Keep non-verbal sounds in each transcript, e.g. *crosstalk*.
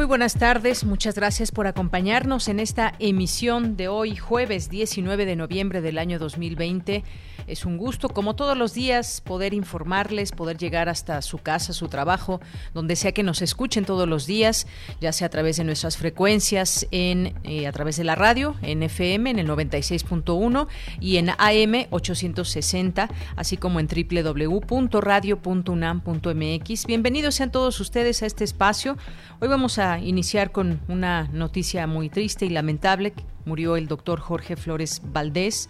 Muy buenas tardes, muchas gracias por acompañarnos en esta emisión de hoy, jueves 19 de noviembre del año 2020. Es un gusto, como todos los días, poder informarles, poder llegar hasta su casa, su trabajo, donde sea que nos escuchen todos los días, ya sea a través de nuestras frecuencias, en, eh, a través de la radio, en FM, en el 96.1 y en AM 860, así como en www.radio.unam.mx. Bienvenidos sean todos ustedes a este espacio. Hoy vamos a iniciar con una noticia muy triste y lamentable. Murió el doctor Jorge Flores Valdés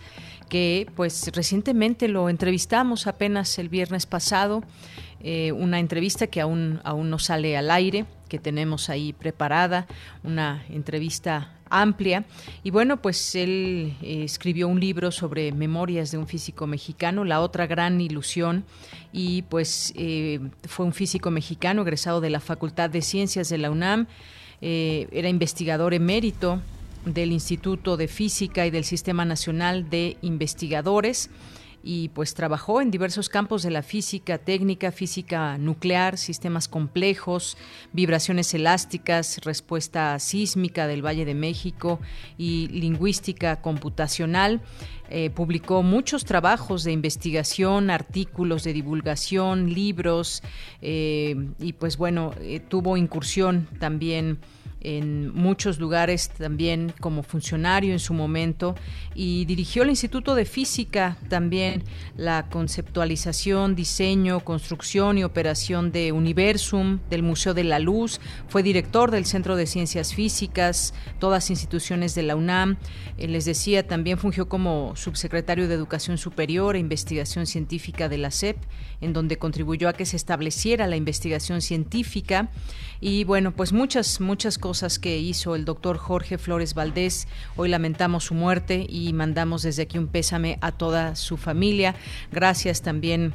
que pues recientemente lo entrevistamos apenas el viernes pasado, eh, una entrevista que aún, aún no sale al aire, que tenemos ahí preparada, una entrevista amplia. Y bueno, pues él eh, escribió un libro sobre memorias de un físico mexicano, La otra gran ilusión, y pues eh, fue un físico mexicano egresado de la Facultad de Ciencias de la UNAM, era investigador emérito del Instituto de Física y del Sistema Nacional de Investigadores y pues trabajó en diversos campos de la física técnica, física nuclear, sistemas complejos, vibraciones elásticas, respuesta sísmica del Valle de México y lingüística computacional. Eh, publicó muchos trabajos de investigación, artículos de divulgación, libros eh, y pues bueno, eh, tuvo incursión también en muchos lugares también como funcionario en su momento y dirigió el Instituto de Física también la conceptualización, diseño, construcción y operación de Universum, del Museo de la Luz, fue director del Centro de Ciencias Físicas, todas instituciones de la UNAM, eh, les decía, también fungió como subsecretario de Educación Superior e Investigación Científica de la SEP, en donde contribuyó a que se estableciera la investigación científica. Y bueno, pues muchas, muchas cosas que hizo el doctor Jorge Flores Valdés. Hoy lamentamos su muerte y mandamos desde aquí un pésame a toda su familia. Gracias también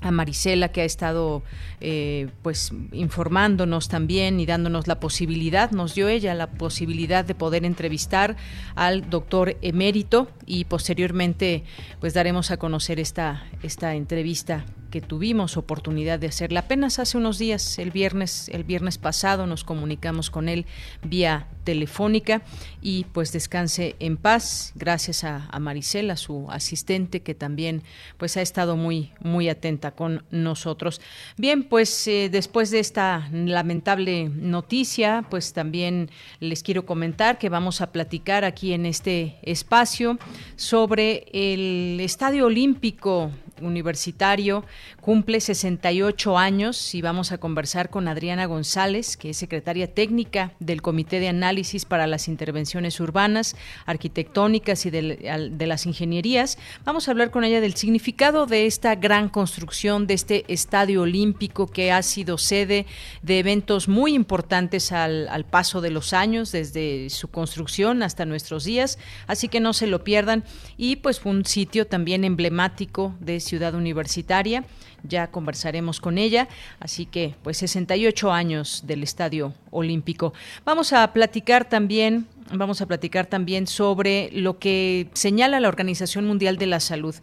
a Marisela que ha estado eh, pues informándonos también y dándonos la posibilidad, nos dio ella la posibilidad de poder entrevistar al doctor emérito y posteriormente pues daremos a conocer esta, esta entrevista tuvimos oportunidad de hacerla apenas hace unos días, el viernes, el viernes pasado nos comunicamos con él vía telefónica y pues descanse en paz. Gracias a, Marisela, su asistente, que también pues ha estado muy, muy atenta con nosotros. Bien, pues eh, después de esta lamentable noticia, pues también les quiero comentar que vamos a platicar aquí en este espacio sobre el Estadio Olímpico universitario, cumple 68 años y vamos a conversar con Adriana González, que es secretaria técnica del Comité de Análisis para las Intervenciones Urbanas, Arquitectónicas y de, las Ingenierías. Vamos a hablar con ella del significado de esta gran construcción, de este estadio olímpico que ha sido sede de eventos muy importantes al, al paso de los años, desde su construcción hasta nuestros días. Así que no se lo pierdan. Y pues un sitio también emblemático de Ciudad Universitaria. Ya conversaremos con ella. Así que, pues 68 años del Estadio Olímpico. Vamos a platicar también Vamos a platicar también sobre lo que señala la Organización Mundial de la Salud.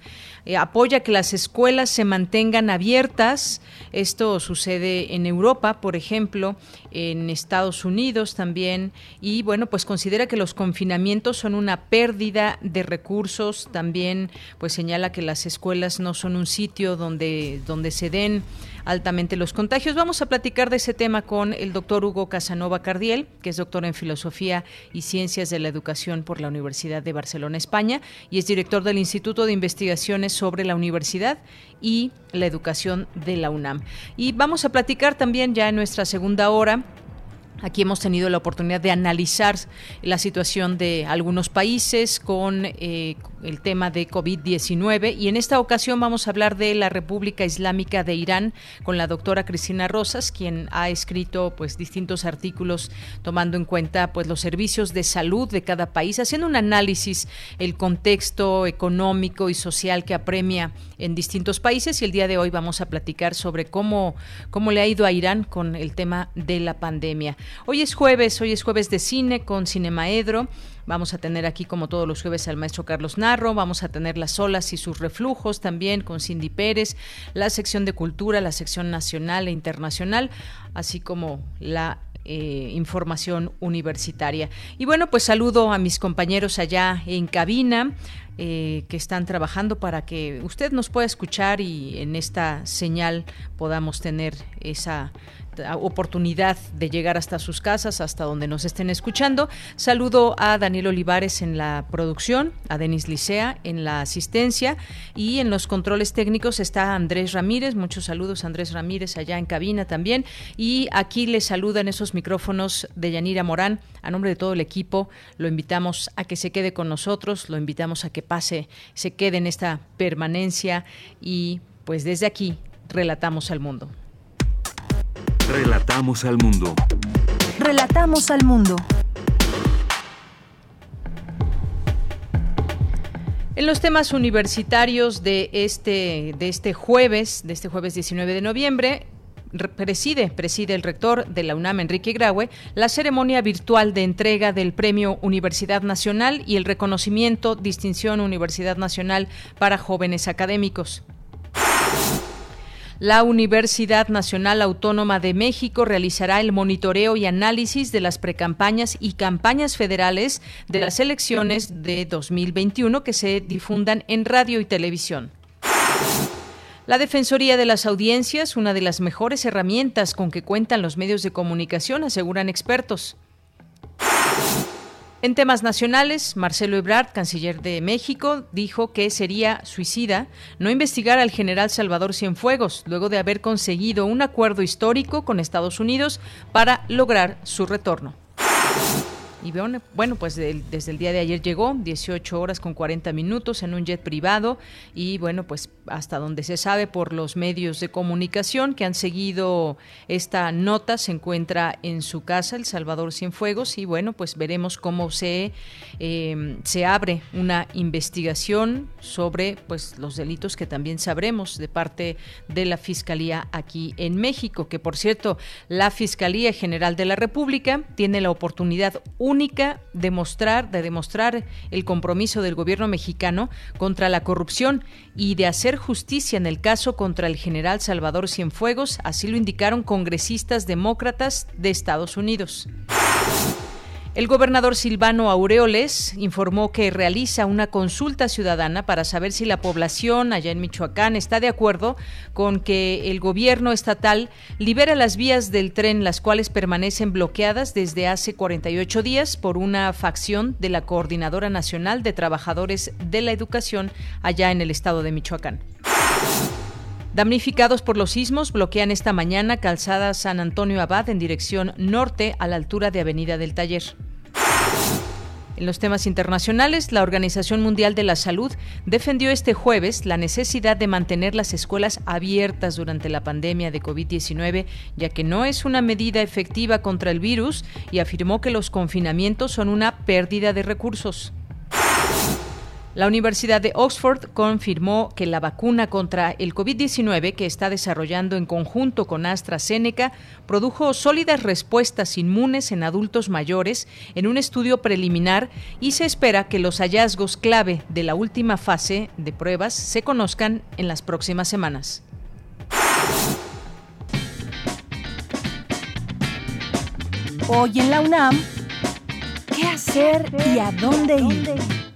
Eh, apoya que las escuelas se mantengan abiertas. Esto sucede en Europa, por ejemplo, en Estados Unidos también. Y bueno, pues considera que los confinamientos son una pérdida de recursos. También pues señala que las escuelas no son un sitio donde, donde se den altamente los contagios. Vamos a platicar de ese tema con el doctor Hugo Casanova Cardiel, que es doctor en Filosofía y Ciencias de la Educación por la Universidad de Barcelona, España, y es director del Instituto de Investigaciones sobre la Universidad y la Educación de la UNAM. Y vamos a platicar también ya en nuestra segunda hora Aquí hemos tenido la oportunidad de analizar la situación de algunos países con eh, el tema de COVID-19 y en esta ocasión vamos a hablar de la República Islámica de Irán con la doctora Cristina Rosas, quien ha escrito pues distintos artículos tomando en cuenta pues los servicios de salud de cada país, haciendo un análisis el contexto económico y social que apremia en distintos países y el día de hoy vamos a platicar sobre cómo cómo le ha ido a Irán con el tema de la pandemia. Hoy es jueves, hoy es jueves de cine con Cinemaedro. Vamos a tener aquí, como todos los jueves, al maestro Carlos Narro. Vamos a tener las olas y sus reflujos también con Cindy Pérez, la sección de cultura, la sección nacional e internacional, así como la eh, información universitaria. Y bueno, pues saludo a mis compañeros allá en cabina. Eh, que están trabajando para que usted nos pueda escuchar y en esta señal podamos tener esa oportunidad de llegar hasta sus casas, hasta donde nos estén escuchando. Saludo a Daniel Olivares en la producción, a Denis Licea en la asistencia y en los controles técnicos está Andrés Ramírez. Muchos saludos Andrés Ramírez allá en cabina también. Y aquí le saludan esos micrófonos de Yanira Morán. A nombre de todo el equipo, lo invitamos a que se quede con nosotros, lo invitamos a que pase, se quede en esta permanencia y pues desde aquí relatamos al mundo. Relatamos al mundo. Relatamos al mundo. En los temas universitarios de este, de este jueves, de este jueves 19 de noviembre, preside, preside el rector de la UNAM, Enrique Graue, la ceremonia virtual de entrega del Premio Universidad Nacional y el reconocimiento Distinción Universidad Nacional para jóvenes académicos. La Universidad Nacional Autónoma de México realizará el monitoreo y análisis de las precampañas y campañas federales de las elecciones de 2021 que se difundan en radio y televisión. La Defensoría de las Audiencias, una de las mejores herramientas con que cuentan los medios de comunicación, aseguran expertos. En temas nacionales, Marcelo Ebrard, canciller de México, dijo que sería suicida no investigar al general Salvador Cienfuegos, luego de haber conseguido un acuerdo histórico con Estados Unidos para lograr su retorno. Y bueno, pues desde el día de ayer llegó, 18 horas con 40 minutos en un jet privado y bueno, pues hasta donde se sabe por los medios de comunicación que han seguido esta nota, se encuentra en su casa, El Salvador Cienfuegos, y bueno, pues veremos cómo se, em, se abre una investigación sobre pues los delitos que también sabremos de parte de la Fiscalía aquí en México, que por cierto, la Fiscalía General de la República tiene la oportunidad única de mostrar, de demostrar el compromiso del gobierno mexicano contra la corrupción y de hacer justicia en el caso contra el general Salvador Cienfuegos, así lo indicaron congresistas demócratas de Estados Unidos. El gobernador Silvano Aureoles informó que realiza una consulta ciudadana para saber si la población allá en Michoacán está de acuerdo con que el gobierno estatal libera las vías del tren, las cuales permanecen bloqueadas desde hace 48 días por una facción de la Coordinadora Nacional de Trabajadores de la Educación allá en el estado de Michoacán. Damnificados por los sismos bloquean esta mañana calzada San Antonio Abad en dirección norte a la altura de Avenida del Taller. En los temas internacionales, la Organización Mundial de la Salud defendió este jueves la necesidad de mantener las escuelas abiertas durante la pandemia de COVID-19, ya que no es una medida efectiva contra el virus y afirmó que los confinamientos son una pérdida de recursos. La Universidad de Oxford confirmó que la vacuna contra el COVID-19 que está desarrollando en conjunto con AstraZeneca produjo sólidas respuestas inmunes en adultos mayores en un estudio preliminar y se espera que los hallazgos clave de la última fase de pruebas se conozcan en las próximas semanas. Hoy en la UNAM, ¿qué hacer y a dónde ir?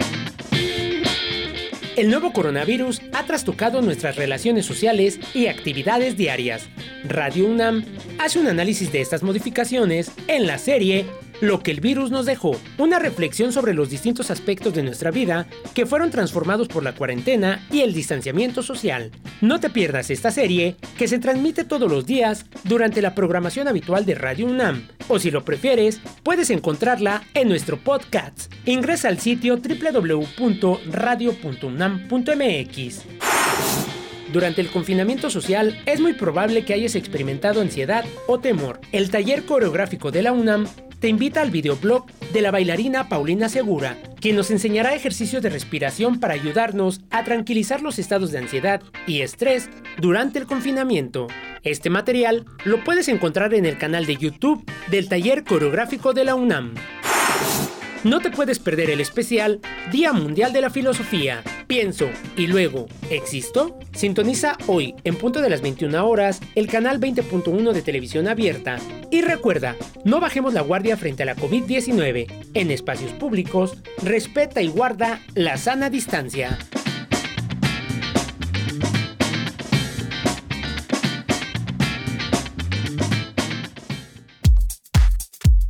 El nuevo coronavirus ha trastocado nuestras relaciones sociales y actividades diarias. Radio UNAM hace un análisis de estas modificaciones en la serie lo que el virus nos dejó, una reflexión sobre los distintos aspectos de nuestra vida que fueron transformados por la cuarentena y el distanciamiento social. No te pierdas esta serie que se transmite todos los días durante la programación habitual de Radio UNAM, o si lo prefieres, puedes encontrarla en nuestro podcast. Ingresa al sitio www.radio.unam.mx. Durante el confinamiento social es muy probable que hayas experimentado ansiedad o temor. El taller coreográfico de la UNAM te invita al videoblog de la bailarina Paulina Segura, quien nos enseñará ejercicios de respiración para ayudarnos a tranquilizar los estados de ansiedad y estrés durante el confinamiento. Este material lo puedes encontrar en el canal de YouTube del taller coreográfico de la UNAM. No te puedes perder el especial Día Mundial de la Filosofía. Pienso y luego, ¿existo? Sintoniza hoy, en punto de las 21 horas, el canal 20.1 de televisión abierta. Y recuerda, no bajemos la guardia frente a la COVID-19. En espacios públicos, respeta y guarda la sana distancia.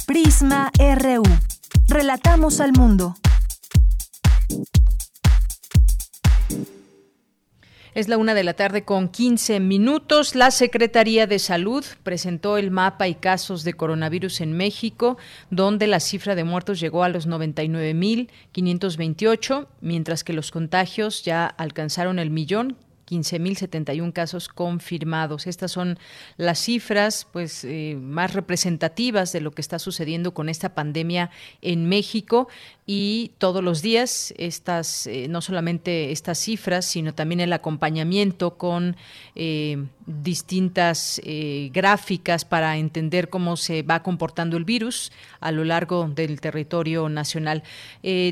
Prisma RU. Relatamos al mundo. Es la una de la tarde con 15 minutos. La Secretaría de Salud presentó el mapa y casos de coronavirus en México, donde la cifra de muertos llegó a los 99.528, mientras que los contagios ya alcanzaron el millón 15.071 casos confirmados. Estas son las cifras pues, eh, más representativas de lo que está sucediendo con esta pandemia en México y todos los días estas eh, no solamente estas cifras sino también el acompañamiento con eh, distintas eh, gráficas para entender cómo se va comportando el virus a lo largo del territorio nacional.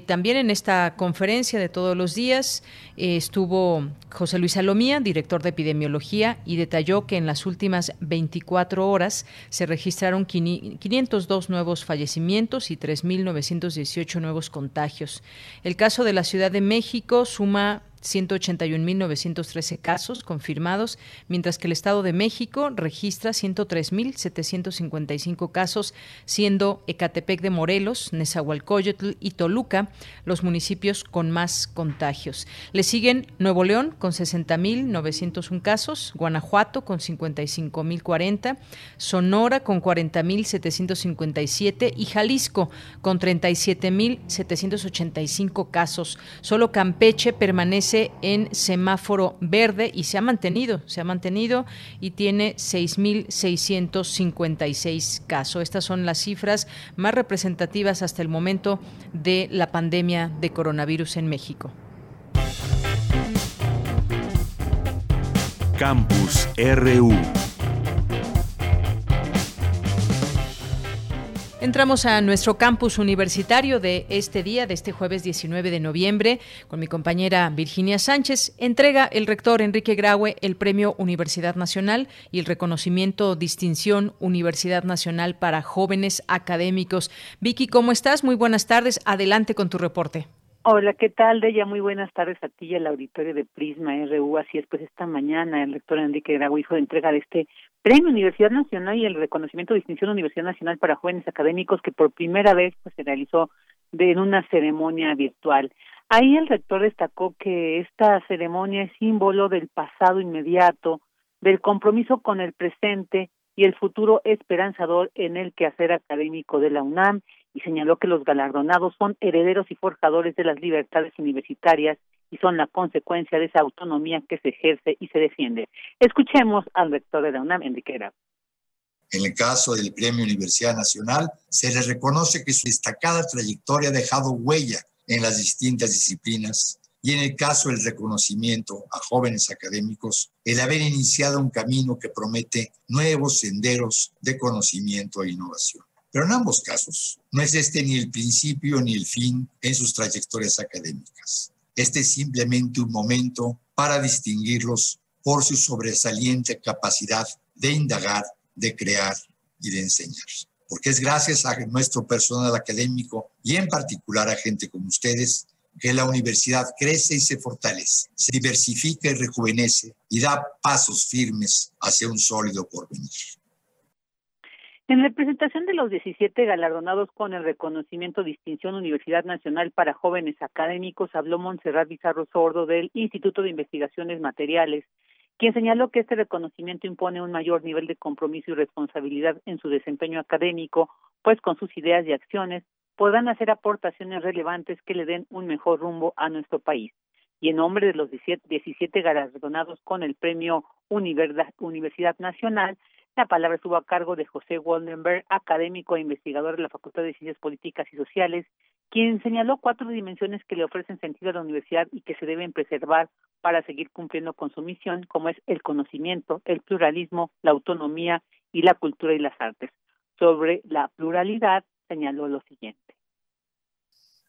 También en esta conferencia de todos los días estuvo José Luis Salomía director de epidemiología y detalló que en las últimas 24 horas se registraron 502 nuevos fallecimientos y 3.918 nuevos contagios. El caso de la Ciudad de México suma 181.913 casos confirmados, mientras que el Estado de México registra 103.755 casos, siendo Ecatepec de Morelos, Nezahualcóyotl y Toluca los municipios con más contagios. Le siguen Nuevo León con 60.901 casos, Guanajuato con 55.040, Sonora con 40.757 y Jalisco con 37.785 casos. Solo Campeche permanece en semáforo verde y se ha mantenido, se ha mantenido y tiene 6.656 casos. Estas son las cifras más representativas hasta el momento de la pandemia de coronavirus en México. Campus RU Entramos a nuestro campus universitario de este día, de este jueves 19 de noviembre, con mi compañera Virginia Sánchez. Entrega el rector Enrique Graue el Premio Universidad Nacional y el reconocimiento Distinción Universidad Nacional para Jóvenes Académicos. Vicky, ¿cómo estás? Muy buenas tardes. Adelante con tu reporte. Hola, ¿qué tal, Deya? Muy buenas tardes a ti y al auditorio de Prisma RU. Así es, pues esta mañana el rector Enrique Graue hizo entrega de este Premio Universidad Nacional y el reconocimiento de distinción Universidad Nacional para jóvenes académicos que por primera vez pues se realizó de, en una ceremonia virtual. Ahí el rector destacó que esta ceremonia es símbolo del pasado inmediato, del compromiso con el presente y el futuro esperanzador en el quehacer académico de la UNAM y señaló que los galardonados son herederos y forjadores de las libertades universitarias y son la consecuencia de esa autonomía que se ejerce y se defiende. Escuchemos al rector de la UNAM, Enrique En el caso del Premio Universidad Nacional, se le reconoce que su destacada trayectoria ha dejado huella en las distintas disciplinas y en el caso del reconocimiento a jóvenes académicos, el haber iniciado un camino que promete nuevos senderos de conocimiento e innovación. Pero en ambos casos, no es este ni el principio ni el fin en sus trayectorias académicas. Este es simplemente un momento para distinguirlos por su sobresaliente capacidad de indagar, de crear y de enseñar. Porque es gracias a nuestro personal académico y en particular a gente como ustedes que la universidad crece y se fortalece, se diversifica y rejuvenece y da pasos firmes hacia un sólido porvenir. En representación de los 17 galardonados con el reconocimiento Distinción Universidad Nacional para Jóvenes Académicos, habló Montserrat Bizarro Sordo del Instituto de Investigaciones Materiales, quien señaló que este reconocimiento impone un mayor nivel de compromiso y responsabilidad en su desempeño académico, pues con sus ideas y acciones podrán hacer aportaciones relevantes que le den un mejor rumbo a nuestro país. Y en nombre de los 17 galardonados con el premio Universidad Nacional, la palabra estuvo a cargo de José Waldenberg, académico e investigador de la Facultad de Ciencias Políticas y Sociales, quien señaló cuatro dimensiones que le ofrecen sentido a la universidad y que se deben preservar para seguir cumpliendo con su misión, como es el conocimiento, el pluralismo, la autonomía y la cultura y las artes. Sobre la pluralidad, señaló lo siguiente.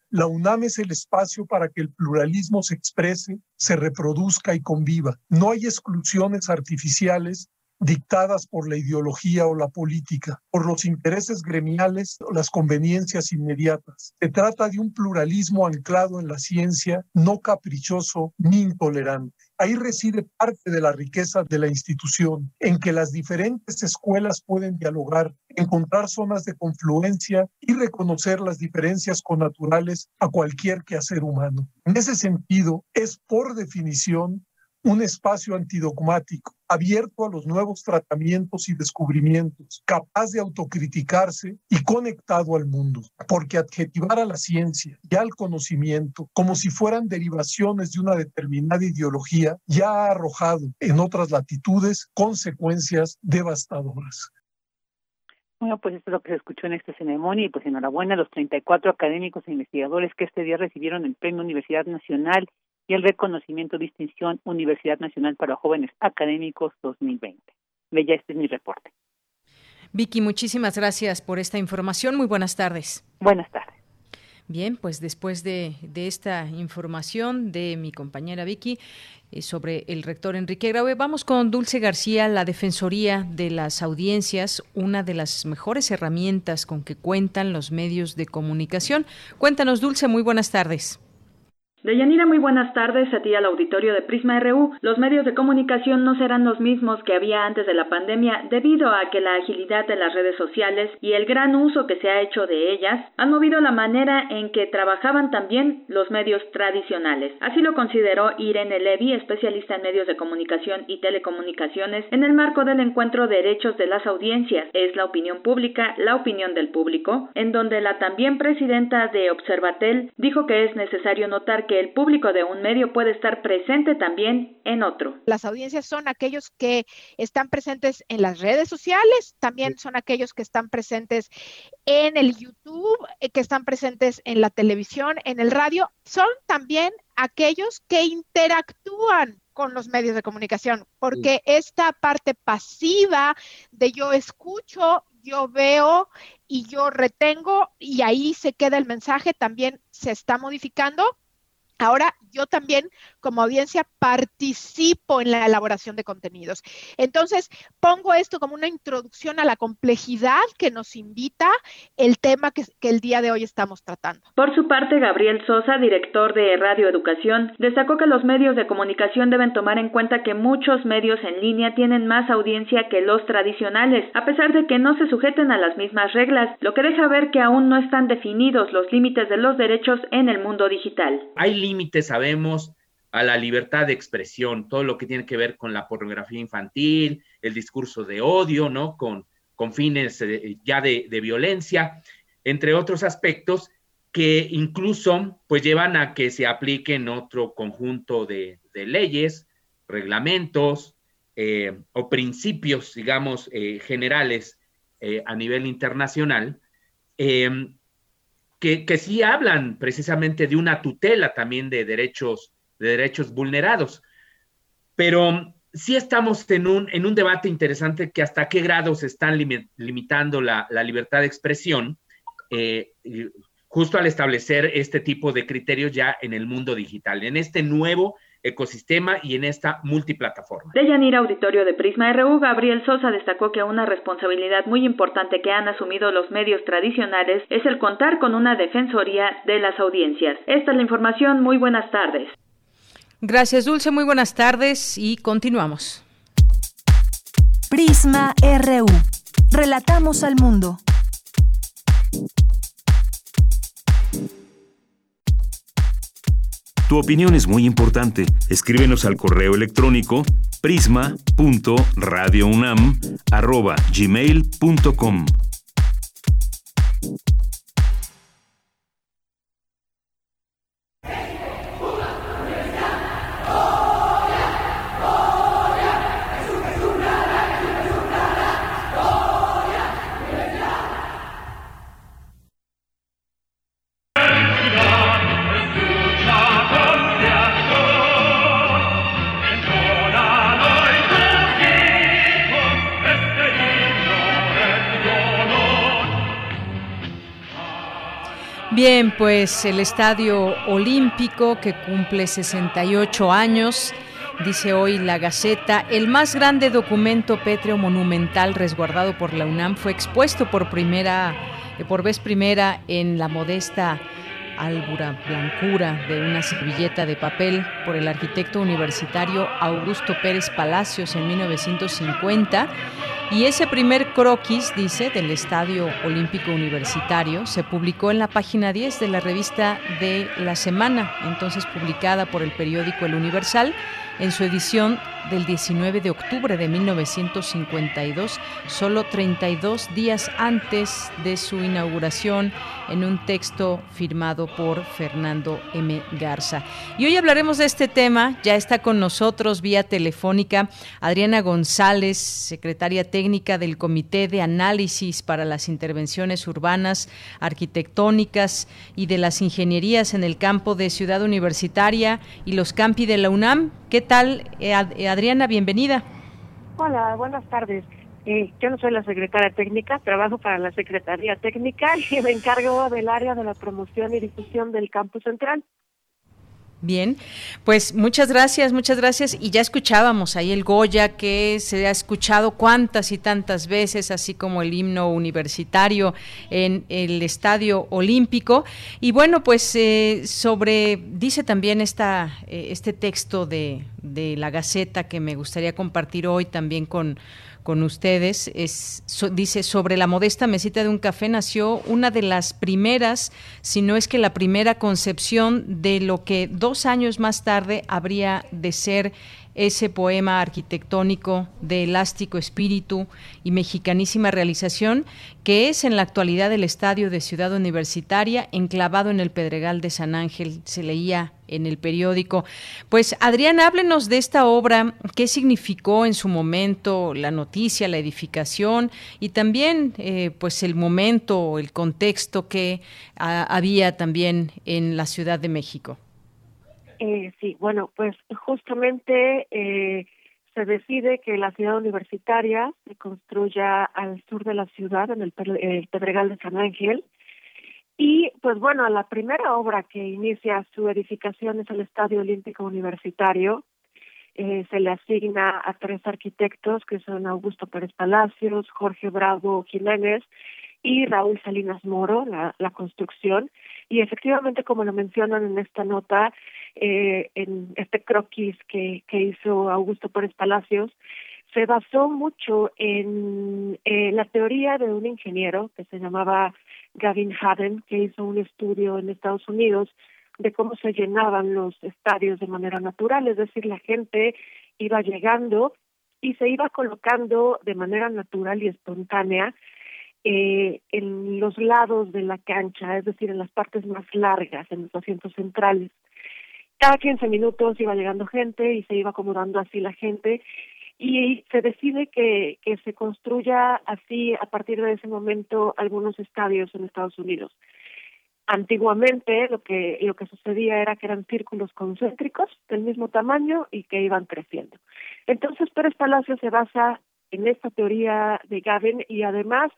La UNAM es el espacio para que el pluralismo se exprese, se reproduzca y conviva. No hay exclusiones artificiales dictadas por la ideología o la política, por los intereses gremiales o las conveniencias inmediatas. Se trata de un pluralismo anclado en la ciencia, no caprichoso ni intolerante. Ahí reside parte de la riqueza de la institución, en que las diferentes escuelas pueden dialogar, encontrar zonas de confluencia y reconocer las diferencias connaturales a cualquier quehacer humano. En ese sentido, es por definición un espacio antidogmático, abierto a los nuevos tratamientos y descubrimientos, capaz de autocriticarse y conectado al mundo, porque adjetivar a la ciencia y al conocimiento como si fueran derivaciones de una determinada ideología ya ha arrojado en otras latitudes consecuencias devastadoras. Bueno, pues esto es lo que se escuchó en esta ceremonia y pues enhorabuena a los 34 académicos e investigadores que este día recibieron el Premio Universidad Nacional y el reconocimiento distinción Universidad Nacional para Jóvenes Académicos 2020. Bella, este es mi reporte. Vicky, muchísimas gracias por esta información. Muy buenas tardes. Buenas tardes. Bien, pues después de, esta información de mi compañera Vicky eh, sobre el rector Enrique Graue, vamos con Dulce García, la Defensoría de las Audiencias, una de las mejores herramientas con que cuentan los medios de comunicación. Cuéntanos, Dulce, muy buenas tardes. Deyanira, muy buenas tardes a ti al auditorio de Prisma RU. Los medios de comunicación no serán los mismos que había antes de la pandemia debido a que la agilidad de las redes sociales y el gran uso que se ha hecho de ellas han movido la manera en que trabajaban también los medios tradicionales. Así lo consideró Irene Levy, especialista en medios de comunicación y telecomunicaciones, en el marco del encuentro Derechos de las Audiencias. Es la opinión pública, la opinión del público, en donde la también presidenta de Observatel dijo que es necesario notar que el público de un medio puede estar presente también en otro. Las audiencias son aquellos que están presentes en las redes sociales, también son aquellos que están presentes en el YouTube, eh, que están presentes en la televisión, en el radio, son también aquellos que interactúan con los medios de comunicación, porque esta parte pasiva de yo escucho, yo veo y yo retengo y ahí se queda el mensaje, también se está modificando Ahora yo también como audiencia participo en la elaboración de contenidos. Entonces, pongo esto como una introducción a la complejidad que nos invita el tema que, el día de hoy estamos tratando. Por su parte, Gabriel Sosa, director de Radio Educación, destacó que los medios de comunicación deben tomar en cuenta que muchos medios en línea tienen más audiencia que los tradicionales, a pesar de que no se sujeten a las mismas reglas, lo que deja ver que aún no están definidos los límites de los derechos en el mundo digital. Hay límites, sabemos, a la libertad de expresión, todo lo que tiene que ver con la pornografía infantil, el discurso de odio, ¿no? Con, con fines eh, ya de, violencia, entre otros aspectos que incluso pues llevan a que se apliquen otro conjunto de, leyes, reglamentos eh, o principios, digamos, eh, generales a nivel internacional, em, que, que sí hablan precisamente de una tutela también de derechos de derechos vulnerados. Pero sí estamos en un, en un debate interesante que hasta qué grado se están limitando la, libertad de expresión, eh, justo al establecer este tipo de criterios ya en el mundo digital, en este nuevo ecosistema y en esta multiplataforma. De Yanira Auditorio de Prisma RU, Gabriel Sosa destacó que una responsabilidad muy importante que han asumido los medios tradicionales es el contar con una defensoría de las audiencias. Esta es la información. Muy buenas tardes. Gracias, Dulce. Muy buenas tardes y continuamos. Prisma RU. Relatamos al mundo. Tu opinión es muy importante. Escríbenos al correo electrónico prisma.radiounam@gmail.com. Bien, pues el Estadio Olímpico que cumple 68 años, dice hoy la Gaceta, el más grande documento pétreo monumental resguardado por la UNAM fue expuesto por primera eh, por vez primera en la modesta álbura blancura de una servilleta de papel por el arquitecto universitario Augusto Pérez Palacios en 1950 y ese primer croquis, dice, del Estadio Olímpico Universitario se publicó en la página 10 de la revista de La Semana, entonces publicada por el periódico El Universal, en su edición del 19 de octubre de 1952, solo 32 días antes de su inauguración, en un texto firmado por Fernando M. Garza. Y hoy hablaremos de este tema. Ya está con nosotros vía telefónica Adriana González, secretaria técnica del Comité de Análisis para las Intervenciones Urbanas, Arquitectónicas y de las Ingenierías en el campo de Ciudad Universitaria y los campi de la UNAM. ¿Qué tal, eh, Adriana? Bienvenida. Hola, buenas tardes. Eh, yo no soy la secretaria técnica, trabajo para la Secretaría Técnica *laughs* y me encargo del área de la promoción y difusión del campus central. Bien, pues muchas gracias, muchas gracias. Y ya escuchábamos ahí el Goya que se ha escuchado cuántas y tantas veces, así como el himno universitario en el Estadio Olímpico. Y bueno, pues eh, sobre, dice también esta, eh, este texto de, de la Gaceta que me gustaría compartir hoy también con con ustedes. Es, dice, sobre la modesta mesita de un café nació una de las primeras, si no es que la primera concepción de lo que dos años más tarde habría de ser ese poema arquitectónico de elástico espíritu y mexicanísima realización, que es en la actualidad el estadio de Ciudad Universitaria, enclavado en el Pedregal de San Ángel, se leía en el periódico. Pues Adrián, háblenos de esta obra, qué significó en su momento la noticia, la edificación y también eh, pues el momento, el contexto que ah, había también en la Ciudad de México. Eh, sí, bueno, pues justamente eh, se decide que la ciudad universitaria se construya al sur de la ciudad, en el, Pedregal de San Ángel. Y pues bueno, la primera obra que inicia su edificación es el Estadio Olímpico Universitario. Eh, se le asigna a tres arquitectos que son Augusto Pérez Palacios, Jorge Bravo Jiménez y Raúl Salinas Moro, la, la construcción. Y efectivamente, como lo mencionan en esta nota, eh, en este croquis que, que hizo Augusto Pérez Palacios, se basó mucho en eh, la teoría de un ingeniero que se llamaba Gavin Haden, que hizo un estudio en Estados Unidos de cómo se llenaban los estadios de manera natural, es decir, la gente iba llegando y se iba colocando de manera natural y espontánea eh, en los lados de la cancha, es decir, en las partes más largas, en los asientos centrales. Cada 15 minutos iba llegando gente y se iba acomodando así la gente y se decide que, que se construya así a partir de ese momento algunos estadios en Estados Unidos. Antiguamente lo que lo que sucedía era que eran círculos concéntricos del mismo tamaño y que iban creciendo. Entonces Pérez Palacio se basa en esta teoría de Gavin y además,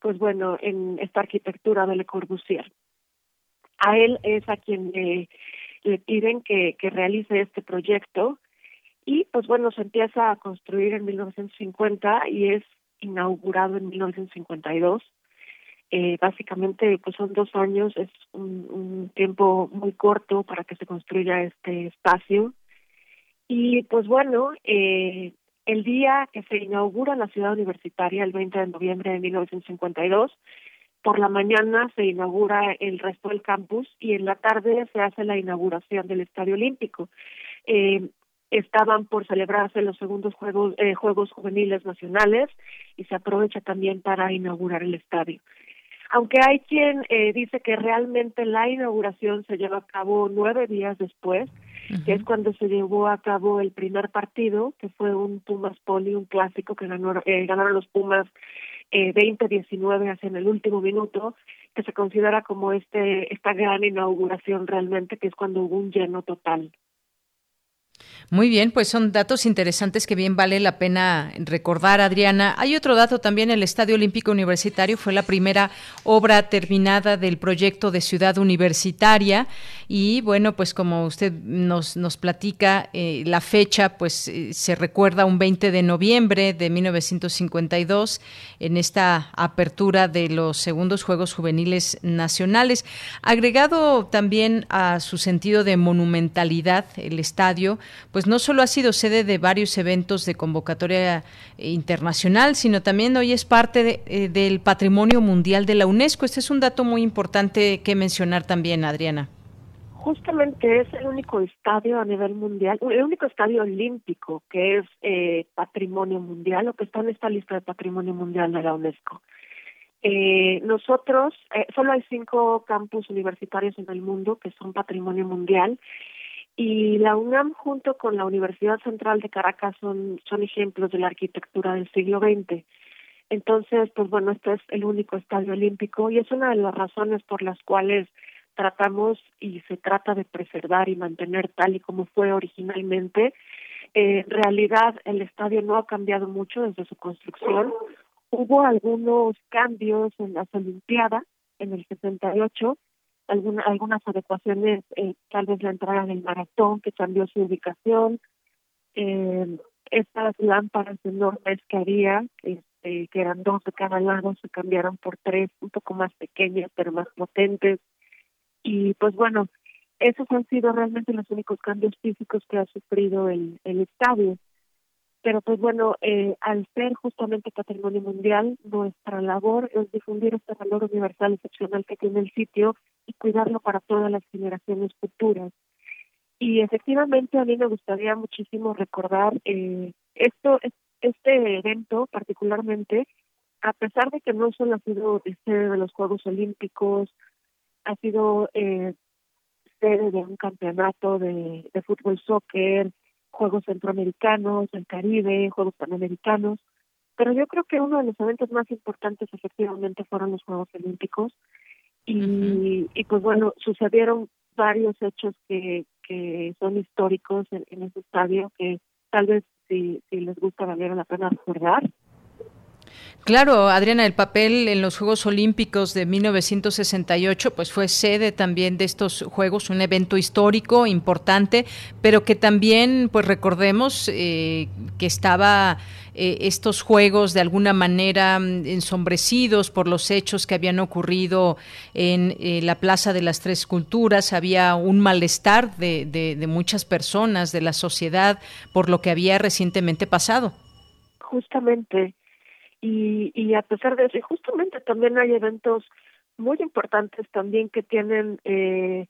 pues bueno, en esta arquitectura de Le Corbusier. A él es a quien eh, le piden que, que realice este proyecto y pues bueno, se empieza a construir en 1950 y es inaugurado en 1952. Eh, básicamente pues son dos años, es un, tiempo muy corto para que se construya este espacio. Y pues bueno, eh, el día que se inaugura la ciudad universitaria, el 20 de noviembre de 1952, por la mañana se inaugura el resto del campus y en la tarde se hace la inauguración del Estadio Olímpico. Eh, estaban por celebrarse los segundos Juegos, eh, Juegos Juveniles Nacionales y se aprovecha también para inaugurar el estadio. Aunque hay quien eh, dice que realmente la inauguración se lleva a cabo nueve días después, que es cuando se llevó a cabo el primer partido, que fue un Pumas Poli, un clásico que ganó, eh, ganaron los Pumas eh, 20-19 hacia en el último minuto, que se considera como este esta gran inauguración realmente, que es cuando hubo un lleno total. Muy bien, pues son datos interesantes que bien vale la pena recordar, Adriana. Hay otro dato también, el Estadio Olímpico Universitario fue la primera obra terminada del proyecto de ciudad universitaria y bueno, pues como usted nos, platica, eh, la fecha pues eh, se recuerda un 20 de noviembre de 1952 en esta apertura de los segundos Juegos Juveniles Nacionales. Agregado también a su sentido de monumentalidad, el estadio, pues no solo ha sido sede de varios eventos de convocatoria internacional, sino también hoy es parte eh, del patrimonio mundial de la UNESCO. Este es un dato muy importante que mencionar también, Adriana. Justamente es el único estadio a nivel mundial, el único estadio olímpico que es eh, patrimonio mundial o que está en esta lista de patrimonio mundial de la UNESCO. Eh, nosotros, eh, solo hay cinco campus universitarios en el mundo que son patrimonio mundial y la UNAM junto con la Universidad Central de Caracas son, son ejemplos de la arquitectura del siglo XX. Entonces, pues bueno, este es el único estadio olímpico y es una de las razones por las cuales tratamos y se trata de preservar y mantener tal y como fue originalmente. Eh, en realidad, el estadio no ha cambiado mucho desde su construcción. Hubo algunos cambios en las Olimpiadas en el 68 alguna, algunas adecuaciones, eh, tal vez la entrada del maratón que cambió su ubicación, eh, estas lámparas enormes que había, este, que eran dos de cada lado, se cambiaron por tres, un poco más pequeñas, pero más potentes. Y pues bueno, esos han sido realmente los únicos cambios físicos que ha sufrido el, el estadio pero pues bueno, eh, al ser justamente patrimonio mundial, nuestra labor es difundir este valor universal excepcional que tiene el sitio y cuidarlo para todas las generaciones futuras. Y efectivamente a mí me gustaría muchísimo recordar eh, esto, este evento particularmente, a pesar de que no solo ha sido sede de los Juegos Olímpicos, ha sido eh, sede de un campeonato de, de fútbol soccer, Juegos Centroamericanos, el Caribe, Juegos Panamericanos, pero yo creo que uno de los eventos más importantes efectivamente fueron los Juegos Olímpicos y, y pues bueno, sucedieron varios hechos que, que son históricos en, en ese estadio que tal vez si, si les gusta valiera la pena recordar. Claro, Adriana, el papel en los Juegos Olímpicos de 1968 pues fue sede también de estos Juegos, un evento histórico importante, pero que también pues recordemos eh, que estaba eh, estos Juegos de alguna manera mm, ensombrecidos por los hechos que habían ocurrido en eh, la Plaza de las Tres Culturas, había un malestar de, de, de muchas personas, de la sociedad, por lo que había recientemente pasado. Justamente y, y a pesar de eso, justamente también hay eventos muy importantes también que tienen eh,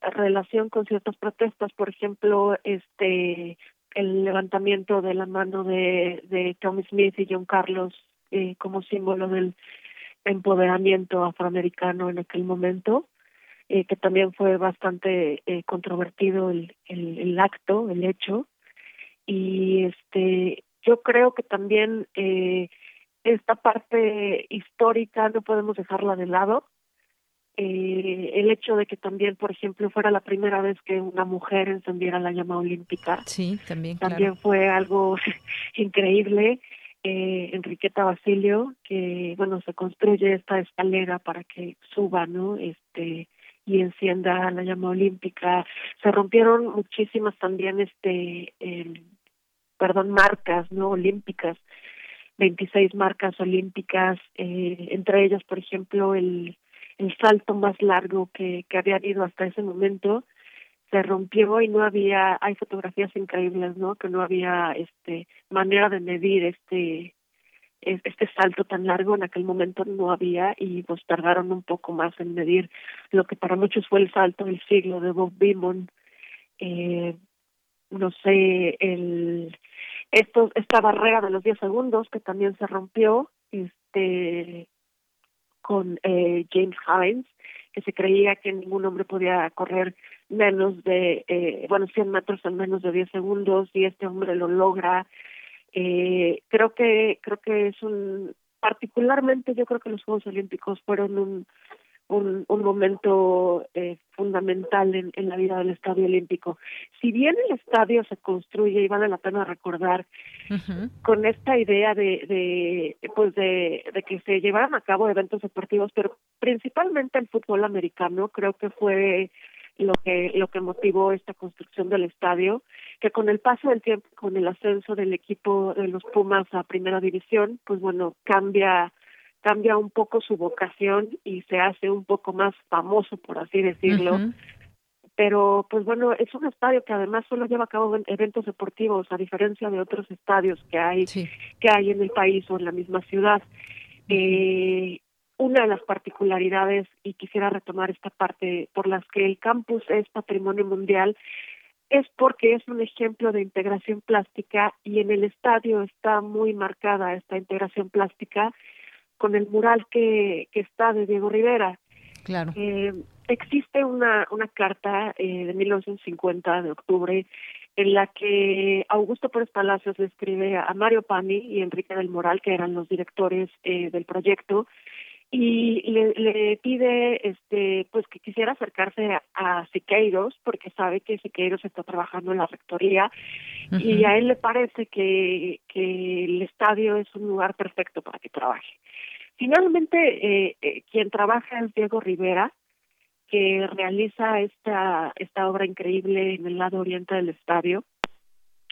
relación con ciertas protestas, por ejemplo, este el levantamiento de la mano de, de Tommy Smith y John Carlos eh, como símbolo del empoderamiento afroamericano en aquel momento, eh, que también fue bastante eh, controvertido el, el, el acto, el hecho, y este yo creo que también eh, esta parte histórica no podemos dejarla de lado. Eh, el hecho de que también, por ejemplo, fuera la primera vez que una mujer encendiera la llama olímpica, sí, también, también fue algo *laughs* increíble. Eh, Enriqueta Basilio, que bueno, se construye esta escalera para que suba, ¿no? Este y encienda la llama olímpica. Se rompieron muchísimas también, este, eh, perdón, marcas, ¿no? Olímpicas 26 marcas olímpicas, eh, entre ellas, por ejemplo, el, el salto más largo que, que había habido hasta ese momento, se rompió y no había, hay fotografías increíbles, ¿no? Que no había este manera de medir este este salto tan largo en aquel momento no había y pues tardaron un poco más en medir lo que para muchos fue el salto del siglo de Bob Beamon eh, no sé el esto esta barrera de los 10 segundos que también se rompió este con eh, James Hines que se creía que ningún hombre podía correr menos de eh, bueno 100 metros en menos de 10 segundos y este hombre lo logra. Eh, creo que creo que es un particularmente yo creo que los Juegos Olímpicos fueron un un, un momento eh, fundamental en, en, la vida del Estadio Olímpico. Si bien el estadio se construye y vale la pena recordar con esta idea de, de pues de, de que se llevaran a cabo eventos deportivos, pero principalmente el fútbol americano, creo que fue lo que lo que motivó esta construcción del estadio que con el paso del tiempo con el ascenso del equipo de los Pumas a primera división pues bueno cambia cambia un poco su vocación y se hace un poco más famoso por así decirlo. Pero pues bueno es un estadio que además solo lleva a cabo eventos deportivos a diferencia de otros estadios que hay que hay en el país o en la misma ciudad. Eh, una de las particularidades, y quisiera retomar esta parte, por las que el campus es patrimonio mundial, es porque es un ejemplo de integración plástica y en el estadio está muy marcada esta integración plástica con el mural que, que está de Diego Rivera. Claro. Eh, existe una, una carta eh, de 1950 de octubre en la que Augusto Pérez Palacios le escribe a Mario Pani y Enrique del Moral, que eran los directores eh, del proyecto, y le, le pide este pues que quisiera acercarse a, Siqueiros porque sabe que Siqueiros está trabajando en la rectoría y a él le parece que, que el estadio es un lugar perfecto para que trabaje. Finalmente, eh, eh, quien trabaja es Diego Rivera, que realiza esta, esta obra increíble en el lado oriente del estadio.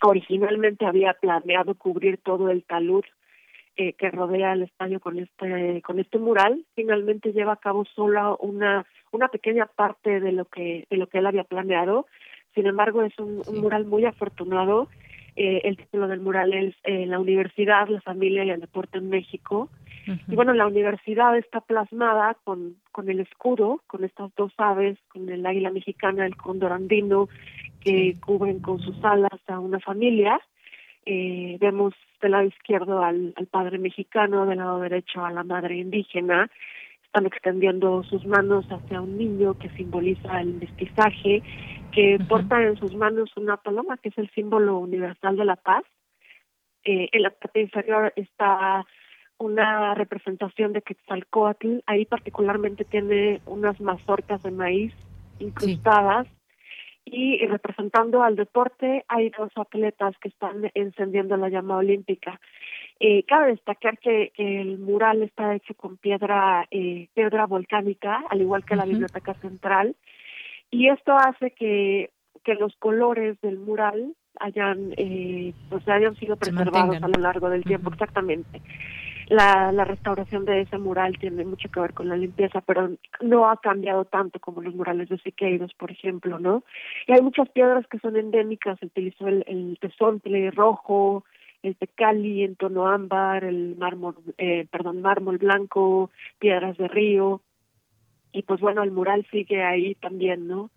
Originalmente había planeado cubrir todo el talud eh, que rodea el estadio con este con este mural finalmente lleva a cabo solo una una pequeña parte de lo que de lo que él había planeado. Sin embargo es un, mural muy afortunado. Eh, el título del mural es eh, la universidad la familia y el deporte en México. Y bueno la universidad está plasmada con con el escudo con estas dos aves con el águila mexicana el cóndor andino que cubren con sus alas a una familia eh, vemos del lado izquierdo al, al padre mexicano, del lado derecho a la madre indígena, están extendiendo sus manos hacia un niño que simboliza el mestizaje, que porta en sus manos una paloma, que es el símbolo universal de la paz. Eh, en la parte inferior está una representación de Quetzalcoatl, ahí particularmente tiene unas mazorcas de maíz incrustadas y representando al deporte hay dos atletas que están encendiendo la llama olímpica. Eh, cabe destacar que, el mural está hecho con piedra eh, piedra volcánica, al igual que la biblioteca central, y esto hace que, que los colores del mural hayan eh, pues hayan sido preservados a lo largo del tiempo, exactamente la, la restauración de ese mural tiene mucho que ver con la limpieza, pero no ha cambiado tanto como los murales de Siqueiros, por ejemplo, ¿no? Y hay muchas piedras que son endémicas, se utilizó el, el rojo, el tecali en tono ámbar, el mármol, eh, perdón, mármol blanco, piedras de río, y pues bueno, el mural sigue ahí también, ¿no?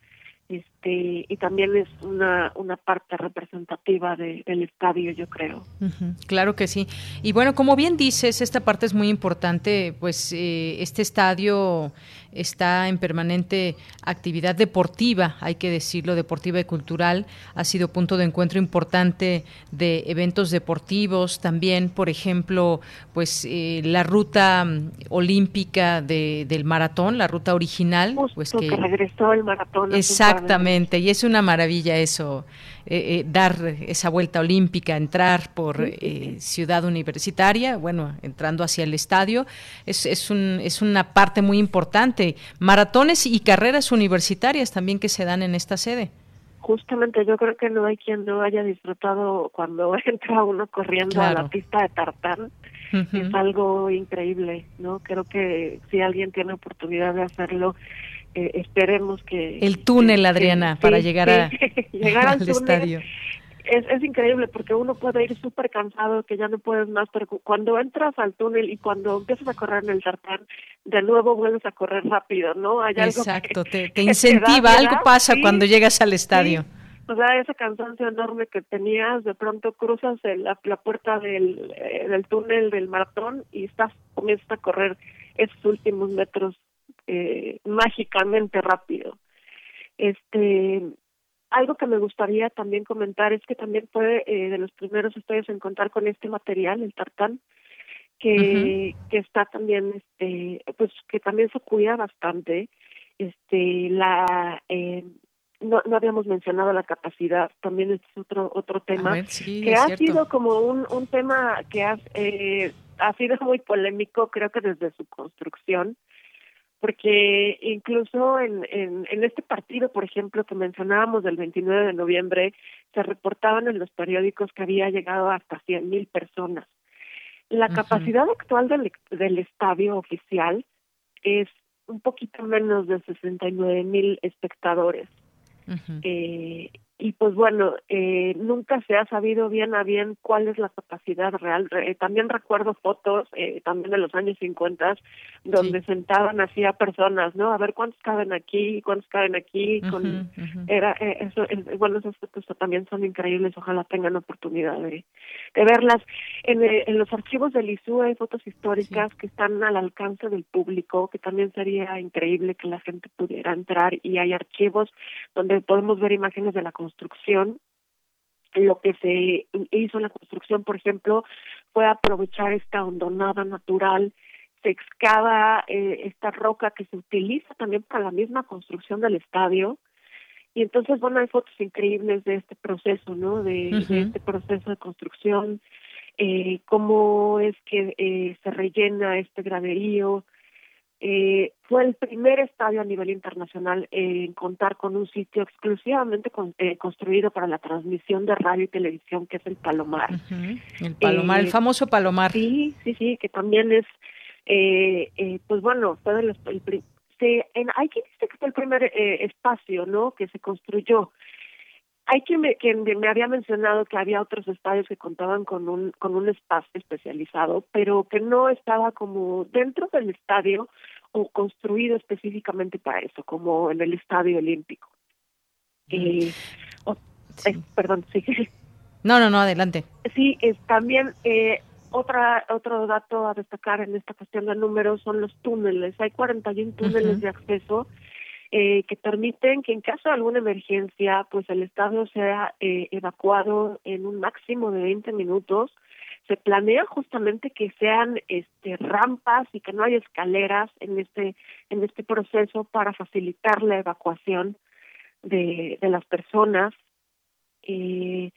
Este y también es una, una parte representativa de, del estadio, yo creo. claro que sí. Y bueno, como bien dices, esta parte es muy importante, pues eh, este estadio está en permanente actividad deportiva, hay que decirlo, deportiva y cultural. Ha sido punto de encuentro importante de eventos deportivos. También, por ejemplo, pues eh, la ruta mm, olímpica de, del maratón, la ruta original. pues que, regresó el maratón. Exactamente, y es una maravilla eso. Eh, eh, dar esa vuelta olímpica, entrar por eh, ciudad universitaria, bueno, entrando hacia el estadio, es, es, un, es una parte muy importante. Maratones y carreras universitarias también que se dan en esta sede. Justamente yo creo que no hay quien no haya disfrutado cuando *laughs* entra uno corriendo a la pista de tartán. Es algo increíble, ¿no? Creo que si alguien tiene oportunidad de hacerlo, eh, esperemos que... El túnel, Adriana, para llegar, a, *laughs* llegar *laughs* al, estadio. Es, es, increíble porque uno puede ir súper cansado, que ya no puedes más, pero cuando entras al túnel y cuando empiezas a correr en el tartán, de nuevo vuelves a correr rápido, ¿no? Hay algo Exacto, te, *laughs* incentiva, algo pasa cuando llegas al estadio. O sea, ese cansancio enorme que tenías, de pronto cruzas la, la, puerta del, eh, del túnel del maratón y estás comienzas a correr esos últimos metros eh, mágicamente rápido. Este, algo que me gustaría también comentar es que también fue eh, de los primeros ustedes en contar con este material, el tartán, que, que está también, este, pues que también se cuida bastante. Este, la, eh, no, no habíamos mencionado la capacidad, también es otro otro tema que ha sido como un, un tema que ha, eh, ha sido muy polémico, creo que desde su construcción porque incluso en, en, en, este partido, por ejemplo, que mencionábamos del 29 de noviembre, se reportaban en los periódicos que había llegado hasta 100 mil personas. La capacidad actual del, del estadio oficial es un poquito menos de 69 mil espectadores. eh, y pues bueno, eh, nunca se ha sabido bien a bien cuál es la capacidad real. también recuerdo fotos, eh, también de los años 50, donde sentaban así a personas, ¿no? A ver cuántos caben aquí, cuántos caben aquí. con era eh, eso, Bueno, esas fotos también son increíbles, ojalá tengan oportunidad de, de verlas. En, eh, en los archivos del ISU hay fotos históricas que están al alcance del público, que también sería increíble que la gente pudiera entrar y hay archivos donde podemos ver imágenes de la construcción lo que se hizo en la construcción, por ejemplo, fue aprovechar esta hondonada natural, se excava eh, esta roca que se utiliza también para la misma construcción del estadio, y entonces, bueno, hay fotos increíbles de este proceso, ¿no? De, este proceso de construcción, eh, cómo es que eh, se rellena este graderío, eh, fue el primer estadio a nivel internacional en contar con un sitio exclusivamente eh, construido para la transmisión de radio y televisión, que es el Palomar. El Palomar, el eh, famoso Palomar. Sí, sí, sí, que también es, pues bueno, fue el, en, hay quien dice que fue el primer espacio, ¿no? Que se construyó hay quien me, quien me había mencionado que había otros estadios que contaban con un con un espacio especializado, pero que no estaba como dentro del estadio o construido específicamente para eso, como en el Estadio Olímpico. Eh, perdón, sí. No, no, no, adelante. Sí, es también eh, otra otro dato a destacar en esta cuestión de números son los túneles. Hay 41 túneles de acceso eh, que permiten que en caso de alguna emergencia, pues el estadio sea eh, evacuado en un máximo de 20 minutos. Se planea justamente que sean este, rampas y que no haya escaleras en este en este proceso para facilitar la evacuación de, de las personas. Eh,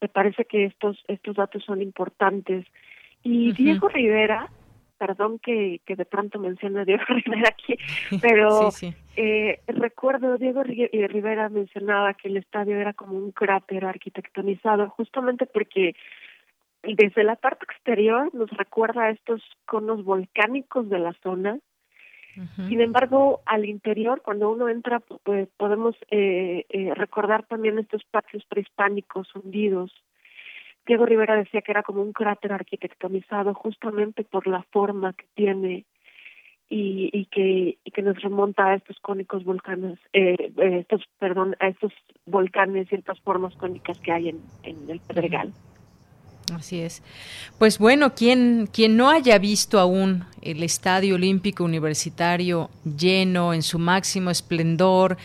me parece que estos estos datos son importantes. Y Diego Rivera, perdón que, que de pronto mencione a Diego *laughs* Rivera aquí, pero Eh, recuerdo, Diego eh, Rivera mencionaba que el estadio era como un cráter arquitectonizado, justamente porque desde la parte exterior nos recuerda a estos conos volcánicos de la zona. Sin embargo, al interior, cuando uno entra, pues podemos eh, eh, recordar también estos patios prehispánicos hundidos Diego Rivera decía que era como un cráter arquitectonizado justamente por la forma que tiene y, y que y que nos remonta a estos cónicos volcanes, eh, eh estos perdón, a estos volcanes y estas formas cónicas que hay en, en el Pedregal. Así es. Pues bueno, quien, quien no haya visto aún el Estadio Olímpico Universitario lleno en su máximo esplendor,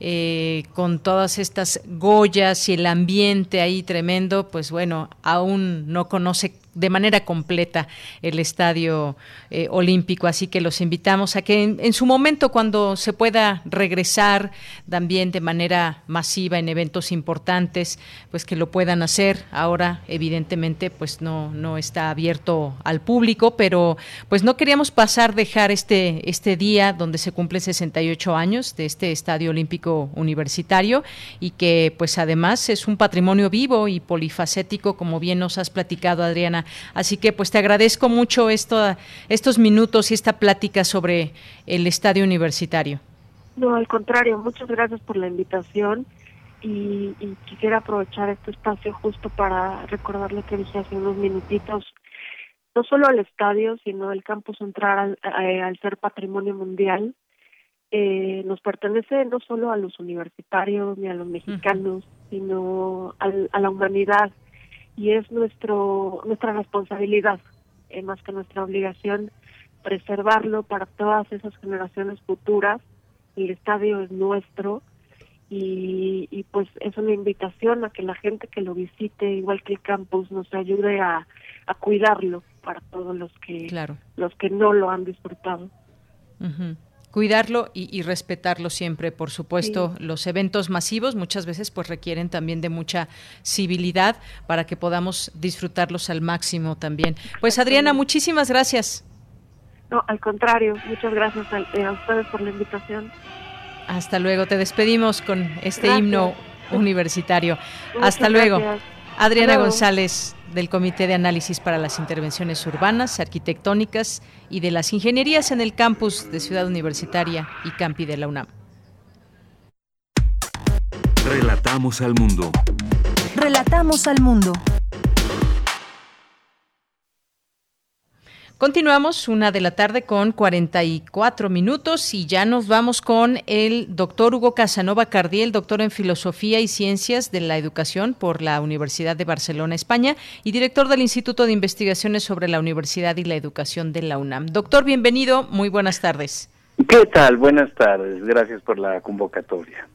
eh, con todas estas Goyas y el ambiente ahí tremendo, pues bueno, aún no conoce de manera completa el estadio eh, olímpico. Así que los invitamos a que en, su momento, cuando se pueda regresar también de manera masiva en eventos importantes, pues que lo puedan hacer. Ahora, evidentemente, pues no, no está abierto al público, pero pues no queríamos pasar, dejar este, este día donde se cumple 68 años de este estadio olímpico universitario y que pues además es un patrimonio vivo y polifacético, como bien nos has platicado, Adriana Así que pues te agradezco mucho esto, estos minutos y esta plática sobre el estadio universitario. No, al contrario, muchas gracias por la invitación y, quisiera aprovechar este espacio justo para recordar lo que dije hace unos minutitos. No solo al estadio, sino el campus central al, eh, al ser patrimonio mundial, eh, nos pertenece no solo a los universitarios ni a los mexicanos, sino a la humanidad y es nuestro nuestra responsabilidad, eh, más que nuestra obligación, preservarlo para todas esas generaciones futuras. El estadio es nuestro y, y pues es una invitación a que la gente que lo visite, igual que el campus, nos ayude a, a cuidarlo para todos los que los que no lo han disfrutado cuidarlo y, respetarlo siempre. Por supuesto, los eventos masivos muchas veces pues requieren también de mucha civilidad para que podamos disfrutarlos al máximo también. Pues Adriana, muchísimas gracias. No, al contrario, muchas gracias a, eh, ustedes por la invitación. Hasta luego, te despedimos con este himno universitario. Hasta luego. Adriana González del Comité de Análisis para las Intervenciones Urbanas, Arquitectónicas y de las Ingenierías en el campus de Ciudad Universitaria y Campi de la UNAM. Relatamos al mundo. Relatamos al mundo. Continuamos una de la tarde con 44 minutos y ya nos vamos con el doctor Hugo Casanova Cardiel, doctor en Filosofía y Ciencias de la Educación por la Universidad de Barcelona, España, y director del Instituto de Investigaciones sobre la Universidad y la Educación de la UNAM. Doctor, bienvenido, muy buenas tardes. ¿Qué tal? Buenas tardes, gracias por la convocatoria.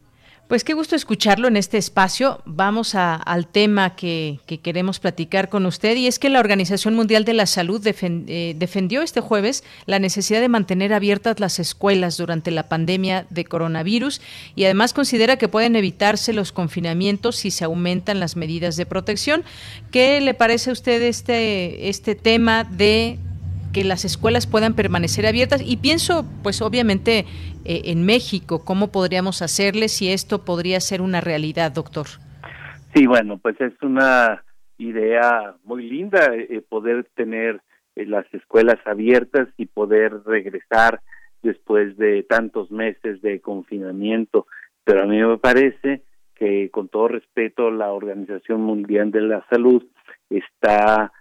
Pues qué gusto escucharlo en este espacio. Vamos al tema que, queremos platicar con usted y es que la Organización Mundial de la Salud eh, defendió este jueves la necesidad de mantener abiertas las escuelas durante la pandemia de coronavirus y además considera que pueden evitarse los confinamientos si se aumentan las medidas de protección. ¿Qué le parece a usted este, este tema de que las escuelas puedan permanecer abiertas y pienso pues obviamente eh, en México, ¿cómo podríamos hacerle si esto podría ser una realidad, doctor? Sí, bueno, pues es una idea muy linda eh, poder tener eh, las escuelas abiertas y poder regresar después de tantos meses de confinamiento, pero a mí me parece que con todo respeto la Organización Mundial de la Salud está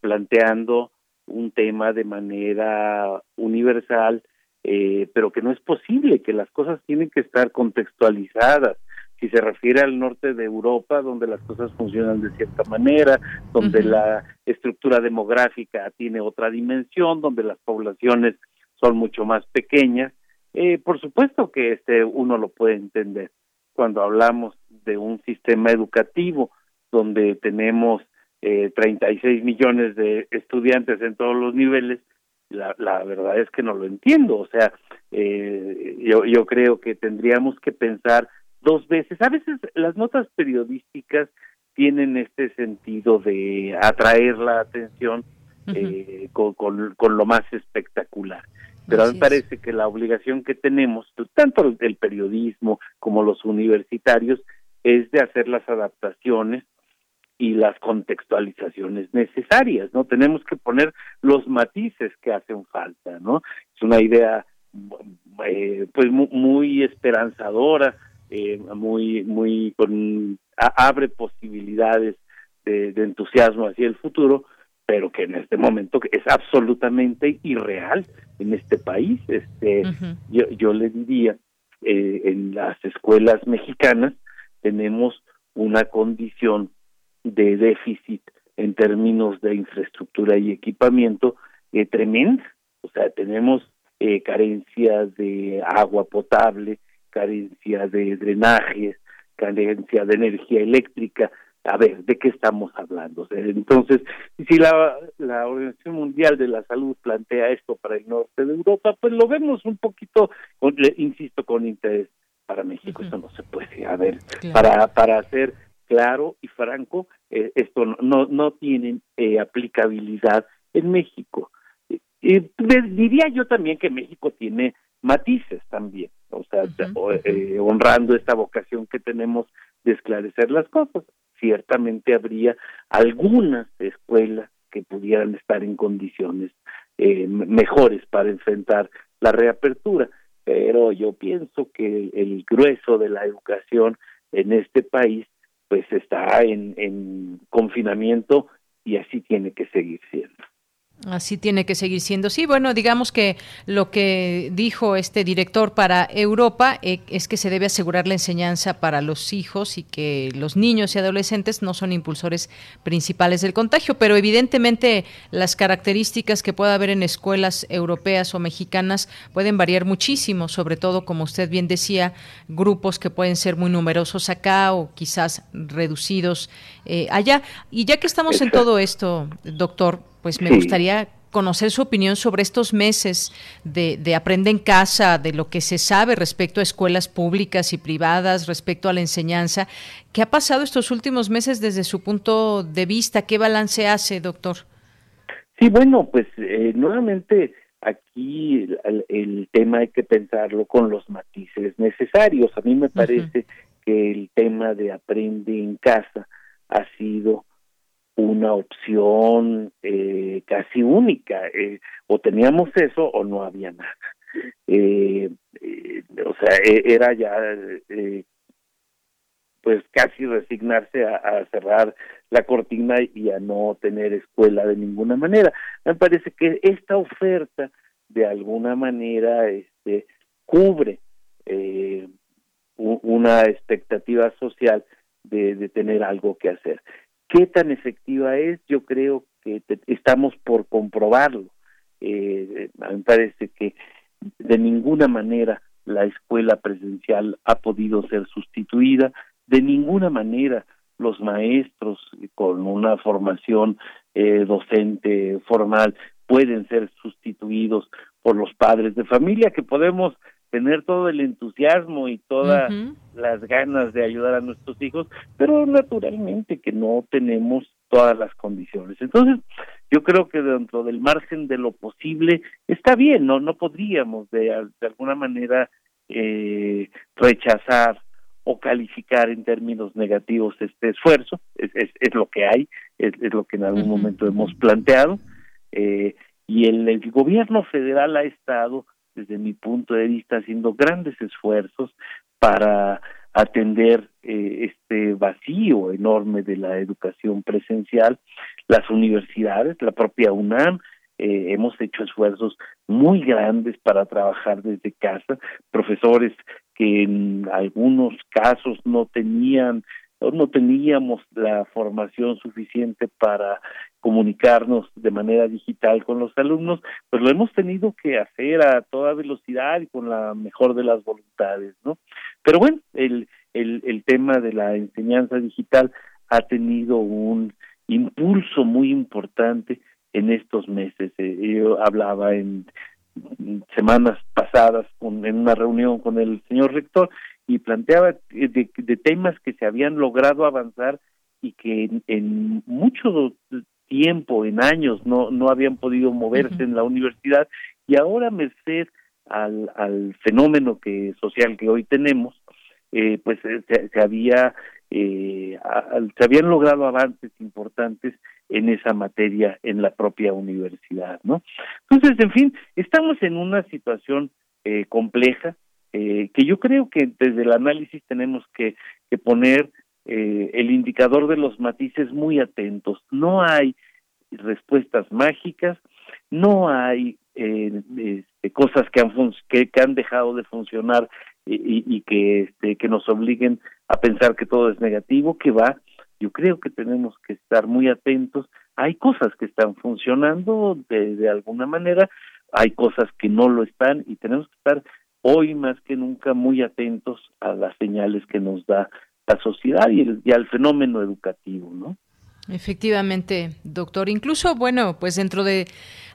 planteando un tema de manera universal, eh, pero que no es posible, que las cosas tienen que estar contextualizadas. Si se refiere al norte de Europa, donde las cosas funcionan de cierta manera, donde la estructura demográfica tiene otra dimensión, donde las poblaciones son mucho más pequeñas, eh, por supuesto que este uno lo puede entender. Cuando hablamos de un sistema educativo donde tenemos eh, 36 millones de estudiantes en todos los niveles, la, la verdad es que no lo entiendo. O sea, eh, yo, yo creo que tendríamos que pensar dos veces. A veces las notas periodísticas tienen este sentido de atraer la atención eh, con, con, con, lo más espectacular. Pero a mí me parece que la obligación que tenemos, tanto el periodismo como los universitarios, es de hacer las adaptaciones y las contextualizaciones necesarias, ¿no? Tenemos que poner los matices que hacen falta, ¿no? Es una idea eh, pues muy, esperanzadora, eh, muy muy con abre posibilidades de, entusiasmo hacia el futuro, pero que en este momento es absolutamente irreal en este país. Este, yo, yo le diría, eh, en las escuelas mexicanas tenemos una condición de déficit en términos de infraestructura y equipamiento eh, tremenda. O sea, tenemos eh, carencia de agua potable, carencia de drenajes, carencia de energía eléctrica. A ver, ¿de qué estamos hablando? entonces, si la, la Organización Mundial de la Salud plantea esto para el norte de Europa, pues lo vemos un poquito, insisto, con interés. Para México eso no se puede. A ver, para, para hacer claro y franco, eh, esto no, no tiene eh, aplicabilidad en México. Y diría yo también que México tiene matices también, o sea, eh, honrando esta vocación que tenemos de esclarecer las cosas. Ciertamente habría algunas escuelas que pudieran estar en condiciones mejores para enfrentar la reapertura, pero yo pienso que el grueso de la educación en este país pues está en, en confinamiento y así tiene que seguir siendo. Así tiene que seguir siendo. Sí, bueno, digamos que lo que dijo este director para Europa eh, es que se debe asegurar la enseñanza para los hijos y que los niños y adolescentes no son impulsores principales del contagio, pero evidentemente las características que pueda haber en escuelas europeas o mexicanas pueden variar muchísimo, sobre todo, como usted bien decía, grupos que pueden ser muy numerosos acá o quizás reducidos eh, allá. Y ya que estamos en todo esto, doctor, pues me gustaría conocer su opinión sobre estos meses de, de Aprende en Casa, de lo que se sabe respecto a escuelas públicas y privadas, respecto a la enseñanza. ¿Qué ha pasado estos últimos meses desde su punto de vista? ¿Qué balance hace, doctor? Sí, bueno, pues eh, nuevamente aquí el, tema hay que pensarlo con los matices necesarios. A mí me parece que el tema de Aprende en Casa ha sido una opción eh, casi única. Eh, o teníamos eso o no había nada. Eh, o sea, e, era ya pues casi resignarse a, cerrar la cortina y a no tener escuela de ninguna manera. Me parece que esta oferta de alguna manera este cubre una expectativa social de tener algo que hacer. ¿Qué tan efectiva es? Yo creo que estamos por comprobarlo. Eh, me parece que de ninguna manera la escuela presencial ha podido ser sustituida, de ninguna manera los maestros con una formación eh, docente formal pueden ser sustituidos por los padres de familia que podemos tener todo el entusiasmo y todas las ganas de ayudar a nuestros hijos, pero naturalmente que no tenemos todas las condiciones. Entonces, yo creo que dentro del margen de lo posible está bien, no no podríamos de, de alguna manera eh, rechazar o calificar en términos negativos este esfuerzo, es, es, lo que hay, es, lo que en algún momento hemos planteado, eh, y el gobierno federal ha estado desde mi punto de vista, haciendo grandes esfuerzos para atender eh, este vacío enorme de la educación presencial. Las universidades, la propia UNAM, eh, hemos hecho esfuerzos muy grandes para trabajar desde casa, profesores que en algunos casos no tenían no teníamos la formación suficiente para comunicarnos de manera digital con los alumnos, pues lo hemos tenido que hacer a toda velocidad y con la mejor de las voluntades, ¿no? Pero bueno, el, el, el tema de la enseñanza digital ha tenido un impulso muy importante en estos meses. Eh, yo hablaba en semanas pasadas con, en una reunión con el señor rector y planteaba de, de temas que se habían logrado avanzar y que en, en mucho tiempo, en años, no, no habían podido moverse en la universidad y ahora merced al, al fenómeno que social que hoy tenemos, eh, pues eh, se, había eh, se habían logrado avances importantes en esa materia en la propia universidad, ¿no? Entonces, en fin, estamos en una situación eh, compleja eh, que yo creo que desde el análisis tenemos que, que poner eh, el indicador de los matices muy atentos. No hay respuestas mágicas, no hay eh, este, cosas que han, que, han dejado de funcionar y, y, que, este, que nos obliguen a pensar que todo es negativo, que va. Yo creo que tenemos que estar muy atentos. Hay cosas que están funcionando de, de alguna manera, hay cosas que no lo están y tenemos que estar hoy más que nunca muy atentos a las señales que nos da la sociedad y, el, y al fenómeno educativo, ¿no? Efectivamente, doctor. Incluso, bueno, pues dentro de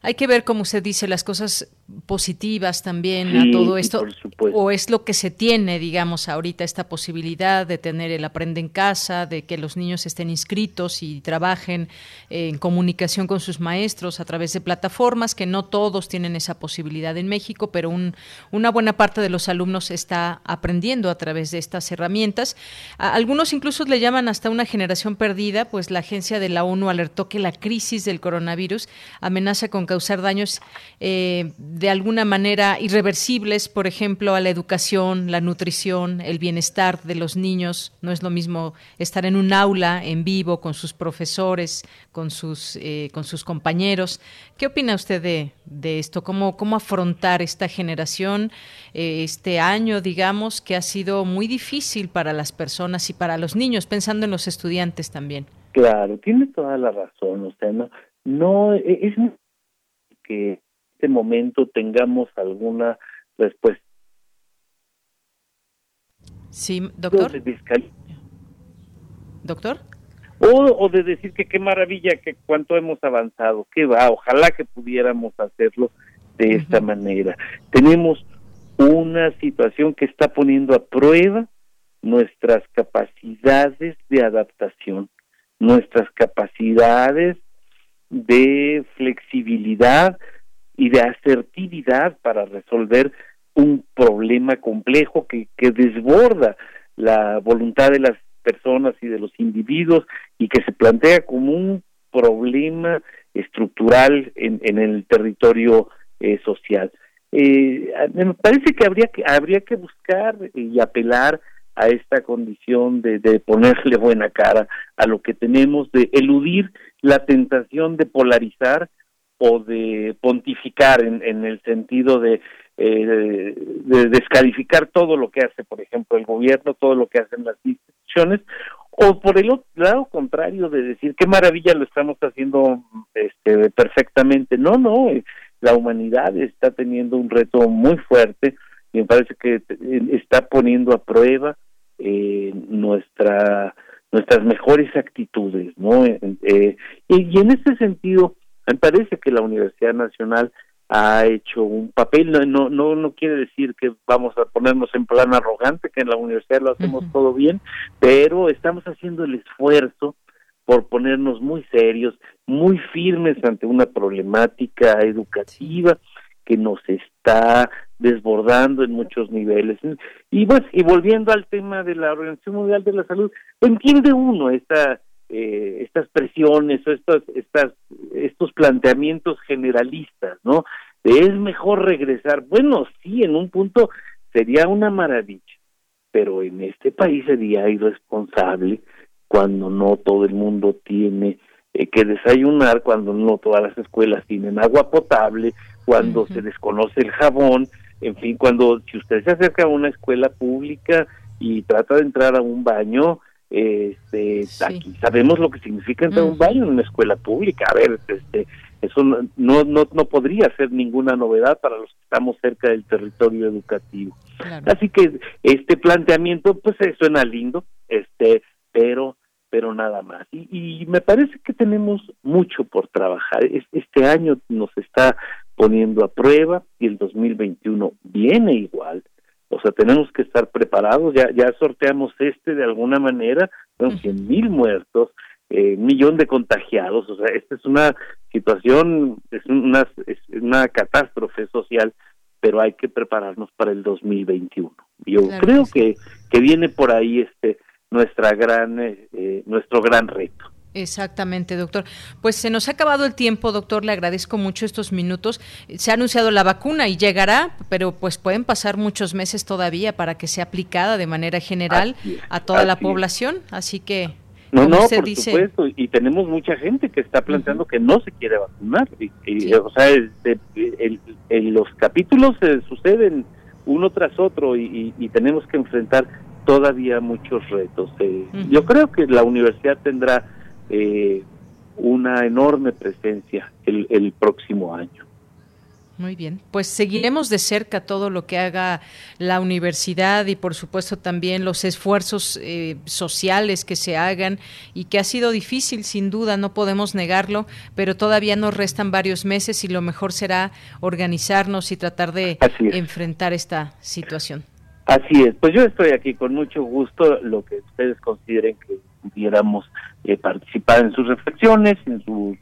hay que ver, como usted dice, las cosas positivas también a todo esto. O es lo que se tiene, digamos, ahorita esta posibilidad de tener el aprende en casa, de que los niños estén inscritos y trabajen en comunicación con sus maestros a través de plataformas, que no todos tienen esa posibilidad en México, pero un, una buena parte de los alumnos está aprendiendo a través de estas herramientas. algunos incluso le llaman hasta una generación perdida, pues la de la ONU alertó que la crisis del coronavirus amenaza con causar daños eh, de alguna manera irreversibles, por ejemplo, a la educación, la nutrición, el bienestar de los niños. No es lo mismo estar en un aula en vivo con sus profesores, con sus, eh, compañeros. ¿Qué opina usted de, esto? ¿Cómo, ¿Cómo afrontar esta generación, eh, este año, digamos, que ha sido muy difícil para las personas y para los niños, pensando en los estudiantes también? Claro, tiene toda la razón. usted no, no e, es que en este momento tengamos alguna respuesta. Sí, doctor. Doctor. O, de decir que qué maravilla, que cuánto hemos avanzado, que va, ojalá que pudiéramos hacerlo de esta manera. Tenemos una situación que está poniendo a prueba nuestras capacidades de adaptación, nuestras capacidades de flexibilidad y de asertividad para resolver un problema complejo que, desborda la voluntad de las personas y de los individuos y que se plantea como un problema estructural en, en el territorio eh, social. Eh, me parece que habría que habría que buscar y apelar a esta condición de, de ponerle buena cara a lo que tenemos, de eludir la tentación de polarizar o de pontificar en, en el sentido de, eh, de descalificar todo lo que hace, por ejemplo, el gobierno, todo lo que hacen las instituciones, o por el otro lado contrario de decir qué maravilla lo estamos haciendo este, perfectamente. No, no, eh, la humanidad está teniendo un reto muy fuerte me parece que eh, está poniendo a prueba eh, nuestra nuestras mejores actitudes, ¿no? Eh, y, en este sentido, me parece que la Universidad Nacional ha hecho un papel, no, no, no quiere decir que vamos a ponernos en plan arrogante, que en la universidad lo hacemos todo bien, pero estamos haciendo el esfuerzo por ponernos muy serios, muy firmes ante una problemática educativa que nos está desbordando en muchos niveles. Y pues, y volviendo al tema de la Organización Mundial de la Salud, entiende uno eh, estas presiones o estos, estas, estos planteamientos generalistas, ¿no? es mejor regresar. Bueno, sí, en un punto sería una maravilla, pero en este país sería irresponsable cuando no todo el mundo tiene eh, que desayunar, cuando no todas las escuelas tienen agua potable, cuando se desconoce el jabón, en fin, cuando si usted se acerca a una escuela pública y trata de entrar a un baño, este, aquí sabemos lo que significa entrar a un baño en una escuela pública. A ver, este, eso no, no, no, podría ser ninguna novedad para los que estamos cerca del territorio educativo. Así que este planteamiento, pues eh, suena lindo, este, pero pero nada más. Y, y, me parece que tenemos mucho por trabajar. Este año nos está poniendo a prueba y el 2021 viene igual. O sea, tenemos que estar preparados. Ya, ya sorteamos este de alguna manera, son cien mil muertos, eh, un millón de contagiados. O sea, esta es una situación, es una, es una catástrofe social, pero hay que prepararnos para el 2021. Yo creo que, que viene por ahí este nuestra gran, eh, eh, nuestro gran reto. Exactamente, doctor. Pues se nos ha acabado el tiempo, doctor. Le agradezco mucho estos minutos. Se ha anunciado la vacuna y llegará, pero pues pueden pasar muchos meses todavía para que sea aplicada de manera general a toda la población. Así que no, no, por supuesto, y tenemos mucha gente que está planteando que no se quiere vacunar. Y, O sea, los capítulos se suceden uno tras otro y, tenemos que enfrentar todavía muchos retos. Eh, yo creo que la universidad tendrá eh, una enorme presencia el, el próximo año. Muy bien, pues seguiremos de cerca todo lo que haga la universidad y por supuesto también los esfuerzos eh, sociales que se hagan y que ha sido difícil sin duda, no podemos negarlo, pero todavía nos restan varios meses y lo mejor será organizarnos y tratar de enfrentar esta situación. Así es, pues yo estoy aquí con mucho gusto, lo que ustedes consideren que pudiéramos eh, participar en sus reflexiones, en su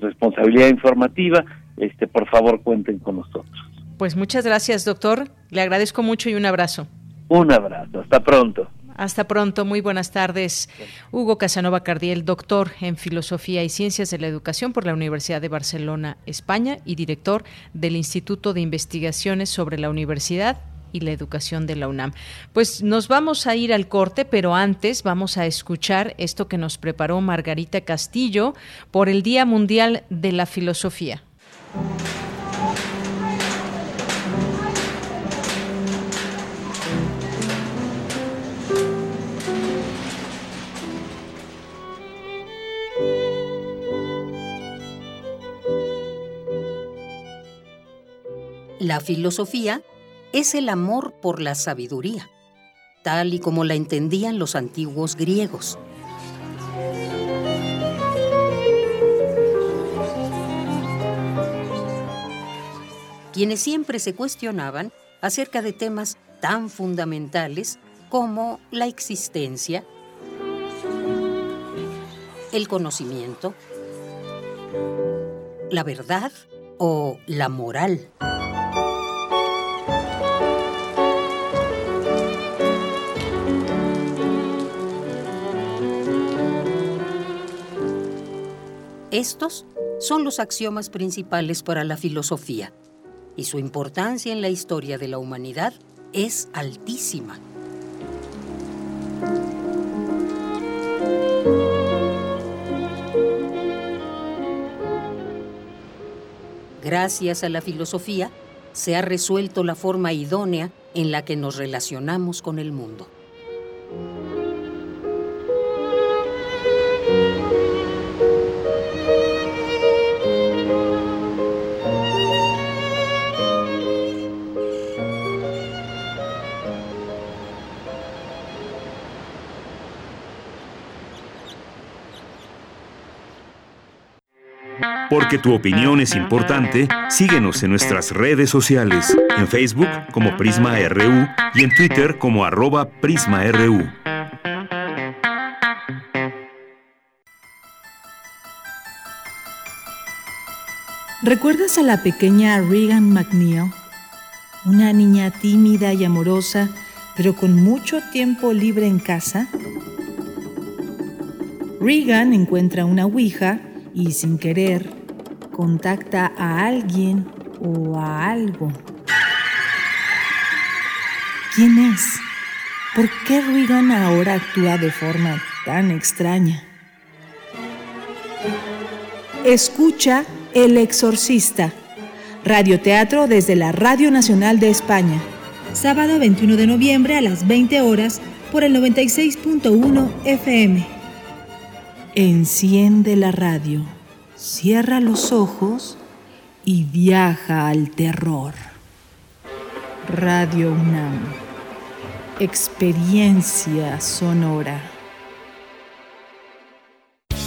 responsabilidad informativa, este, por favor cuenten con nosotros. Pues muchas gracias, doctor. Le agradezco mucho y un abrazo. Un abrazo. Hasta pronto. Hasta pronto, muy buenas tardes. Hugo Casanova Cardiel, doctor en Filosofía y Ciencias de la Educación por la Universidad de Barcelona, España, y director del Instituto de Investigaciones sobre la Universidad y la Educación de la UNAM. Pues nos vamos a ir al corte, pero antes vamos a escuchar esto que nos preparó Margarita Castillo por el Día Mundial de la Filosofía. La filosofía es el amor por la sabiduría, tal y como la entendían los antiguos griegos. Quienes siempre se cuestionaban acerca de temas tan fundamentales como la existencia, el conocimiento, la verdad o la moral. Estos son los axiomas principales para la filosofía y su importancia en la historia de la humanidad es altísima. Gracias a la filosofía, se ha resuelto la forma idónea en la que nos relacionamos con el mundo. Porque tu opinión es importante, síguenos en nuestras redes sociales, en Facebook como Prisma RU y en Twitter como arroba PrismaRU. ¿Recuerdas a la pequeña Regan McNeil? Una niña tímida y amorosa, pero con mucho tiempo libre en casa. Regan encuentra una Ouija y sin querer contacta a alguien o a algo. ¿Quién es? ¿Por qué Regan ahora actúa de forma tan extraña? Escucha El Exorcista, radioteatro desde la Radio Nacional de España, sábado 21 de noviembre a las 20 horas por el 96.1 FM. Enciende la radio, cierra los ojos y viaja al terror. Radio UNAM. Experiencia sonora.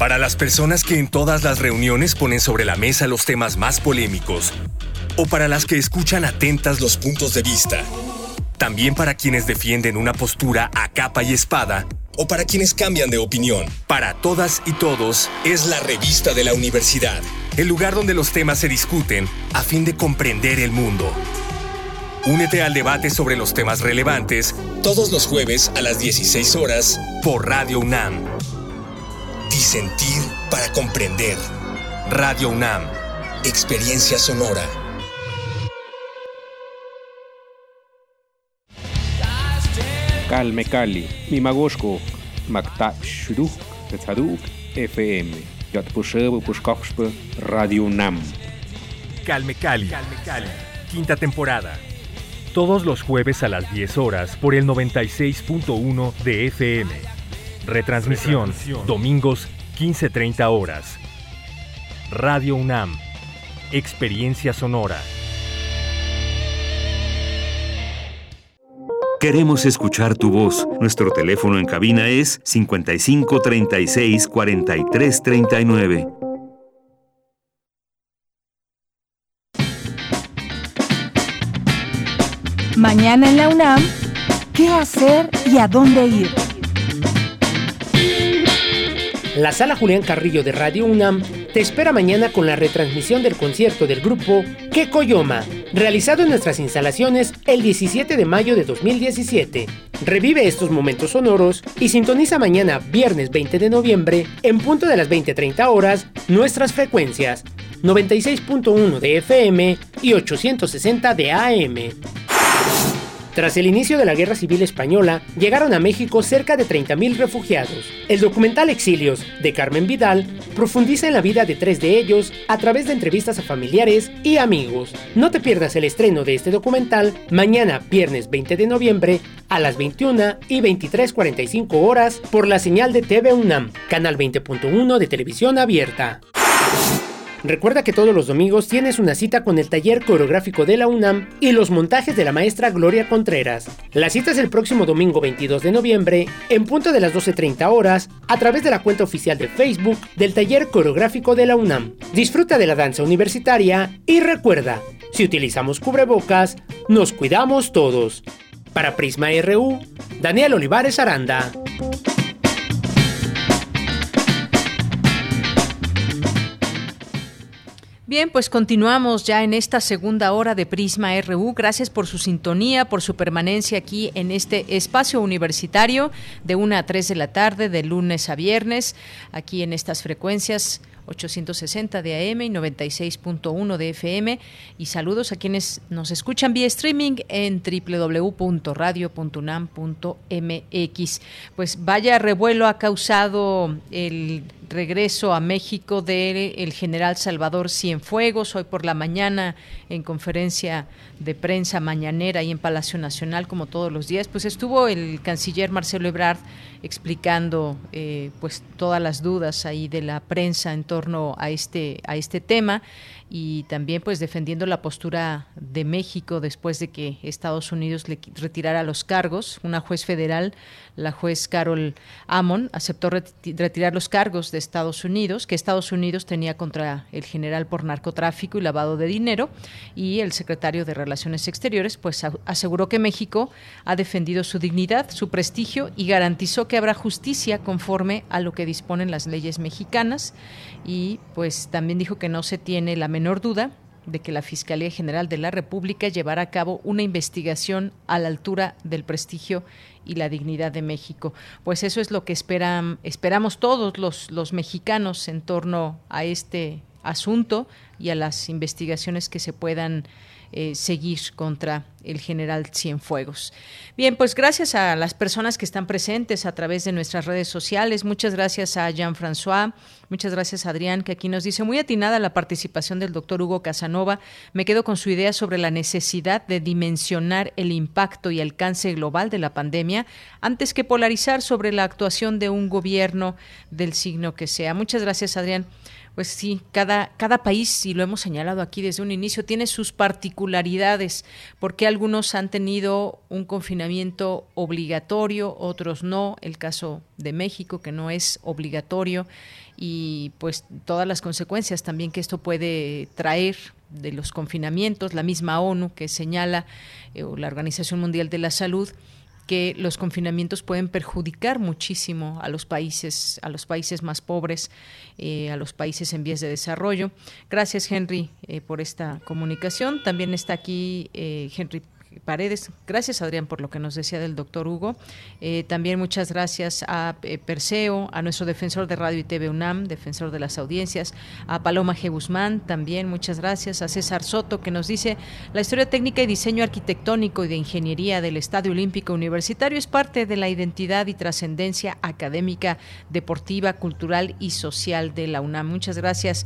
Para las personas que en todas las reuniones ponen sobre la mesa los temas más polémicos, o para las que escuchan atentas los puntos de vista, también para quienes defienden una postura a capa y espada, o para quienes cambian de opinión. Para todas y todos es la revista de la universidad, el lugar donde los temas se discuten a fin de comprender el mundo. Únete al debate sobre los temas relevantes todos los jueves a las 16 horas por Radio UNAM. Disentir para comprender. Radio UNAM. Experiencia sonora. Calme Cali, Mimagoshko, Makta Shuduk, Tetzaduk, FM, Yatpushebo Pushkoxpe, Radio UNAM. Calme Cali, quinta temporada. Todos los jueves a las 10 horas por el 96.1 de FM. Retransmisión, domingos 15.30 horas. Radio UNAM. Experiencia sonora. Queremos escuchar tu voz. Nuestro teléfono en cabina es 55 36 43 39. Mañana en la UNAM, ¿qué hacer y a dónde ir? La sala Julián Carrillo de Radio UNAM te espera mañana con la retransmisión del concierto del grupo Que Coyoma, realizado en nuestras instalaciones el 17 de mayo de 2017. Revive estos momentos sonoros y sintoniza mañana, viernes 20 de noviembre, en punto de las 20:30 horas, nuestras frecuencias 96.1 de FM y 860 de AM. Tras el inicio de la Guerra Civil Española, llegaron a México cerca de 30.000 refugiados. El documental Exilios, de Carmen Vidal, profundiza en la vida de tres de ellos a través de entrevistas a familiares y amigos. No te pierdas el estreno de este documental mañana, viernes 20 de noviembre, a las 21 y 23.45 horas por la señal de TV UNAM, canal 20.1 de televisión abierta. Recuerda que todos los domingos tienes una cita con el taller coreográfico de la UNAM y los montajes de la maestra Gloria Contreras. La cita es el próximo domingo 22 de noviembre, en punto de las 12.30 horas, a través de la cuenta oficial de Facebook del taller coreográfico de la UNAM. Disfruta de la danza universitaria y recuerda, si utilizamos cubrebocas, nos cuidamos todos. Para Prisma RU, Daniel Olivares Aranda. Bien, pues continuamos ya en esta segunda hora de Prisma RU. Gracias por su sintonía, por su permanencia aquí en este espacio universitario de 1 a 3 de la tarde, de lunes a viernes, aquí en estas frecuencias 860 de AM y 96.1 de FM. Y saludos a quienes nos escuchan vía streaming en www.radio.unam.mx. Pues vaya revuelo ha causado el regreso a México del general Salvador Cienfuegos hoy por la mañana en conferencia de prensa mañanera y en Palacio Nacional como todos los días. Pues estuvo el canciller Marcelo Ebrard explicando eh, pues todas las dudas ahí de la prensa en torno a este a este tema y también pues defendiendo la postura de México después de que Estados Unidos le retirara los cargos. Una juez federal, la juez Carol Amon, aceptó retirar los cargos de Estados Unidos, que Estados Unidos tenía contra el general por narcotráfico y lavado de dinero, y el secretario de Relaciones Exteriores pues aseguró que México ha defendido su dignidad, su prestigio y garantizó que habrá justicia conforme a lo que disponen las leyes mexicanas y pues también dijo que no se tiene la menor duda de que la Fiscalía General de la República llevará a cabo una investigación a la altura del prestigio y la dignidad de México. Pues eso es lo que esperan, esperamos todos los, los mexicanos en torno a este asunto y a las investigaciones que se puedan eh, seguir contra el general Cienfuegos. Bien, pues gracias a las personas que están presentes a través de nuestras redes sociales. Muchas gracias a Jean-François, muchas gracias a Adrián, que aquí nos dice muy atinada la participación del doctor Hugo Casanova. Me quedo con su idea sobre la necesidad de dimensionar el impacto y alcance global de la pandemia antes que polarizar sobre la actuación de un gobierno del signo que sea. Muchas gracias, Adrián pues sí, cada, cada país, y lo hemos señalado aquí desde un inicio, tiene sus particularidades, porque algunos han tenido un confinamiento obligatorio, otros no, el caso de México, que no es obligatorio, y pues todas las consecuencias también que esto puede traer de los confinamientos, la misma ONU que señala, eh, la Organización Mundial de la Salud, que los confinamientos pueden perjudicar muchísimo a los países, a los países más pobres, eh, a los países en vías de desarrollo. Gracias, Henry, eh, por esta comunicación. También está aquí eh, Henry Paredes. Gracias, Adrián, por lo que nos decía del doctor Hugo. Eh, también muchas gracias a eh, Perseo, a nuestro defensor de Radio y TV UNAM, defensor de las audiencias, a Paloma G. Guzmán, también muchas gracias, a César Soto, que nos dice, la historia técnica y diseño arquitectónico y de ingeniería del Estadio Olímpico Universitario es parte de la identidad y trascendencia académica, deportiva, cultural y social de la UNAM. Muchas gracias.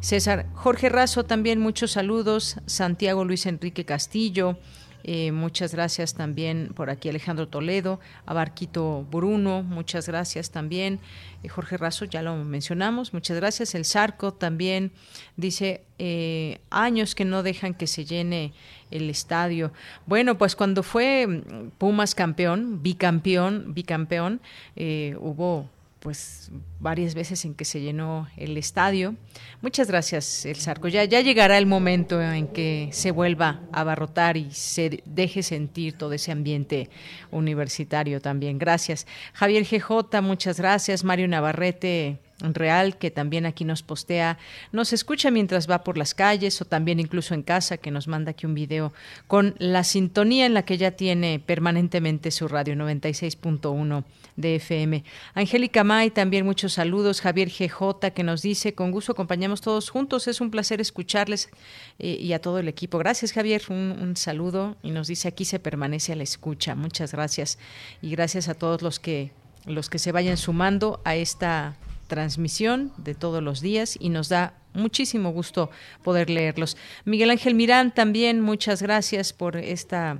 César Jorge Razo, también muchos saludos. Santiago Luis Enrique Castillo, Eh, muchas gracias también por aquí Alejandro Toledo, a Barquito Bruno, muchas gracias también. Eh, Jorge Razo, ya lo mencionamos, muchas gracias. El Zarco también dice eh, años que no dejan que se llene el estadio. Bueno, pues cuando fue mm, Pumas campeón, bicampeón, bicampeón, hubo pues varias veces en que se llenó el estadio. Muchas gracias, El Sarco. Ya, ya llegará el momento en que se vuelva a abarrotar y se deje sentir todo ese ambiente universitario también. Gracias. Javier GJ, muchas gracias. Mario Navarrete, Real, que también aquí nos postea, nos escucha mientras va por las calles o también incluso en casa, que nos manda aquí un video con la sintonía en la que ya tiene permanentemente su radio 96.1 de FM. Angélica May, también muchos saludos. Javier GJ, que nos dice, con gusto acompañamos todos juntos, es un placer escucharles eh, y a todo el equipo. Gracias, Javier, un, un saludo y nos dice, aquí se permanece a la escucha. Muchas gracias y gracias a todos los que los que se vayan sumando a esta transmisión de todos los días y nos da muchísimo gusto poder leerlos. Miguel Ángel Mirán, también muchas gracias por esta,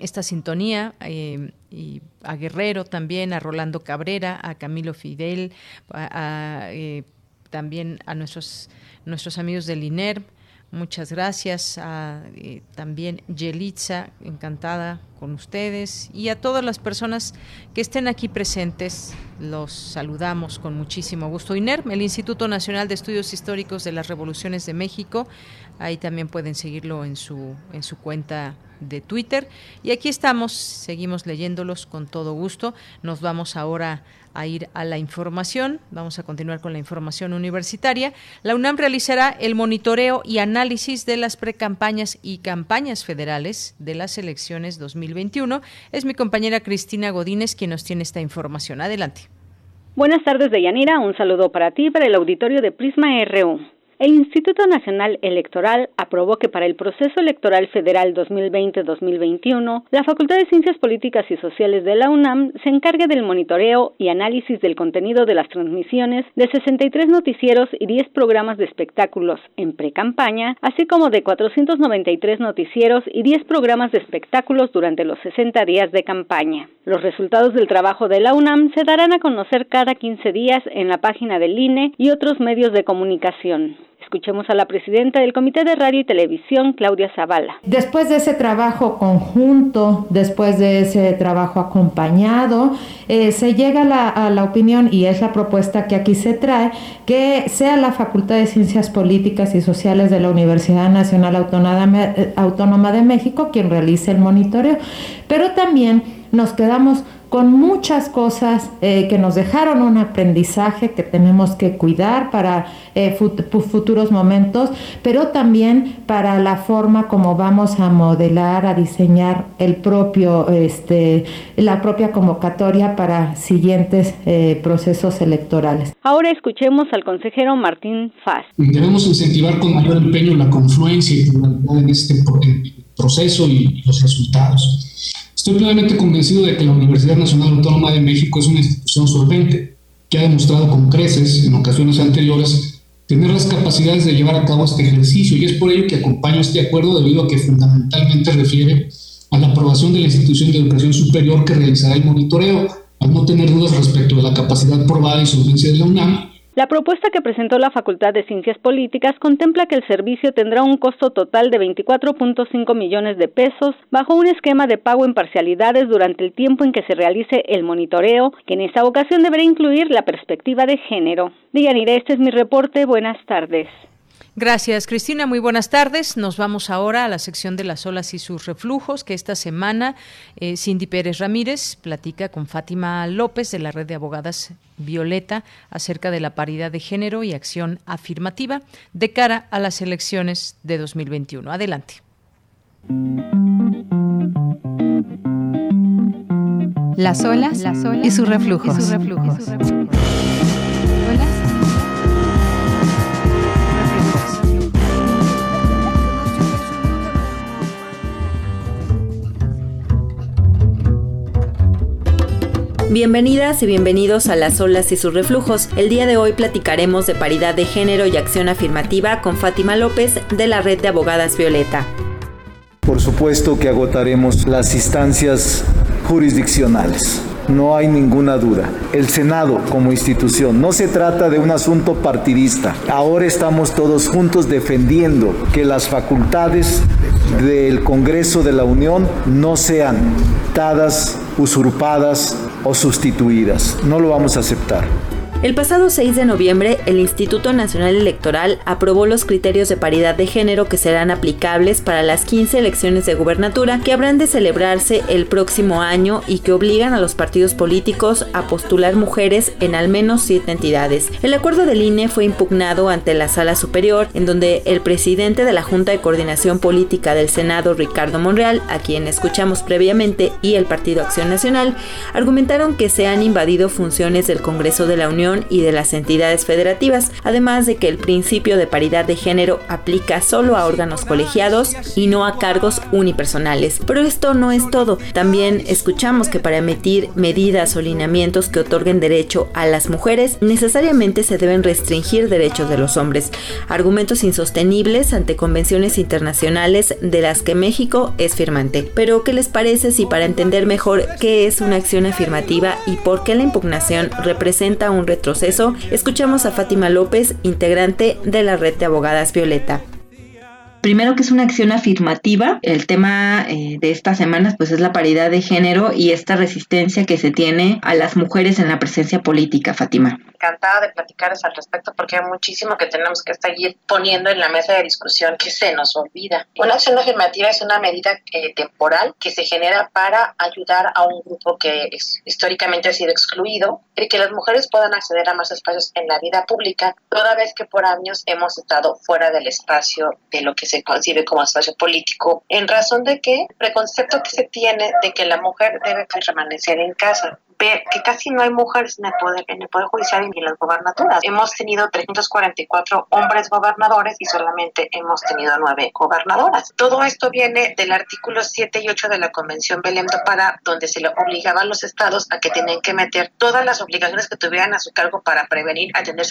esta sintonía. Eh, y a Guerrero también, a Rolando Cabrera, a Camilo Fidel, eh, también a nuestros, nuestros amigos del INER. Muchas gracias a eh, también Yelitza, encantada con ustedes y a todas las personas que estén aquí presentes. Los saludamos con muchísimo gusto. INERM, el Instituto Nacional de Estudios Históricos de las Revoluciones de México, ahí también pueden seguirlo en su en su cuenta de Twitter. Y aquí estamos, seguimos leyéndolos con todo gusto. Nos vamos ahora a ir a la información. Vamos a continuar con la información universitaria. La UNAM realizará el monitoreo y análisis de las precampañas y campañas federales de las elecciones 2021. Es mi compañera Cristina Godínez quien nos tiene esta información. Adelante. Buenas tardes, Deyanira. Un saludo para ti para el auditorio de Prisma RU. El Instituto Nacional Electoral aprobó que para el proceso electoral federal 2020-2021, la Facultad de Ciencias Políticas y Sociales de la UNAM se encargue del monitoreo y análisis del contenido de las transmisiones de 63 noticieros y 10 programas de espectáculos en pre-campaña, así como de 493 noticieros y 10 programas de espectáculos durante los 60 días de campaña. Los resultados del trabajo de la UNAM se darán a conocer cada 15 días en la página del INE y otros medios de comunicación. Escuchemos a la presidenta del Comité de Radio y Televisión, Claudia Zavala. Después de ese trabajo conjunto, después de ese trabajo acompañado, eh, se llega a la opinión, y es la propuesta que aquí se trae, que sea la Facultad de Ciencias Políticas y Sociales de la Universidad Nacional eh, Autónoma de México quien realice el monitoreo. Pero también nos quedamos con muchas cosas eh, que nos dejaron un aprendizaje que tenemos que cuidar para eh, futuros momentos, pero también para la forma como vamos a modelar, a diseñar el propio, este, la propia convocatoria para siguientes eh, procesos electorales. Ahora escuchemos al consejero Martín Faz. Debemos incentivar con mayor empeño la confluencia y pluralidad en este proceso y los resultados. Estoy plenamente convencido de que la Universidad Nacional Autónoma de México es una institución solvente que ha demostrado con creces en ocasiones anteriores tener las capacidades de llevar a cabo este ejercicio y es por ello que acompaño este acuerdo debido a que fundamentalmente refiere a la aprobación de la institución de educación superior que realizará el monitoreo, al no tener dudas respecto de la capacidad probada y solvencia de la UNAM la propuesta que presentó la Facultad de Ciencias Políticas contempla que el servicio tendrá un costo total de 24.5 millones de pesos bajo un esquema de pago en parcialidades durante el tiempo en que se realice el monitoreo, que en esta ocasión deberá incluir la perspectiva de género. Dianira, este es mi reporte. Buenas tardes. Gracias, Cristina. Muy buenas tardes. Nos vamos ahora a la sección de las olas y sus reflujos, que esta semana eh, Cindy Pérez Ramírez platica con Fátima López de la Red de Abogadas Violeta acerca de la paridad de género y acción afirmativa de cara a las elecciones de 2021. Adelante. Las olas, y sus reflujos. Bienvenidas y bienvenidos a Las olas y sus reflujos. El día de hoy platicaremos de paridad de género y acción afirmativa con Fátima López de la Red de Abogadas Violeta. Por supuesto que agotaremos las instancias jurisdiccionales. No hay ninguna duda. El Senado como institución no se trata de un asunto partidista. Ahora estamos todos juntos defendiendo que las facultades del Congreso de la Unión no sean dadas, usurpadas o sustituidas. No lo vamos a aceptar. El pasado 6 de noviembre, el Instituto Nacional Electoral aprobó los criterios de paridad de género que serán aplicables para las 15 elecciones de gubernatura que habrán de celebrarse el próximo año y que obligan a los partidos políticos a postular mujeres en al menos siete entidades. El acuerdo del INE fue impugnado ante la Sala Superior, en donde el presidente de la Junta de Coordinación Política del Senado, Ricardo Monreal, a quien escuchamos previamente, y el Partido Acción Nacional, argumentaron que se han invadido funciones del Congreso de la Unión y de las entidades federativas, además de que el principio de paridad de género aplica solo a órganos colegiados y no a cargos unipersonales. Pero esto no es todo. También escuchamos que para emitir medidas o lineamientos que otorguen derecho a las mujeres, necesariamente se deben restringir derechos de los hombres. Argumentos insostenibles ante convenciones internacionales de las que México es firmante. Pero, ¿qué les parece si para entender mejor qué es una acción afirmativa y por qué la impugnación representa un reto retroceso, escuchamos a Fátima López, integrante de la red de abogadas Violeta. Primero que es una acción afirmativa, el tema eh, de estas semanas pues es la paridad de género y esta resistencia que se tiene a las mujeres en la presencia política, Fátima encantada de platicarles al respecto porque hay muchísimo que tenemos que seguir poniendo en la mesa de discusión que se nos olvida. Una acción afirmativa es una medida eh, temporal que se genera para ayudar a un grupo que históricamente ha sido excluido y que las mujeres puedan acceder a más espacios en la vida pública, toda vez que por años hemos estado fuera del espacio de lo que se concibe como espacio político, en razón de que el preconcepto que se tiene de que la mujer debe permanecer en casa que casi no hay mujeres en el poder, en el poder judicial ni en las gobernaturas. Hemos tenido 344 hombres gobernadores y solamente hemos tenido nueve gobernadoras. Todo esto viene del artículo 7 y 8 de la Convención Belém do Pará, donde se le obligaba a los estados a que tenían que meter todas las obligaciones que tuvieran a su cargo para prevenir, atender,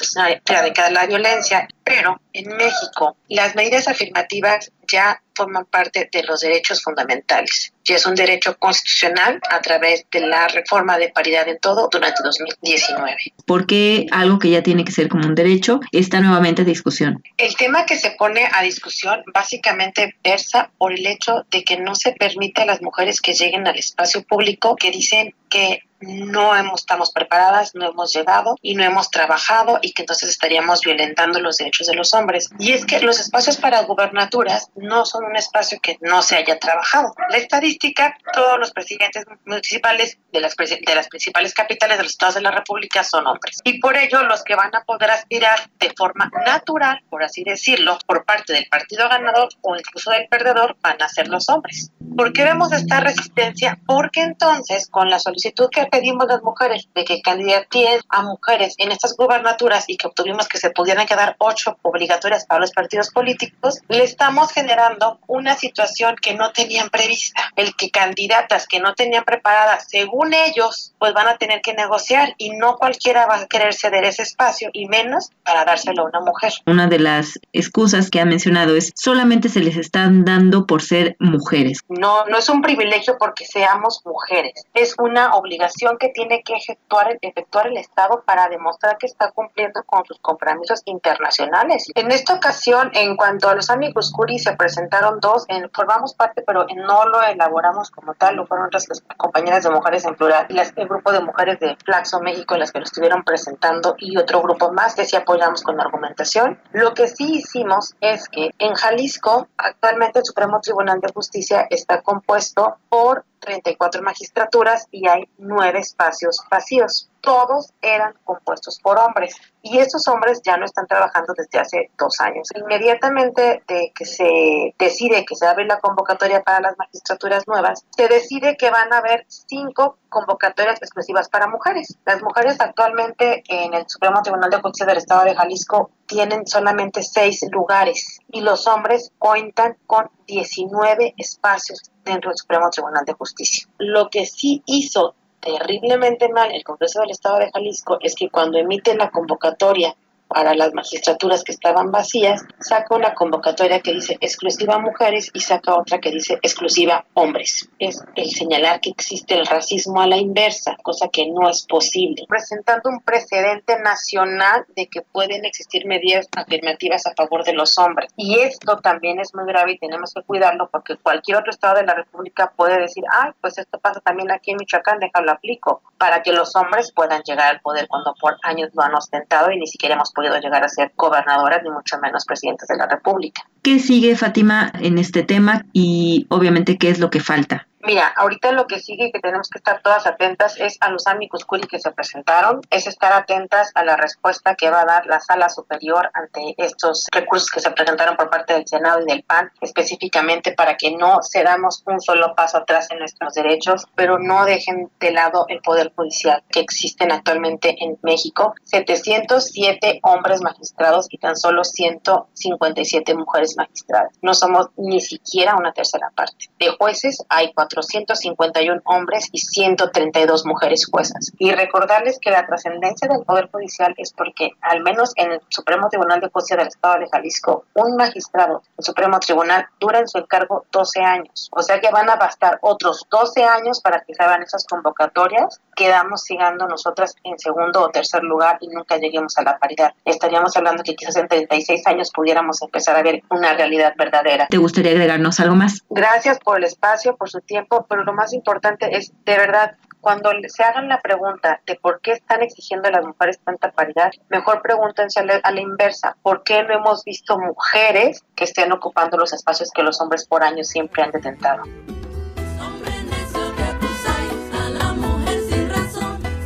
erradicar la violencia. Pero en México, las medidas afirmativas ya forman parte de los derechos fundamentales. Y es un derecho constitucional a través de la reforma de paridad en todo durante 2019. ¿Por qué algo que ya tiene que ser como un derecho está nuevamente a discusión? El tema que se pone a discusión básicamente versa por el hecho de que no se permite a las mujeres que lleguen al espacio público que dicen que no hemos, estamos preparadas, no hemos llegado y no hemos trabajado y que entonces estaríamos violentando los derechos de los hombres. Y es que los espacios para gubernaturas no son un espacio que no se haya trabajado. La estadística, todos los presidentes municipales de las, de las principales capitales de los estados de la República son hombres. Y por ello los que van a poder aspirar de forma natural, por así decirlo, por parte del partido ganador o incluso del perdedor, van a ser los hombres. ¿Por qué vemos esta resistencia? Porque entonces con la solicitud que pedimos las mujeres de que candidateen a mujeres en estas gubernaturas y que obtuvimos que se pudieran quedar ocho obligatorias para los partidos políticos, le estamos generando una situación que no tenían prevista. El que candidatas que no tenían preparadas, según ellos, pues van a tener que negociar y no cualquiera va a querer ceder ese espacio y menos para dárselo a una mujer. Una de las excusas que ha mencionado es solamente se les están dando por ser mujeres. No, no es un privilegio porque seamos mujeres, es una obligación que tiene que efectuar, efectuar el Estado para demostrar que está cumpliendo con sus compromisos internacionales. En esta ocasión, en cuanto a los amigos Curi, se presentaron dos, formamos parte, pero no lo elaboramos como tal, lo fueron otras compañeras de mujeres en plural, las, el grupo de mujeres de Flaxo México, las que lo estuvieron presentando, y otro grupo más que sí apoyamos con argumentación. Lo que sí hicimos es que en Jalisco, actualmente el Supremo Tribunal de Justicia está compuesto por 34 magistraturas y hay nueve espacios vacíos. Todos eran compuestos por hombres y estos hombres ya no están trabajando desde hace dos años. Inmediatamente de que se decide que se abre la convocatoria para las magistraturas nuevas, se decide que van a haber cinco convocatorias exclusivas para mujeres. Las mujeres actualmente en el Supremo Tribunal de Justicia del Estado de Jalisco tienen solamente seis lugares y los hombres cuentan con 19 espacios dentro del Supremo Tribunal de Justicia. Lo que sí hizo terriblemente mal el Congreso del Estado de Jalisco es que cuando emite la convocatoria para las magistraturas que estaban vacías, saca una convocatoria que dice exclusiva mujeres y saca otra que dice exclusiva hombres. Es el señalar que existe el racismo a la inversa, cosa que no es posible, presentando un precedente nacional de que pueden existir medidas afirmativas a favor de los hombres. Y esto también es muy grave y tenemos que cuidarlo porque cualquier otro estado de la República puede decir, ay, pues esto pasa también aquí en Michoacán, déjalo aplico, para que los hombres puedan llegar al poder cuando por años lo han ostentado y ni siquiera hemos podido llegar a ser gobernadoras ni mucho menos presidentes de la República. ¿Qué sigue, Fátima, en este tema y obviamente qué es lo que falta? Mira, ahorita lo que sigue y que tenemos que estar todas atentas es a los amigos curi que se presentaron, es estar atentas a la respuesta que va a dar la sala superior ante estos recursos que se presentaron por parte del Senado y del PAN, específicamente para que no cedamos un solo paso atrás en nuestros derechos, pero no dejen de lado el poder judicial que existen actualmente en México. 707 hombres magistrados y tan solo 157 mujeres magistradas. No somos ni siquiera una tercera parte. De jueces hay cuatro 451 hombres y 132 mujeres juezas. Y recordarles que la trascendencia del Poder Judicial es porque, al menos en el Supremo Tribunal de Justicia del Estado de Jalisco, un magistrado del Supremo Tribunal dura en su encargo 12 años. O sea que van a bastar otros 12 años para que se hagan esas convocatorias. Quedamos sigando nosotras en segundo o tercer lugar y nunca lleguemos a la paridad. Estaríamos hablando que quizás en 36 años pudiéramos empezar a ver una realidad verdadera. ¿Te gustaría agregarnos algo más? Gracias por el espacio, por su tiempo pero lo más importante es, de verdad, cuando se hagan la pregunta de por qué están exigiendo a las mujeres tanta paridad, mejor pregúntense a la, inversa, ¿por qué no hemos visto mujeres que estén ocupando los espacios que los hombres por años siempre han detentado?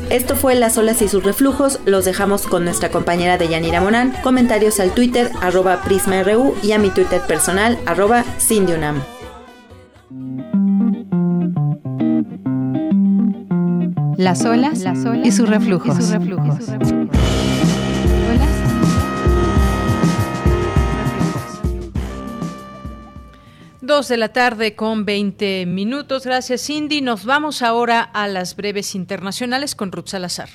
Esto fue Las olas y sus reflujos. Los dejamos con nuestra compañera de Yanira Monán. Comentarios al Twitter, arroba PrismaRU y a mi Twitter personal, arroba Cindyunam. las olas, y sus reflujos. Dos de la tarde con 20 minutos. Gracias, Cindy. Nos vamos ahora a las breves internacionales con Ruth Salazar.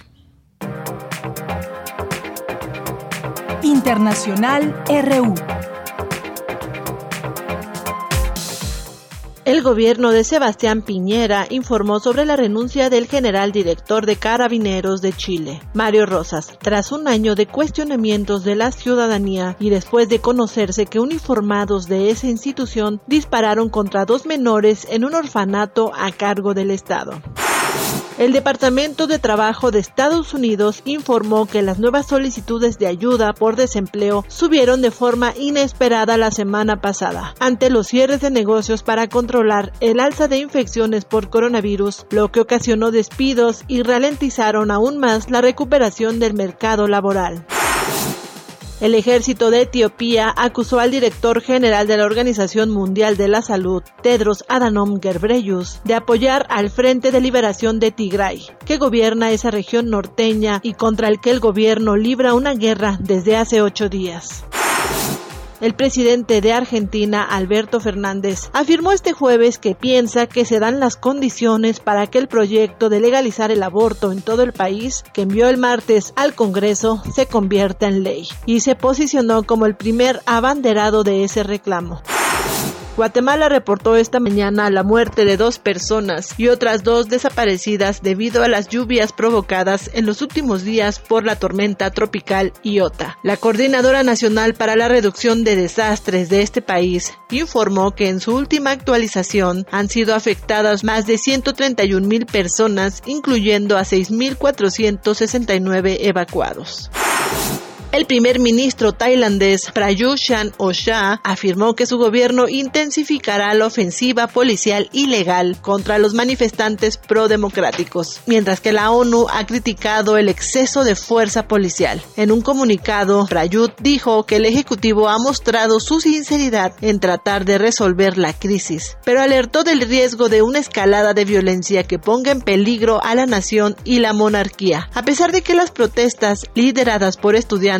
Internacional RU. El gobierno de Sebastián Piñera informó sobre la renuncia del general director de Carabineros de Chile, Mario Rosas, tras un año de cuestionamientos de la ciudadanía y después de conocerse que uniformados de esa institución dispararon contra dos menores en un orfanato a cargo del Estado. El Departamento de Trabajo de Estados Unidos informó que las nuevas solicitudes de ayuda por desempleo subieron de forma inesperada la semana pasada, ante los cierres de negocios para controlar el alza de infecciones por coronavirus, lo que ocasionó despidos y ralentizaron aún más la recuperación del mercado laboral. El ejército de Etiopía acusó al director general de la Organización Mundial de la Salud, Tedros Adhanom Ghebreyesus, de apoyar al Frente de Liberación de Tigray, que gobierna esa región norteña y contra el que el gobierno libra una guerra desde hace ocho días. El presidente de Argentina, Alberto Fernández, afirmó este jueves que piensa que se dan las condiciones para que el proyecto de legalizar el aborto en todo el país, que envió el martes al Congreso, se convierta en ley, y se posicionó como el primer abanderado de ese reclamo. Guatemala reportó esta mañana la muerte de dos personas y otras dos desaparecidas debido a las lluvias provocadas en los últimos días por la tormenta tropical Iota. La Coordinadora Nacional para la Reducción de Desastres de este país informó que en su última actualización han sido afectadas más de 131 mil personas, incluyendo a 6.469 evacuados. El primer ministro tailandés Prayut Chan-o-cha afirmó que su gobierno intensificará la ofensiva policial ilegal contra los manifestantes pro-democráticos, mientras que la ONU ha criticado el exceso de fuerza policial. En un comunicado, Prayut dijo que el Ejecutivo ha mostrado su sinceridad en tratar de resolver la crisis, pero alertó del riesgo de una escalada de violencia que ponga en peligro a la nación y la monarquía, a pesar de que las protestas lideradas por estudiantes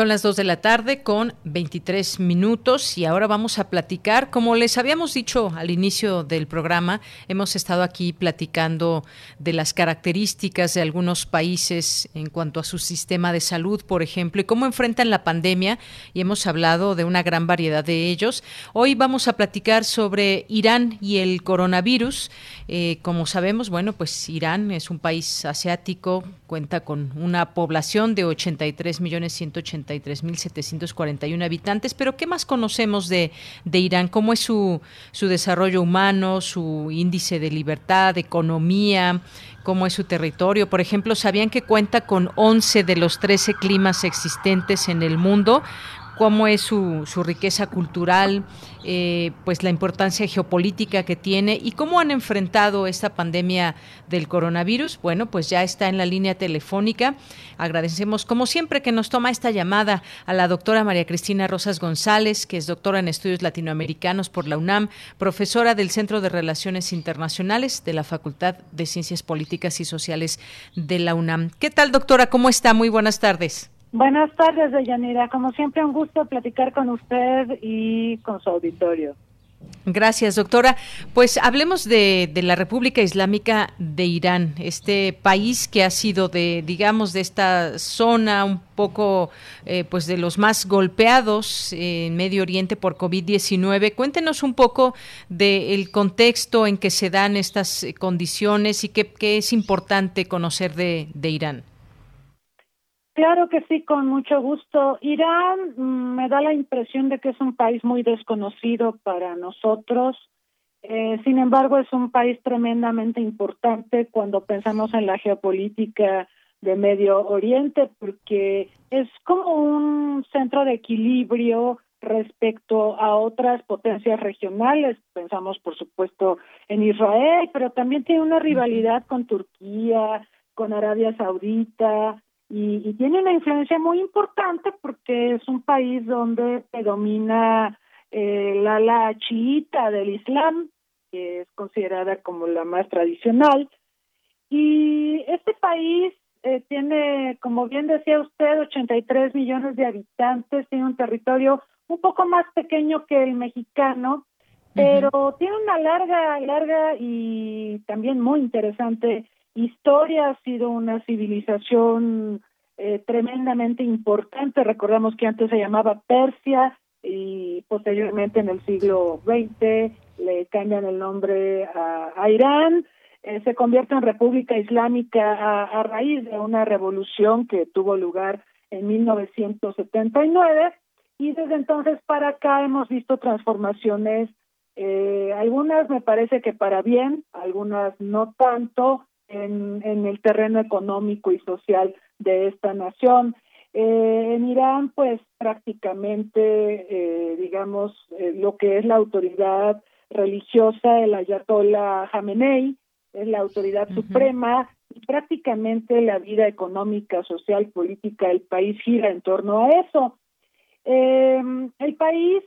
Son las 2 de la tarde con 23 minutos y ahora vamos a platicar, como les habíamos dicho al inicio del programa, hemos estado aquí platicando de las características de algunos países en cuanto a su sistema de salud, por ejemplo, y cómo enfrentan la pandemia y hemos hablado de una gran variedad de ellos. Hoy vamos a platicar sobre Irán y el coronavirus. Eh, como sabemos, bueno, pues Irán es un país asiático, cuenta con una población de 83 millones 180 83.741 habitantes. Pero ¿qué más conocemos de, de Irán? ¿Cómo es su, su desarrollo humano, su índice de libertad, de economía? ¿Cómo es su territorio? Por ejemplo, ¿sabían que cuenta con 11 de los 13 climas existentes en el mundo? Cómo es su, su riqueza cultural, eh, pues la importancia geopolítica que tiene y cómo han enfrentado esta pandemia del coronavirus. Bueno, pues ya está en la línea telefónica. Agradecemos, como siempre, que nos toma esta llamada a la doctora María Cristina Rosas González, que es doctora en estudios latinoamericanos por la UNAM, profesora del Centro de Relaciones Internacionales de la Facultad de Ciencias Políticas y Sociales de la UNAM. ¿Qué tal, doctora? ¿Cómo está? Muy buenas tardes. Buenas tardes, Deyanira. Como siempre, un gusto platicar con usted y con su auditorio. Gracias, doctora. Pues hablemos de, la República Islámica de Irán, este país que ha sido de, digamos, de esta zona un poco, eh, pues de los más golpeados en Medio Oriente por COVID-19. Cuéntenos un poco del contexto en que se dan estas condiciones y qué, es importante conocer de Irán. Claro que sí, con mucho gusto. Irán mm, me da la impresión de que es un país muy desconocido para nosotros. Eh, sin embargo, es un país tremendamente importante cuando pensamos en la geopolítica de Medio Oriente, porque es como un centro de equilibrio respecto a otras potencias regionales. Pensamos, por supuesto, en Israel, pero también tiene una rivalidad con Turquía, con Arabia Saudita, y, tiene una influencia muy importante porque es un país donde predomina eh, la la chiita del Islam, que es considerada como la más tradicional. Y este país eh, tiene, como bien decía usted, 83 millones de habitantes, tiene un territorio un poco más pequeño que el mexicano, pero tiene una larga, larga y también muy interesante historia, ha sido una civilización eh, tremendamente importante. Recordamos que antes se llamaba Persia y posteriormente en el siglo XX le cambian el nombre a, Irán. Eh, se convierte en República Islámica a, raíz de una revolución que tuvo lugar en 1979 y desde entonces para acá hemos visto transformaciones, eh, algunas me parece que para bien, algunas no tanto, en, en el terreno económico y social de esta nación. Eh, en Irán, pues prácticamente, eh, digamos, eh, lo que es la autoridad religiosa, el Ayatollah Khamenei, es la autoridad suprema y prácticamente la vida económica, social, política del país gira en torno a eso. el país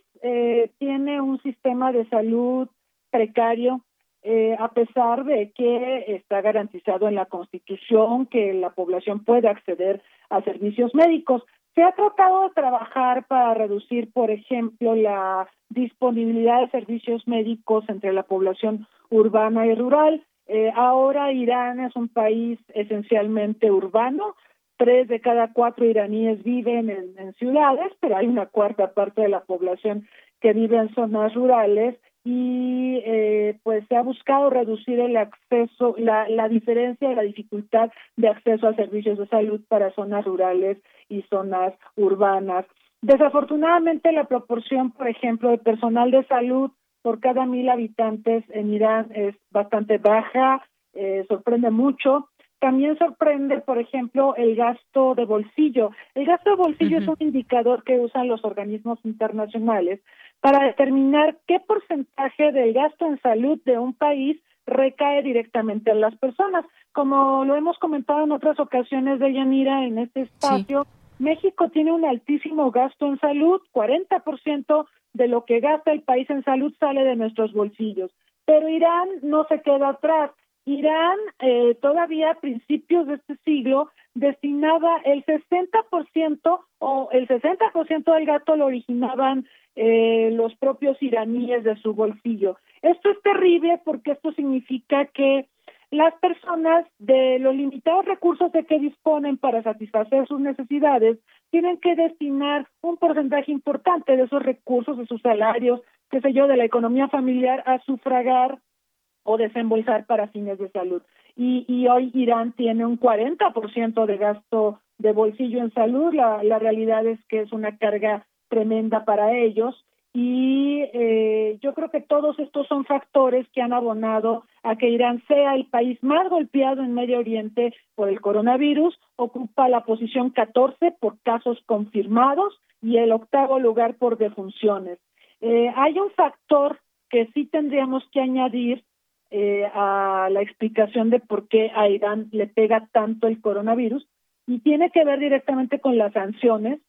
tiene un sistema de salud precario, eh, a pesar de que está garantizado en la Constitución que la población puede acceder a servicios médicos. Se ha tratado de trabajar para reducir, por ejemplo, la disponibilidad de servicios médicos entre la población urbana y rural. Eh, ahora Irán es un país esencialmente urbano. Tres de cada cuatro iraníes viven en ciudades, pero hay una cuarta parte de la población que vive en zonas rurales y eh, pues se ha buscado reducir el acceso, la, la diferencia, la dificultad de acceso a servicios de salud para zonas rurales y zonas urbanas. Desafortunadamente la proporción, por ejemplo, de personal de salud por cada mil habitantes en Irán es bastante baja, eh, sorprende mucho. También sorprende, por ejemplo, el gasto de bolsillo. El gasto de bolsillo es un indicador que usan los organismos internacionales para determinar qué porcentaje del gasto en salud de un país recae directamente en las personas. Como lo hemos comentado en otras ocasiones de Yanira en este espacio, México tiene un altísimo gasto en salud, 40% de lo que gasta el país en salud sale de nuestros bolsillos. Pero Irán no se queda atrás. Irán eh, todavía a principios de este siglo destinaba el 60% o el 60% del gasto lo originaban eh, los propios iraníes de su bolsillo. Esto es terrible porque esto significa que las personas de los limitados recursos de que disponen para satisfacer sus necesidades tienen que destinar un porcentaje importante de esos recursos, de sus salarios, qué sé yo, de la economía familiar a sufragar o desembolsar para fines de salud. Y, y hoy Irán tiene un 40% de gasto de bolsillo en salud. La, la realidad es que es una carga tremenda para ellos y eh, yo creo que todos estos son factores que han abonado a que Irán sea el país más golpeado en Medio Oriente por el coronavirus, ocupa la posición 14 por casos confirmados y el octavo lugar por defunciones. Eh, hay un factor que sí tendríamos que añadir eh, a la explicación de por qué a Irán le pega tanto el coronavirus y tiene que ver directamente con las sanciones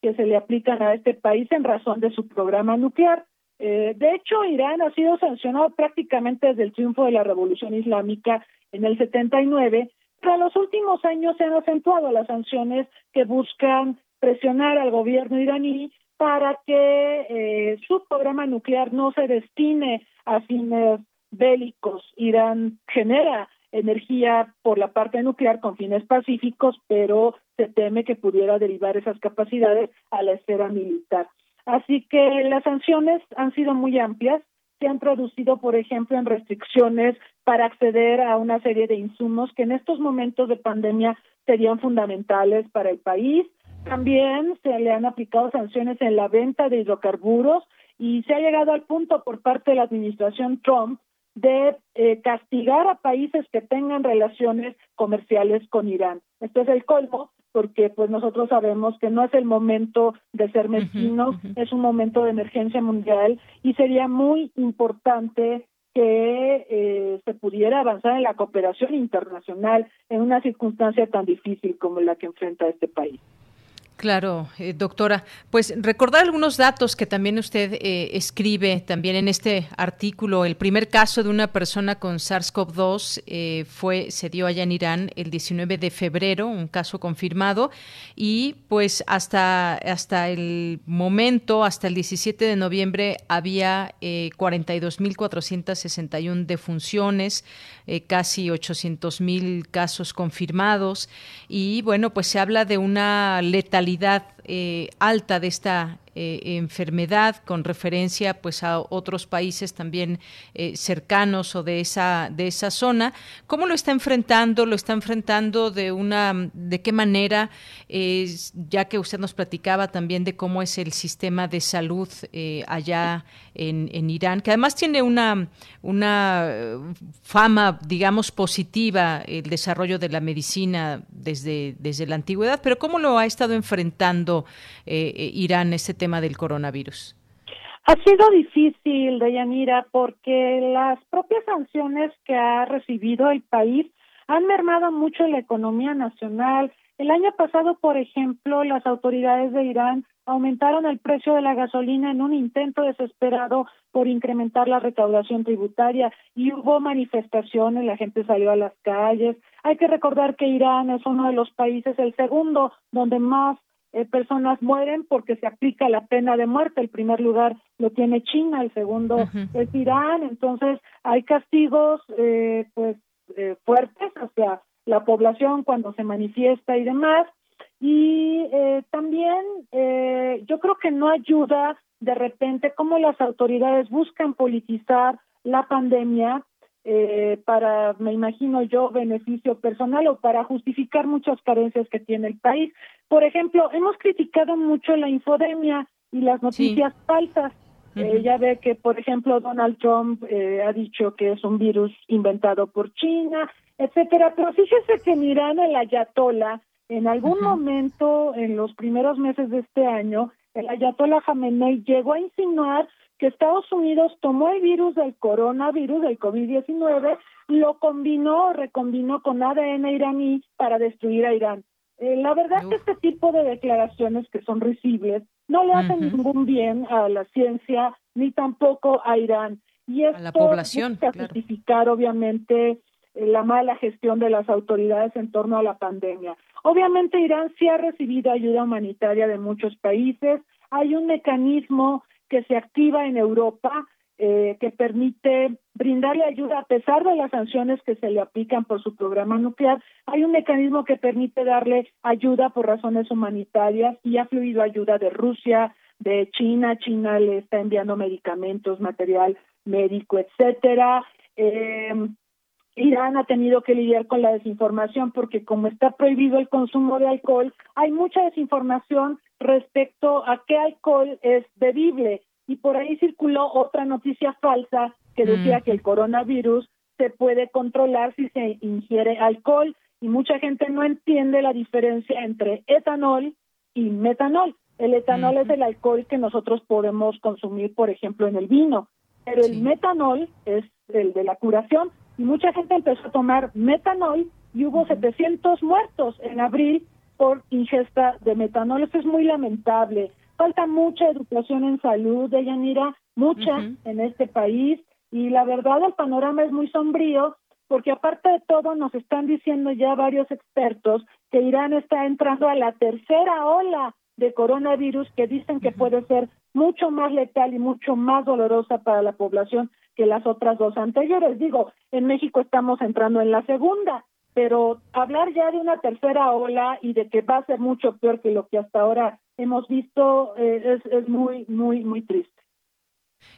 que se le aplican a este país en razón de su programa nuclear. Eh, de hecho, Irán ha sido sancionado prácticamente desde el triunfo de la Revolución Islámica en el 79, pero en los últimos años se han acentuado las sanciones que buscan presionar al gobierno iraní para que eh, su programa nuclear no se destine a fines bélicos. Irán genera energía por la parte nuclear con fines pacíficos, pero se teme que pudiera derivar esas capacidades a la esfera militar. Así que las sanciones han sido muy amplias, se han traducido, por ejemplo, en restricciones para acceder a una serie de insumos que en estos momentos de pandemia serían fundamentales para el país. También se le han aplicado sanciones en la venta de hidrocarburos y se ha llegado al punto por parte de la administración Trump de eh, castigar a países que tengan relaciones comerciales con Irán. Esto es el colmo porque pues nosotros sabemos que no es el momento de ser mezquinos, es un momento de emergencia mundial y sería muy importante que eh, se pudiera avanzar en la cooperación internacional en una circunstancia tan difícil como la que enfrenta este país. Claro, eh, doctora. Pues recordar algunos datos que también usted eh, escribe también en este artículo. El primer caso de una persona con SARS-CoV-2 eh, fue se dio allá en Irán el 19 de febrero, un caso confirmado, y pues hasta hasta el momento, hasta el 17 de noviembre, había 42.461 defunciones, casi 800.000 casos confirmados, y bueno, pues se habla de una letalidad eh, alta de esta eh, enfermedad con referencia pues a otros países también eh, cercanos o de esa de esa zona. Cómo lo está enfrentando lo está enfrentando de una de qué manera ya que usted nos platicaba también de cómo es el sistema de salud allá en, en, Irán que además tiene una una fama digamos positiva el desarrollo de la medicina desde desde la antigüedad pero cómo lo ha estado enfrentando Irán este tema del coronavirus? Ha sido difícil, Deyanira, porque las propias sanciones que ha recibido el país han mermado mucho la economía nacional. El año pasado, por ejemplo, las autoridades de Irán aumentaron el precio de la gasolina en un intento desesperado por incrementar la recaudación tributaria y hubo manifestaciones, la gente salió a las calles. Hay que recordar que Irán es uno de los países, el segundo, donde más eh, personas mueren porque se aplica la pena de muerte. El primer lugar lo tiene China, el segundo es Irán. Entonces hay castigos eh, pues eh, fuertes hacia la población cuando se manifiesta y demás. Y eh, también eh, yo creo que no ayuda de repente cómo las autoridades buscan politizar la pandemia eh, para, me imagino yo, beneficio personal o para justificar muchas carencias que tiene el país. Por ejemplo, hemos criticado mucho la infodemia y las noticias falsas. Eh, ya ve que, por ejemplo, Donald Trump eh, ha dicho que es un virus inventado por China, etcétera. Pero fíjese que en Irán el Ayatollah, en algún momento, en los primeros meses de este año, el Ayatollah Khamenei llegó a insinuar que Estados Unidos tomó el virus del coronavirus, del COVID-19, lo combinó, recombinó con ADN iraní para destruir a Irán. Eh, la verdad es que este tipo de declaraciones que son risibles no le hacen ningún bien a la ciencia ni tampoco a Irán. Y esto a la población, busca justificar, obviamente, la mala gestión de las autoridades en torno a la pandemia. Obviamente Irán sí ha recibido ayuda humanitaria de muchos países. Hay un mecanismo que se activa en Europa eh, que permite brindarle ayuda a pesar de las sanciones que se le aplican por su programa nuclear. Hay un mecanismo que permite darle ayuda por razones humanitarias y ha fluido ayuda de Rusia, de China. China le está enviando medicamentos, material médico, etcétera. Eh, Irán ha tenido que lidiar con la desinformación porque como está prohibido el consumo de alcohol, hay mucha desinformación respecto a qué alcohol es bebible. Y por ahí circuló otra noticia falsa que decía que el coronavirus se puede controlar si se ingiere alcohol. Y mucha gente no entiende la diferencia entre etanol y metanol. El etanol es el alcohol que nosotros podemos consumir, por ejemplo, en el vino, pero el metanol es el de la curación y mucha gente empezó a tomar metanol y hubo 700 muertos en abril por ingesta de metanol. Eso es muy lamentable. Falta mucha educación en salud, de Yanira, mucha en este país. Y la verdad el panorama es muy sombrío porque aparte de todo nos están diciendo ya varios expertos que Irán está entrando a la tercera ola de coronavirus que dicen que puede ser mucho más letal y mucho más dolorosa para la población que las otras dos anteriores. Digo, en México estamos entrando en la segunda, pero hablar ya de una tercera ola y de que va a ser mucho peor que lo que hasta ahora hemos visto eh, es, es muy, muy, muy triste.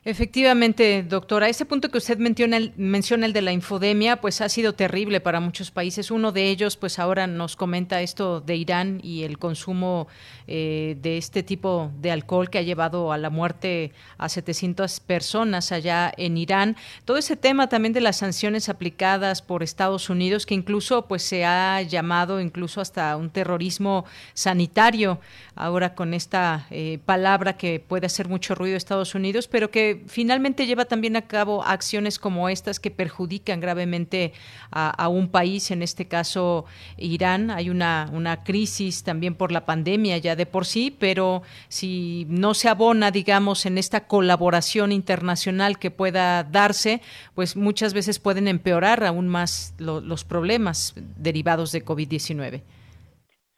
Efectivamente, doctora, ese punto que usted menciona, menciona, el de la infodemia, pues ha sido terrible para muchos países. Uno de ellos, pues ahora nos comenta esto de Irán y el consumo eh, de este tipo de alcohol que ha llevado a la muerte a 700 personas allá en Irán. Todo ese tema también de las sanciones aplicadas por Estados Unidos, que incluso pues se ha llamado incluso hasta un terrorismo sanitario, ahora con esta eh, palabra que puede hacer mucho ruido Estados Unidos, pero que finalmente lleva también a cabo acciones como estas que perjudican gravemente a, un país, en este caso Irán. Hay una, una crisis también por la pandemia ya de por sí, pero si no se abona, digamos, en esta colaboración internacional que pueda darse, pues muchas veces pueden empeorar aún más los problemas derivados de COVID-19.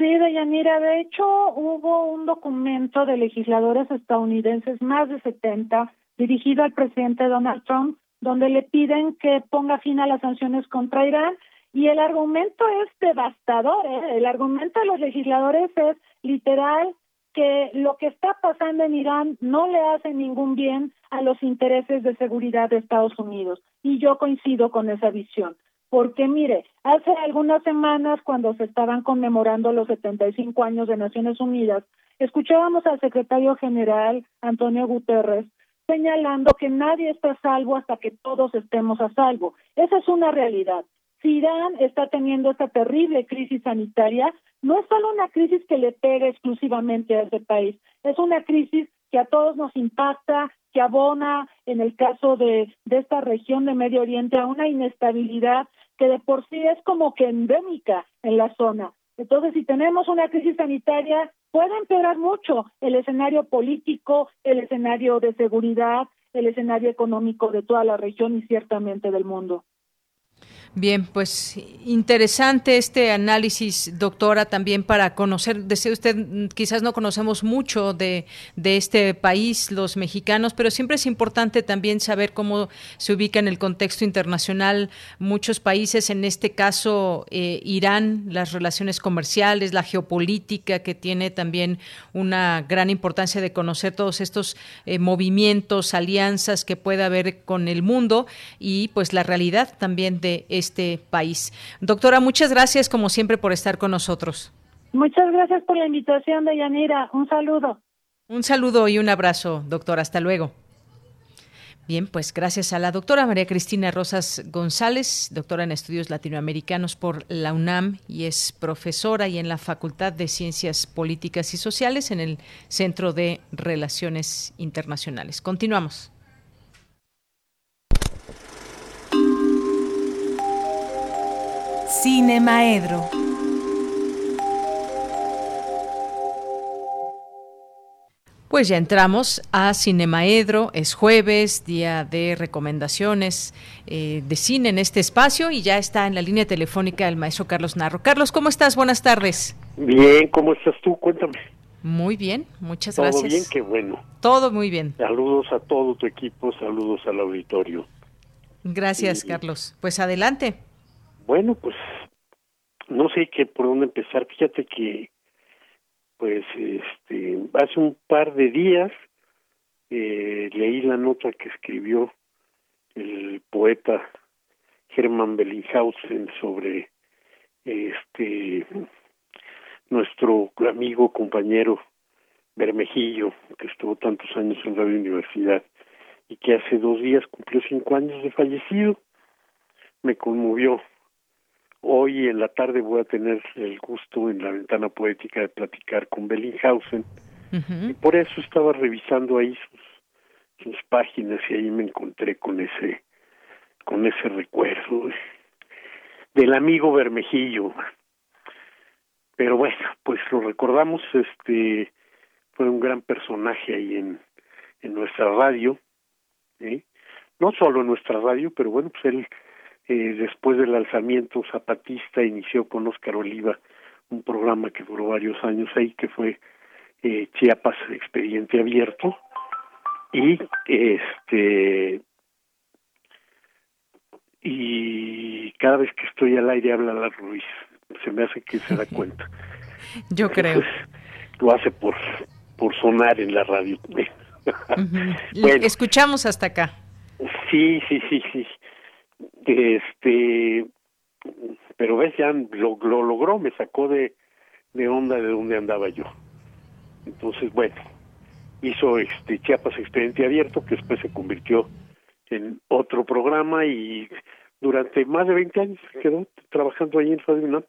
Sí, Deyanira, de hecho hubo un documento de legisladores estadounidenses, más de 70, dirigido al presidente Donald Trump, donde le piden que ponga fin a las sanciones contra Irán. Y el argumento es devastador. ¿eh? El argumento de los legisladores es literal que lo que está pasando en Irán no le hace ningún bien a los intereses de seguridad de Estados Unidos. Y yo coincido con esa visión. Porque mire, hace algunas semanas cuando se estaban conmemorando los 75 años de Naciones Unidas, escuchábamos al secretario general Antonio Guterres señalando que nadie está a salvo hasta que todos estemos a salvo. Esa es una realidad. Si Irán está teniendo esta terrible crisis sanitaria, no es solo una crisis que le pega exclusivamente a ese país, es una crisis que a todos nos impacta, que abona, en el caso de, de esta región de Medio Oriente, a una inestabilidad que de por sí es como que endémica en la zona. Entonces, si tenemos una crisis sanitaria, puede empeorar mucho el escenario político, el escenario de seguridad, el escenario económico de toda la región y ciertamente del mundo. Bien, pues interesante este análisis, doctora, también para conocer, decía usted, quizás no conocemos mucho de, de, este país, los mexicanos, pero siempre es importante también saber cómo se ubica en el contexto internacional muchos países, en este caso eh, Irán, las relaciones comerciales, la geopolítica, que tiene también una gran importancia de conocer todos estos eh, movimientos, alianzas que pueda haber con el mundo y pues la realidad también de este país. Doctora, muchas gracias como siempre por estar con nosotros. Muchas gracias por la invitación, Deyanira. Un saludo. Un saludo y un abrazo, doctora. Hasta luego. Bien, pues gracias a la doctora María Cristina Rosas González, doctora en estudios latinoamericanos por la UNAM y es profesora y en la Facultad de Ciencias Políticas y Sociales en el Centro de Relaciones Internacionales. Continuamos. Cine Maedro. Pues ya entramos a Cinemaedro, es jueves, día de recomendaciones eh, de cine en este espacio y ya está en la línea telefónica el maestro Carlos Narro. Carlos, ¿cómo estás? Buenas tardes. Bien, ¿cómo estás tú? Cuéntame. Muy bien, muchas gracias. Todo bien, qué bueno. Todo muy bien. Saludos a todo tu equipo, saludos al auditorio. Gracias, Carlos. Pues adelante. Bueno, pues no sé qué por dónde empezar. Fíjate que pues este hace un par de días eh, leí la nota que escribió el poeta Hermann Bellinghausen sobre este nuestro amigo compañero Bermejillo que estuvo tantos años en Radio Universidad y que hace dos días cumplió cinco años de fallecido me conmovió Hoy en la tarde voy a tener el gusto en la ventana poética de platicar con Bellinghausen. Y por eso estaba revisando ahí sus, sus páginas y ahí me encontré con ese con ese recuerdo del amigo Bermejillo. Pero bueno, pues lo recordamos, este fue un gran personaje ahí en, en nuestra radio, ¿eh? no solo en nuestra radio, pero bueno, pues él eh, después del alzamiento zapatista inició con Oscar Oliva un programa que duró varios años ahí que fue eh, Chiapas expediente abierto. Y este y cada vez que estoy al aire habla la Ruiz. Se me hace que se da *laughs* cuenta. Yo creo. lo hace por por sonar en la radio. *laughs* Escuchamos hasta acá. Sí sí sí sí este pero ves ya lo, lo logró me sacó de onda de donde andaba yo. Entonces bueno hizo este Chiapas Expediente Abierto que después se convirtió en otro programa y durante más de 20 años quedó trabajando ahí en Radio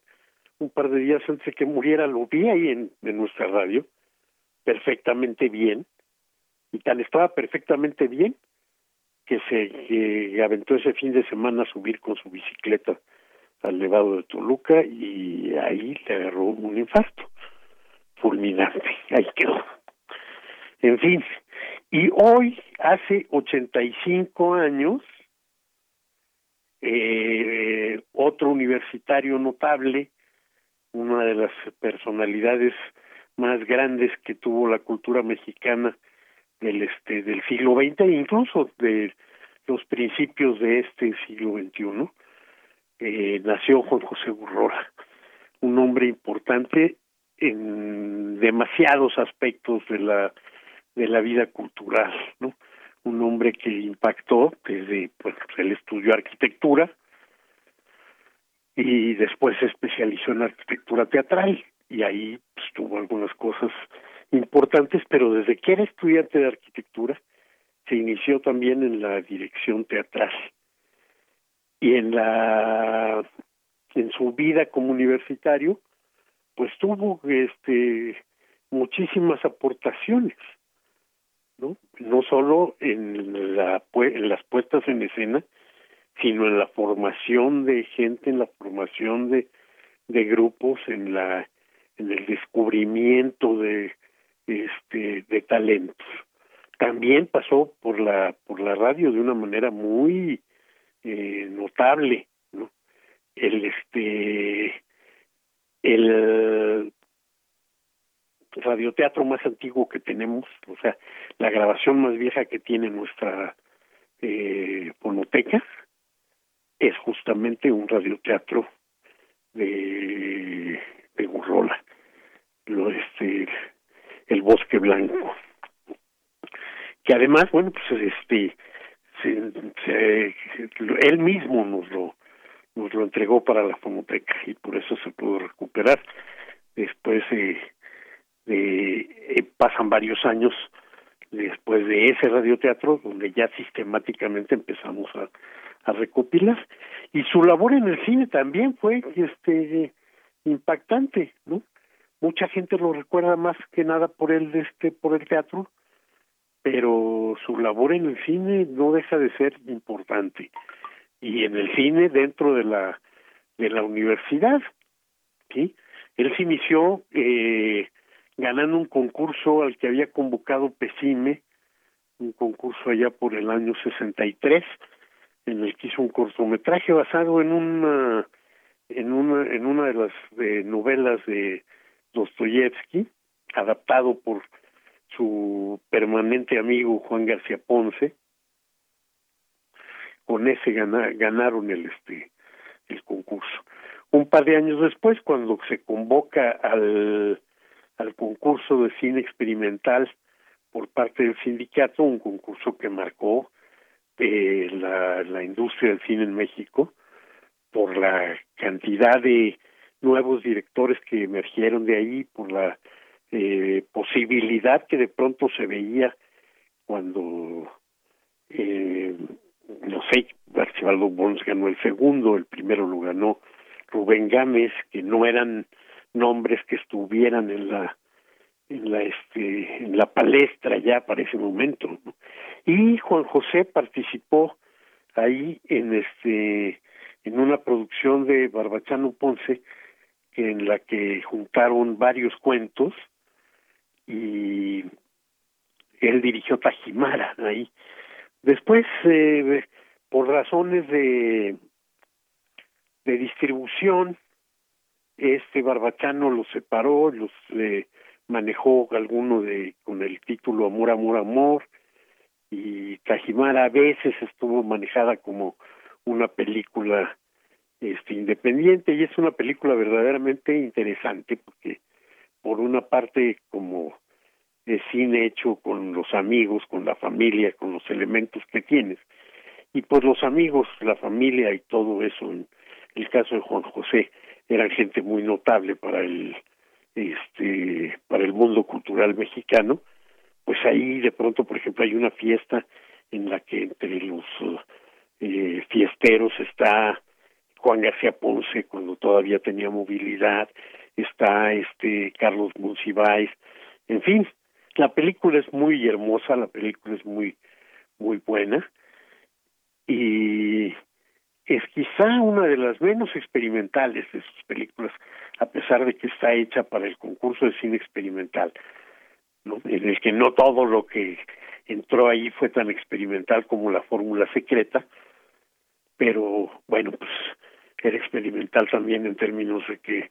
un par de días antes de que muriera lo vi ahí en, nuestra radio perfectamente bien y tal estaba perfectamente bien que se aventó ese fin de semana a subir con su bicicleta al Nevado de Toluca y ahí le agarró un infarto fulminante, *laughs* ahí quedó. En fin, y hoy, hace 85 años, eh, otro universitario notable, una de las personalidades más grandes que tuvo la cultura mexicana del este del siglo XX e incluso de los principios de este siglo XXI eh, nació Juan José Burrora un hombre importante en demasiados aspectos de la de la vida cultural no un hombre que impactó desde pues él estudió arquitectura y después se especializó en arquitectura teatral y ahí pues, tuvo algunas cosas importantes, pero desde que era estudiante de arquitectura se inició también en la dirección teatral y en la en su vida como universitario pues tuvo este muchísimas aportaciones no no solo en la en las puestas en escena sino en la formación de gente en la formación de de grupos en la en el descubrimiento de este de talentos también pasó por la por la radio de una manera muy eh, notable ¿no? el este el radioteatro más antiguo que tenemos o sea la grabación más vieja que tiene nuestra eh, fonoteca es justamente un radioteatro de de Gurrola lo este el bosque blanco. Que además bueno pues este se, él mismo nos lo nos lo entregó para la fonoteca y por eso se pudo recuperar. Después de, de eh, pasan varios años después de ese radioteatro donde ya sistemáticamente empezamos a, a recopilar. Y su labor en el cine también fue este impactante no mucha gente lo recuerda más que nada por el este por el teatro pero su labor en el cine no deja de ser importante. Y en el cine dentro de la de la universidad sí él se inició eh, ganando un concurso al que había convocado Pesime, un concurso allá por el año 63, en el que hizo un cortometraje basado en una en una en una de las novelas de Dostoyevsky, adaptado por su permanente amigo Juan García Ponce. Con ese ganaron el este el concurso. Un par de años después, cuando se convoca al, al concurso de cine experimental por parte del sindicato, un concurso que marcó eh, la, la industria del cine en México, por la cantidad de nuevos directores que emergieron de ahí, por la eh, posibilidad que de pronto se veía cuando, eh, no sé, Archibaldo Bones ganó el segundo, el primero lo ganó Rubén Gámez, que no eran nombres que estuvieran en la en la este en la palestra ya para ese momento y Juan José participó ahí en este en una producción de Barbachano Ponce en la que juntaron varios cuentos y él dirigió Tajimara ahí. Después, eh, por razones de, de distribución, este Barbachano los separó, los eh, manejó alguno de con el título Amor, Amor, Amor, y Tajimara a veces estuvo manejada como una película este independiente y es una película verdaderamente interesante porque por una parte como de cine hecho con los amigos, con la familia, con los elementos que tienes. Y pues los amigos, la familia y todo eso, en el caso de Juan José, eran gente muy notable para el este para el mundo cultural mexicano, pues ahí de pronto, por ejemplo, hay una fiesta en la que entre los eh, fiesteros está Juan García Ponce cuando todavía tenía movilidad, está este Carlos Monsiváis, en fin, la película es muy hermosa, la película es muy muy buena y es quizá una de las menos experimentales de sus películas, a pesar de que está hecha para el concurso de cine experimental, ¿no? en el que no todo lo que entró ahí fue tan experimental como la fórmula secreta, pero bueno, pues era experimental también en términos de que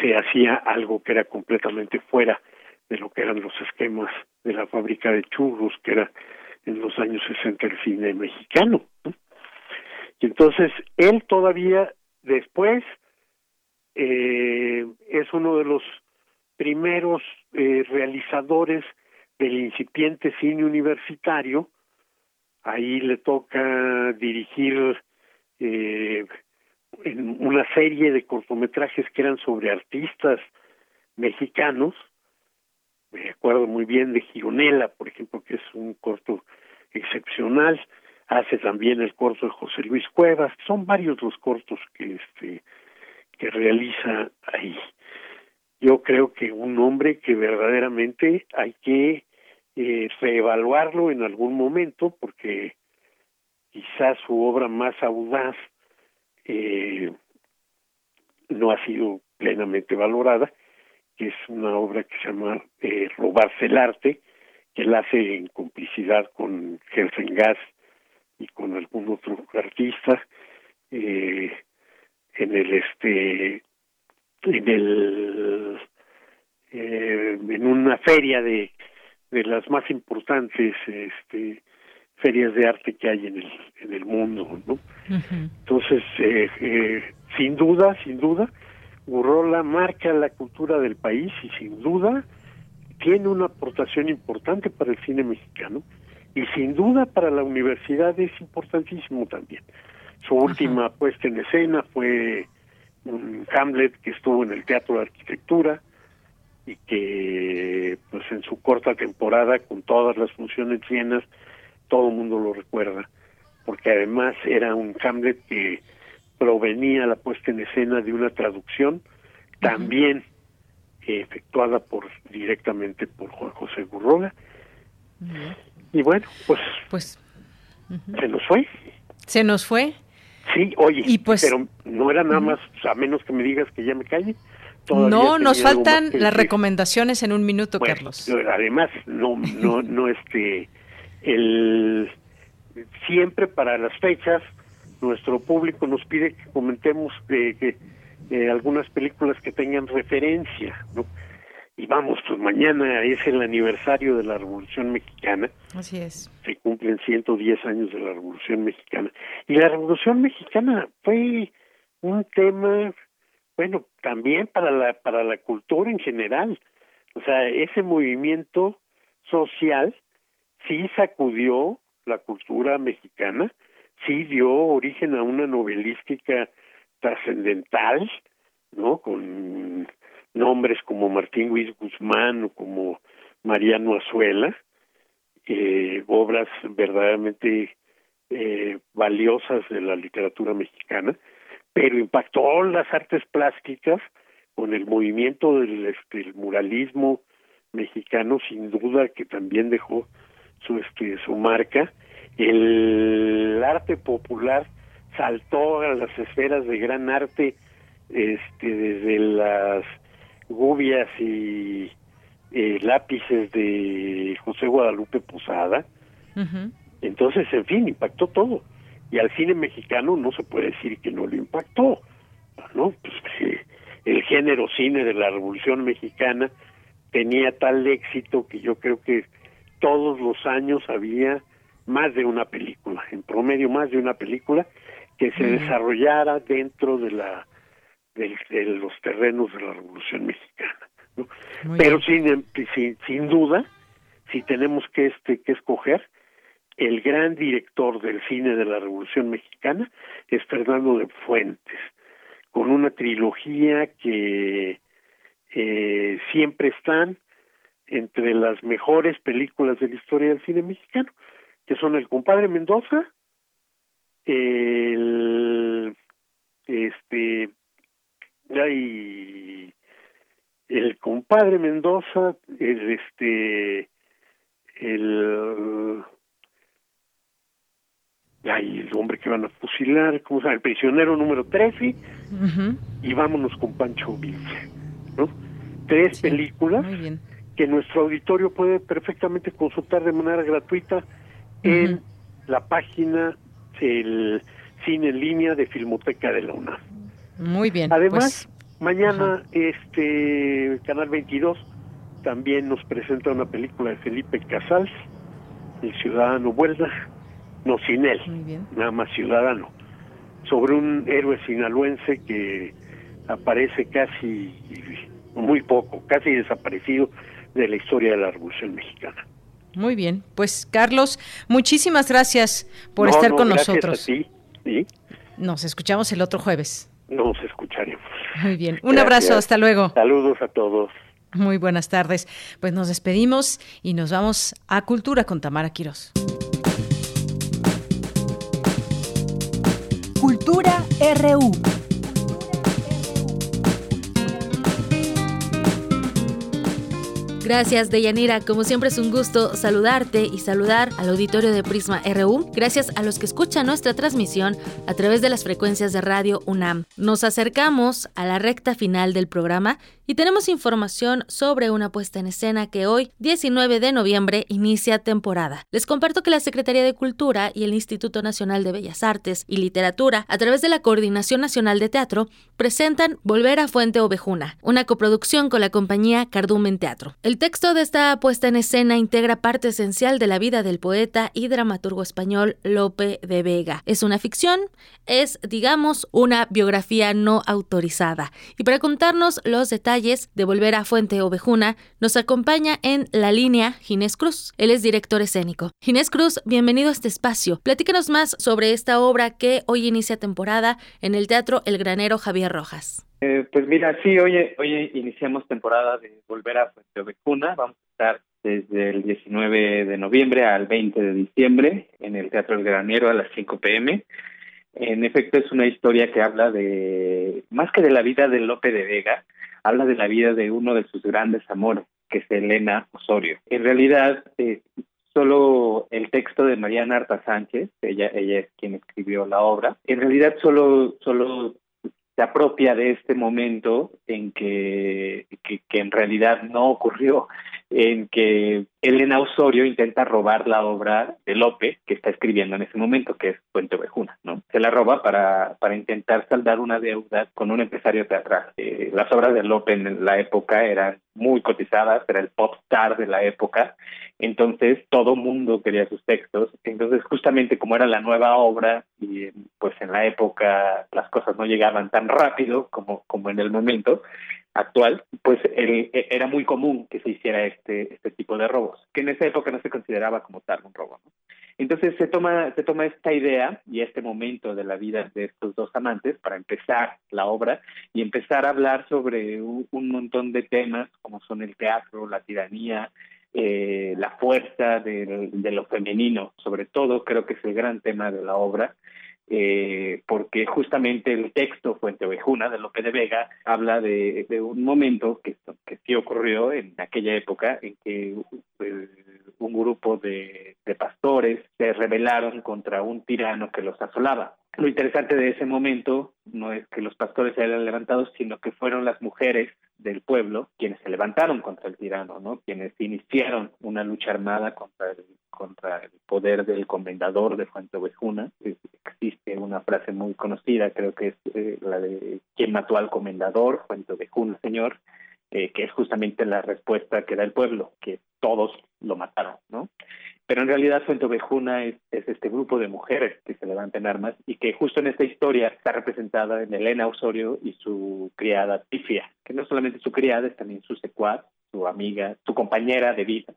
se hacía algo que era completamente fuera de lo que eran los esquemas de la fábrica de churros, que era en los años 60 el cine mexicano. Y entonces él todavía después eh, es uno de los primeros eh, realizadores del incipiente cine universitario. Ahí le toca dirigir eh, en una serie de cortometrajes que eran sobre artistas mexicanos. Me acuerdo muy bien de Gironela, por ejemplo, que es un corto excepcional. Hace también el corto de José Luis Cuevas. Son varios los cortos que este que realiza ahí. Yo creo que un hombre que verdaderamente hay que eh, reevaluarlo en algún momento porque quizás su obra más audaz eh, no ha sido plenamente valorada, que es una obra que se llama eh, Robarse el arte, que él hace en complicidad con Gersen Gass y con algún otro artista, eh, en el este en el eh, en una feria de de las más importantes este ferias de arte que hay en el en el mundo no entonces eh, eh, sin duda sin duda Gurrola marca la cultura del país y sin duda tiene una aportación importante para el cine mexicano y sin duda para la universidad es importantísimo también. Su última puesta en escena fue un Hamlet que estuvo en el Teatro de Arquitectura y que pues en su corta temporada con todas las funciones llenas todo el mundo lo recuerda, porque además era un Hamlet que provenía la puesta en escena de una traducción también efectuada por directamente por Juan José Gurrola. Y bueno, pues, pues se nos fue. Se nos fue. Sí, oye, y pues, pero no era nada más, a menos que me digas que ya me calle, no, nos faltan las recomendaciones en un minuto, Carlos. Además, no, no, *laughs* no, este, el siempre para las fechas nuestro público nos pide que comentemos que, algunas películas que tengan referencia, ¿no? Y vamos, pues mañana es el aniversario de la Revolución Mexicana. Así es. Se cumplen 110 años de la Revolución Mexicana. Y la Revolución Mexicana fue un tema, bueno, también para la, para la cultura en general. O sea, ese movimiento social sí sacudió la cultura mexicana, sí dio origen a una novelística trascendental, ¿no? Con nombres como Martín Luis Guzmán o como Mariano Azuela, eh, obras verdaderamente eh, valiosas de la literatura mexicana, pero impactó las artes plásticas con el movimiento del, este, muralismo mexicano, sin duda que también dejó su, este, su marca. El arte popular saltó a las esferas de gran arte este, desde las gubias y eh, lápices de José Guadalupe Posada. Entonces, en fin, impactó todo. Y al cine mexicano no se puede decir que no lo impactó, ¿no? Pues el género cine de la Revolución Mexicana tenía tal éxito que yo creo que todos los años había más de una película, en promedio más de una película que se desarrollara dentro de la de, los terrenos de la Revolución Mexicana. Pero sin, sin, sin duda, si tenemos que este que escoger, el gran director del cine de la Revolución Mexicana es Fernando de Fuentes, con una trilogía que eh, siempre están entre las mejores películas de la historia del cine mexicano, que son El compadre Mendoza, el este hay el compadre Mendoza, el este el hay el hombre que van a fusilar, ¿cómo se llama? El prisionero número 13 y vámonos con Pancho Villa, ¿no? Tres películas que nuestro auditorio puede perfectamente consultar de manera gratuita en la página del cine en línea de Filmoteca de la UNAM. Muy bien. Además, pues, mañana este Canal 22 también nos presenta una película de Felipe Casals, El Ciudadano Vuelta, no sin él, nada más ciudadano, sobre un héroe sinaloense que aparece casi muy poco, casi desaparecido de la historia de la Revolución Mexicana. Muy bien, pues Carlos, muchísimas gracias por estar con nosotros. Nos escuchamos el otro jueves. Nos escucharemos. Muy bien, un abrazo, hasta luego. Saludos a todos. Muy buenas tardes. Pues nos despedimos y nos vamos a Cultura con Tamara Quirós. Cultura RU. Gracias, Deyanira. Como siempre es un gusto saludarte y saludar al auditorio de Prisma RU. Gracias a los que escuchan nuestra transmisión a través de las frecuencias de Radio UNAM. Nos acercamos a la recta final del programa y tenemos información sobre una puesta en escena que hoy, 19 de noviembre, inicia temporada. Les comparto que la Secretaría de Cultura y el Instituto Nacional de Bellas Artes y Literatura, a través de la Coordinación Nacional de Teatro, presentan Volver a Fuente Ovejuna, una coproducción con la compañía Cardumen Teatro. Texto de esta puesta en escena integra parte esencial de la vida del poeta y dramaturgo español Lope de Vega. Es una ficción, es, digamos, una biografía no autorizada. Y para contarnos los detalles de Volver a Fuente Ovejuna, nos acompaña en la línea Ginés Cruz. Él es director escénico. Ginés Cruz, bienvenido a este espacio. Platícanos más sobre esta obra que hoy inicia temporada en el Teatro El Granero Javier Rojas. Eh, pues mira, sí, hoy, hoy iniciamos temporada de Volver a Fuente Ovejuna. Vamos a estar desde el 19 de noviembre al 20 de diciembre en el Teatro El Granero a las 5 pm. En efecto, es una historia que habla de, más que de la vida de Lope de Vega, habla de la vida de uno de sus grandes amores, que es Elena Osorio. En realidad, eh, solo el texto de Mariana Arta Sánchez, ella, ella es quien escribió la obra, en realidad solo, solo se apropia de este momento en que, que, que en realidad no ocurrió, en que Elena Osorio intenta robar la obra de Lope que está escribiendo en ese momento, que es Puente Ovejuna, ¿no? Se la roba para, para intentar saldar una deuda con un empresario teatral. Eh, las obras de Lope en la época eran muy cotizadas, era el pop star de la época, entonces todo mundo quería sus textos, entonces justamente como era la nueva obra y pues en la época las cosas no llegaban tan rápido como, como en el momento, actual, pues el, e, era muy común que se hiciera este, este tipo de robos, que en esa época no se consideraba como tal un robo. ¿no? Entonces se toma, se toma esta idea y este momento de la vida de estos dos amantes para empezar la obra y empezar a hablar sobre un, montón de temas como son el teatro, la tiranía, eh, la fuerza de, de lo femenino, sobre todo creo que es el gran tema de la obra eh, porque justamente el texto Fuente Ovejuna de Lope de Vega habla de, un momento que, que sí ocurrió en aquella época en que eh, un grupo de, de pastores se rebelaron contra un tirano que los asolaba. Lo interesante de ese momento no es que los pastores se hayan levantado, sino que fueron las mujeres del pueblo quienes se levantaron contra el tirano, ¿no? Quienes iniciaron una lucha armada contra el, contra el poder del comendador de Fuente Ovejuna. Existe una frase muy conocida, creo que es eh, la de ¿quién mató al comendador? Fuente Ovejuna, señor, eh, que es justamente la respuesta que da el pueblo, que todos lo mataron, ¿no? Pero en realidad Fuente Ovejuna es, este grupo de mujeres que se levantan armas y que justo en esta historia está representada en Elena Osorio y su criada Tifia, que no solamente su criada, es también su secuaz, su amiga, su compañera de vida.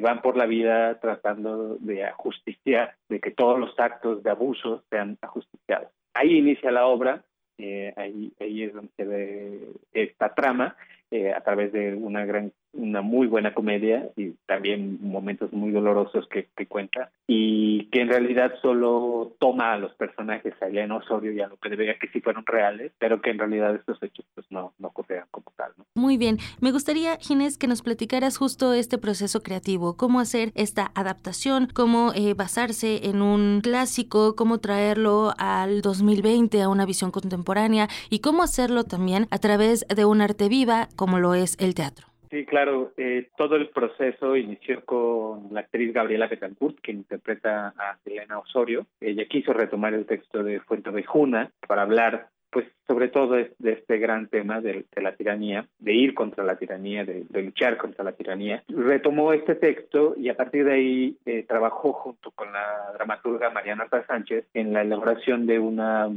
van por la vida tratando de ajusticiar, de que todos los actos de abuso sean ajusticiados. Ahí inicia la obra, eh, ahí, ahí es donde se ve esta trama eh, a través de una gran una muy buena comedia y también momentos muy dolorosos que, que, cuenta y que en realidad solo toma a los personajes a Elena Osorio y a Lope de Vega que sí fueron reales pero que en realidad estos hechos pues no, no ocurrieron como tal. Muy bien, me gustaría Ginés que nos platicaras justo este proceso creativo, cómo hacer esta adaptación, cómo eh, basarse en un clásico, cómo traerlo al 2020 a una visión contemporánea y cómo hacerlo también a través de un arte viva como lo es el teatro. Sí, claro. Eh, todo el proceso inició con la actriz Gabriela Betancourt, que interpreta a Elena Osorio. Ella quiso retomar el texto de Fuente Juna para hablar, pues, sobre todo de, este gran tema de, la tiranía, de ir contra la tiranía, de, luchar contra la tiranía. Retomó este texto y a partir de ahí eh, trabajó junto con la dramaturga Mariana Arta Sánchez en la elaboración de una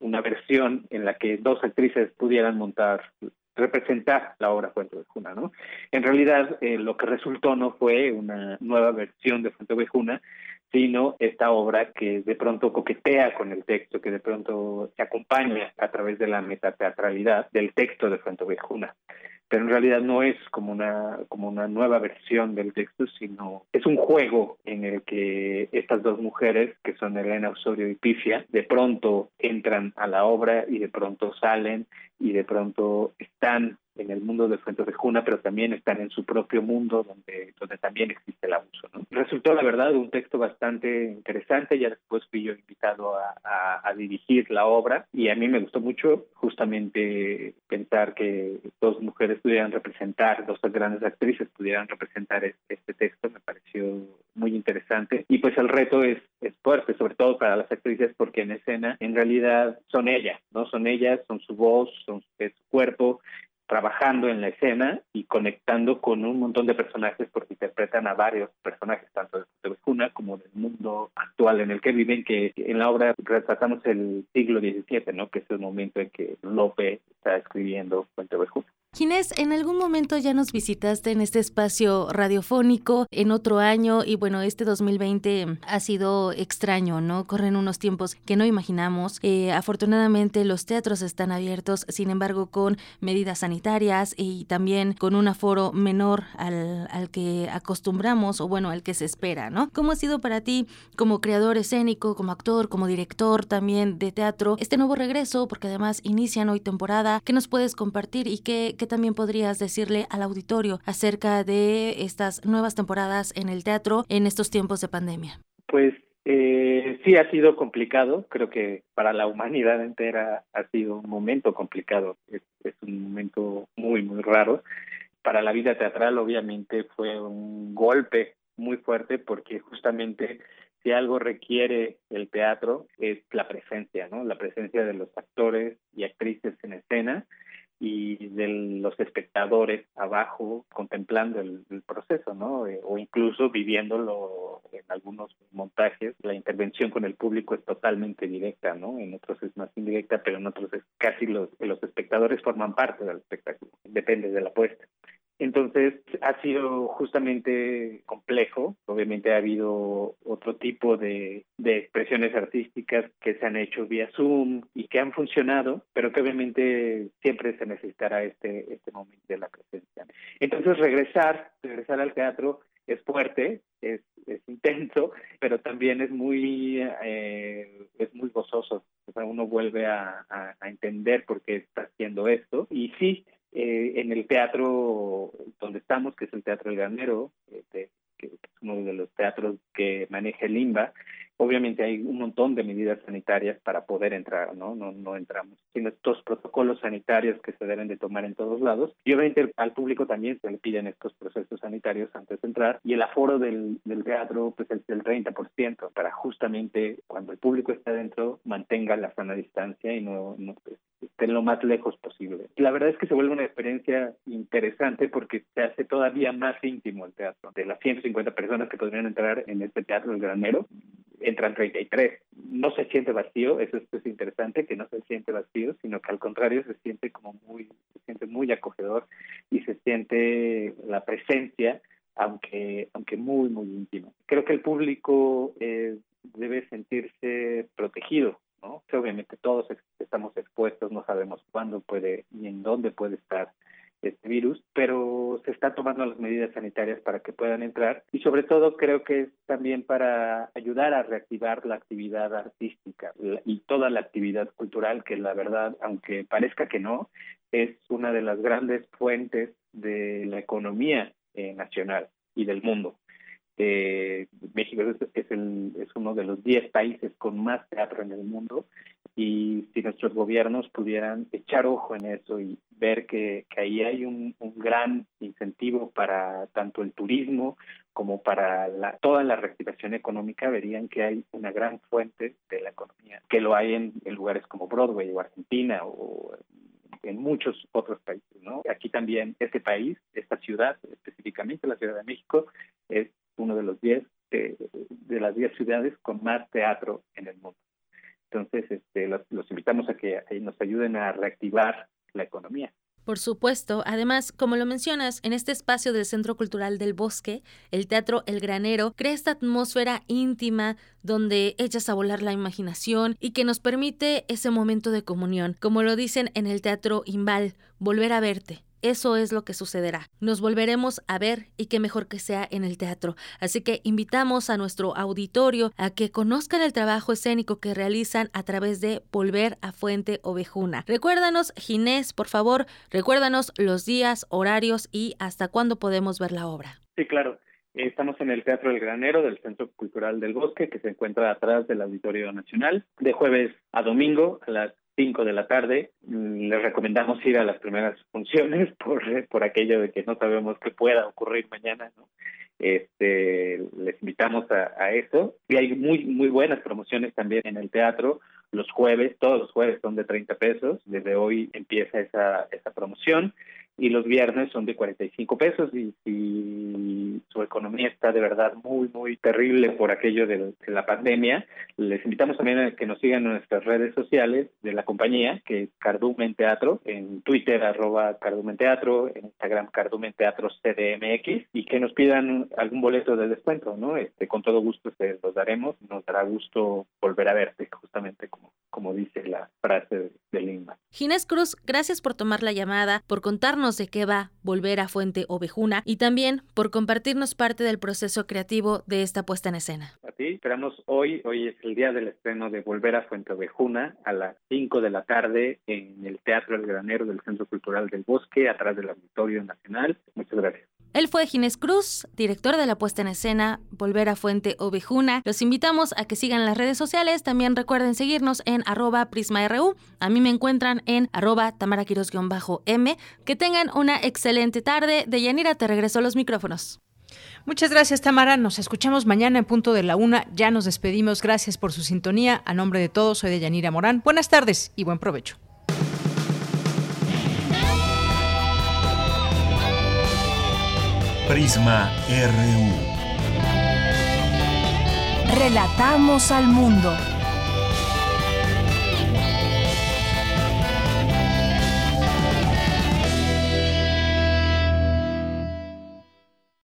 una versión en la que dos actrices pudieran montar representar la obra Fuente Ovejuna, ¿no? En realidad, eh, lo que resultó no fue una nueva versión de Fuente Ovejuna, sino esta obra que de pronto coquetea con el texto, que de pronto se acompaña a través de la metateatralidad del texto de Fuente Ovejuna pero en realidad no es como una como una nueva versión del texto, sino es un juego en el que estas dos mujeres, que son Elena Osorio y Pifia, de pronto entran a la obra y de pronto salen y de pronto están en el mundo de Fuentes de Juna, pero también están en su propio mundo donde, donde también existe el abuso. ¿no? Resultó, la verdad, un texto bastante interesante. Ya después fui yo invitado a, a, dirigir la obra y a mí me gustó mucho justamente pensar que dos mujeres pudieran representar, dos grandes actrices pudieran representar este, texto. Me pareció muy interesante y pues el reto es, es fuerte, sobre todo para las actrices porque en escena en realidad son ellas, ¿no? Son ellas, son su voz, son su cuerpo trabajando en la escena y conectando con un montón de personajes porque interpretan a varios personajes, tanto de Juna como del mundo actual en el que viven, que en la obra retratamos el siglo XVII, ¿no? que es el momento en que Lope está escribiendo Fuente Ovejuna. Ginés, en algún momento ya nos visitaste en este espacio radiofónico en otro año y bueno, este 2020 ha sido extraño, ¿no? Corren unos tiempos que no imaginamos. Eh, afortunadamente los teatros están abiertos, sin embargo con medidas sanitarias y también con un aforo menor al, al que acostumbramos o bueno, al que se espera, ¿no? ¿Cómo ha sido para ti como creador escénico, como actor, como director también de teatro este nuevo regreso? Porque además inician hoy temporada. ¿Qué nos puedes compartir y qué ¿qué también podrías decirle al auditorio acerca de estas nuevas temporadas en el teatro en estos tiempos de pandemia? Pues eh, sí ha sido complicado, creo que para la humanidad entera ha sido un momento complicado, es, es un momento muy, muy raro. Para la vida teatral obviamente fue un golpe muy fuerte porque justamente si algo requiere el teatro es la presencia, ¿no? La presencia de los actores y actrices en escena y de los espectadores abajo contemplando el, proceso, ¿no? Eh, o incluso viviéndolo en algunos montajes. La intervención con el público es totalmente directa, ¿no? En otros es más indirecta, pero en otros es casi los, los espectadores forman parte del espectáculo. Depende de la apuesta. Entonces ha sido justamente complejo. Obviamente ha habido otro tipo de, expresiones artísticas que se han hecho vía Zoom y que han funcionado, pero que obviamente siempre se necesitará este, este momento de la presencia. Entonces regresar, regresar al teatro es fuerte, es, intenso, pero también es muy, eh, es muy gozoso. O sea, uno vuelve a, a entender por qué está haciendo esto. Y sí, eh, en el teatro donde estamos, que es el Teatro El Granero, este, que es uno de los teatros que maneja el INBA, obviamente hay un montón de medidas sanitarias para poder entrar, ¿no? No, no entramos. Sino estos protocolos sanitarios que se deben de tomar en todos lados. Y obviamente al público también se le piden estos procesos sanitarios antes de entrar. Y el aforo del, del teatro pues es del 30% para justamente cuando el público está dentro mantenga la sana distancia y no, no pues, estén lo más lejos posible. La verdad es que se vuelve una experiencia interesante porque se hace todavía más íntimo el teatro. De las 150 personas que podrían entrar en este teatro del granero, entran 33. No se siente vacío, eso es interesante, que no se siente vacío, sino que al contrario se siente como muy, se siente muy acogedor y se siente la presencia, aunque, aunque muy, muy íntimo. Creo que el público eh, debe sentirse protegido ¿no? obviamente todos estamos expuestos, no sabemos cuándo puede y en dónde puede estar este virus, pero se están tomando las medidas sanitarias para que puedan entrar y sobre todo creo que es también para ayudar a reactivar la actividad artística y toda la actividad cultural que la verdad, aunque parezca que no, es una de las grandes fuentes de la economía eh, nacional y del mundo. Eh, México es, es, el, es uno de los 10 países con más teatro en el mundo y si nuestros gobiernos pudieran echar ojo en eso y ver que, ahí hay un, gran incentivo para tanto el turismo como para la, toda la reactivación económica, verían que hay una gran fuente de la economía, que lo hay en, lugares como Broadway o Argentina o en muchos otros países, ¿no? Aquí también este país, esta ciudad, específicamente la Ciudad de México, es uno de los 10 de, de, las 10 ciudades con más teatro en el mundo. Entonces, este, los, los invitamos a que nos ayuden a reactivar la economía. Por supuesto, además, como lo mencionas, en este espacio del Centro Cultural del Bosque, el Teatro El Granero crea esta atmósfera íntima donde echas a volar la imaginación y que nos permite ese momento de comunión, como lo dicen en el Teatro Imbal, volver a verte, eso es lo que sucederá. Nos volveremos a ver y qué mejor que sea en el teatro. Así que invitamos a nuestro auditorio a que conozcan el trabajo escénico que realizan a través de Volver a Fuente Ovejuna. Recuérdanos, Ginés, por favor, recuérdanos los días, horarios y hasta cuándo podemos ver la obra. Sí, claro. Estamos en el Teatro del Granero del Centro Cultural del Bosque, que se encuentra atrás del Auditorio Nacional, de jueves a domingo a las 5 de la tarde. Mm, les recomendamos ir a las primeras funciones *laughs* por, por aquello de que no sabemos qué pueda ocurrir mañana, ¿no? Este, les invitamos a, a eso. Y hay muy, muy buenas promociones también en el teatro. Los jueves, todos los jueves son de 30 pesos. Desde hoy empieza esa, esa promoción y los viernes son de 45 pesos y si su economía está de verdad muy, muy terrible por aquello de, la pandemia, les invitamos también a que nos sigan en nuestras redes sociales de la compañía, que es Cardumen Teatro, en Twitter arroba Cardumen Teatro, en Instagram Cardumen Teatro CDMX y que nos pidan algún boleto de descuento, ¿no? Este, con todo gusto se los daremos, nos dará gusto volver a verte, justamente como, como dice la frase de, de Lima. Ginés Cruz, gracias por tomar la llamada, por contarnos de qué va Volver a Fuente Ovejuna y también por compartirnos parte del proceso creativo de esta puesta en escena. A ti, esperamos hoy, hoy es el día del estreno de Volver a Fuente Ovejuna a las 5 de la tarde en el Teatro El Granero del Centro Cultural del Bosque, atrás del Auditorio Nacional. Muchas gracias. Él fue Ginés Cruz, director de la puesta en escena Volver a Fuente Ovejuna. Los invitamos a que sigan las redes sociales. También recuerden seguirnos en arroba prisma.ru. A mí me encuentran en arroba tamaraquiros-m. Que tengan una excelente tarde. De Yanira te regreso los micrófonos. Muchas gracias, Tamara. Nos escuchamos mañana en punto de la una. Ya nos despedimos. Gracias por su sintonía. A nombre de todos, soy de Yanira Morán. Buenas tardes y buen provecho. Prisma RU. Relatamos al mundo.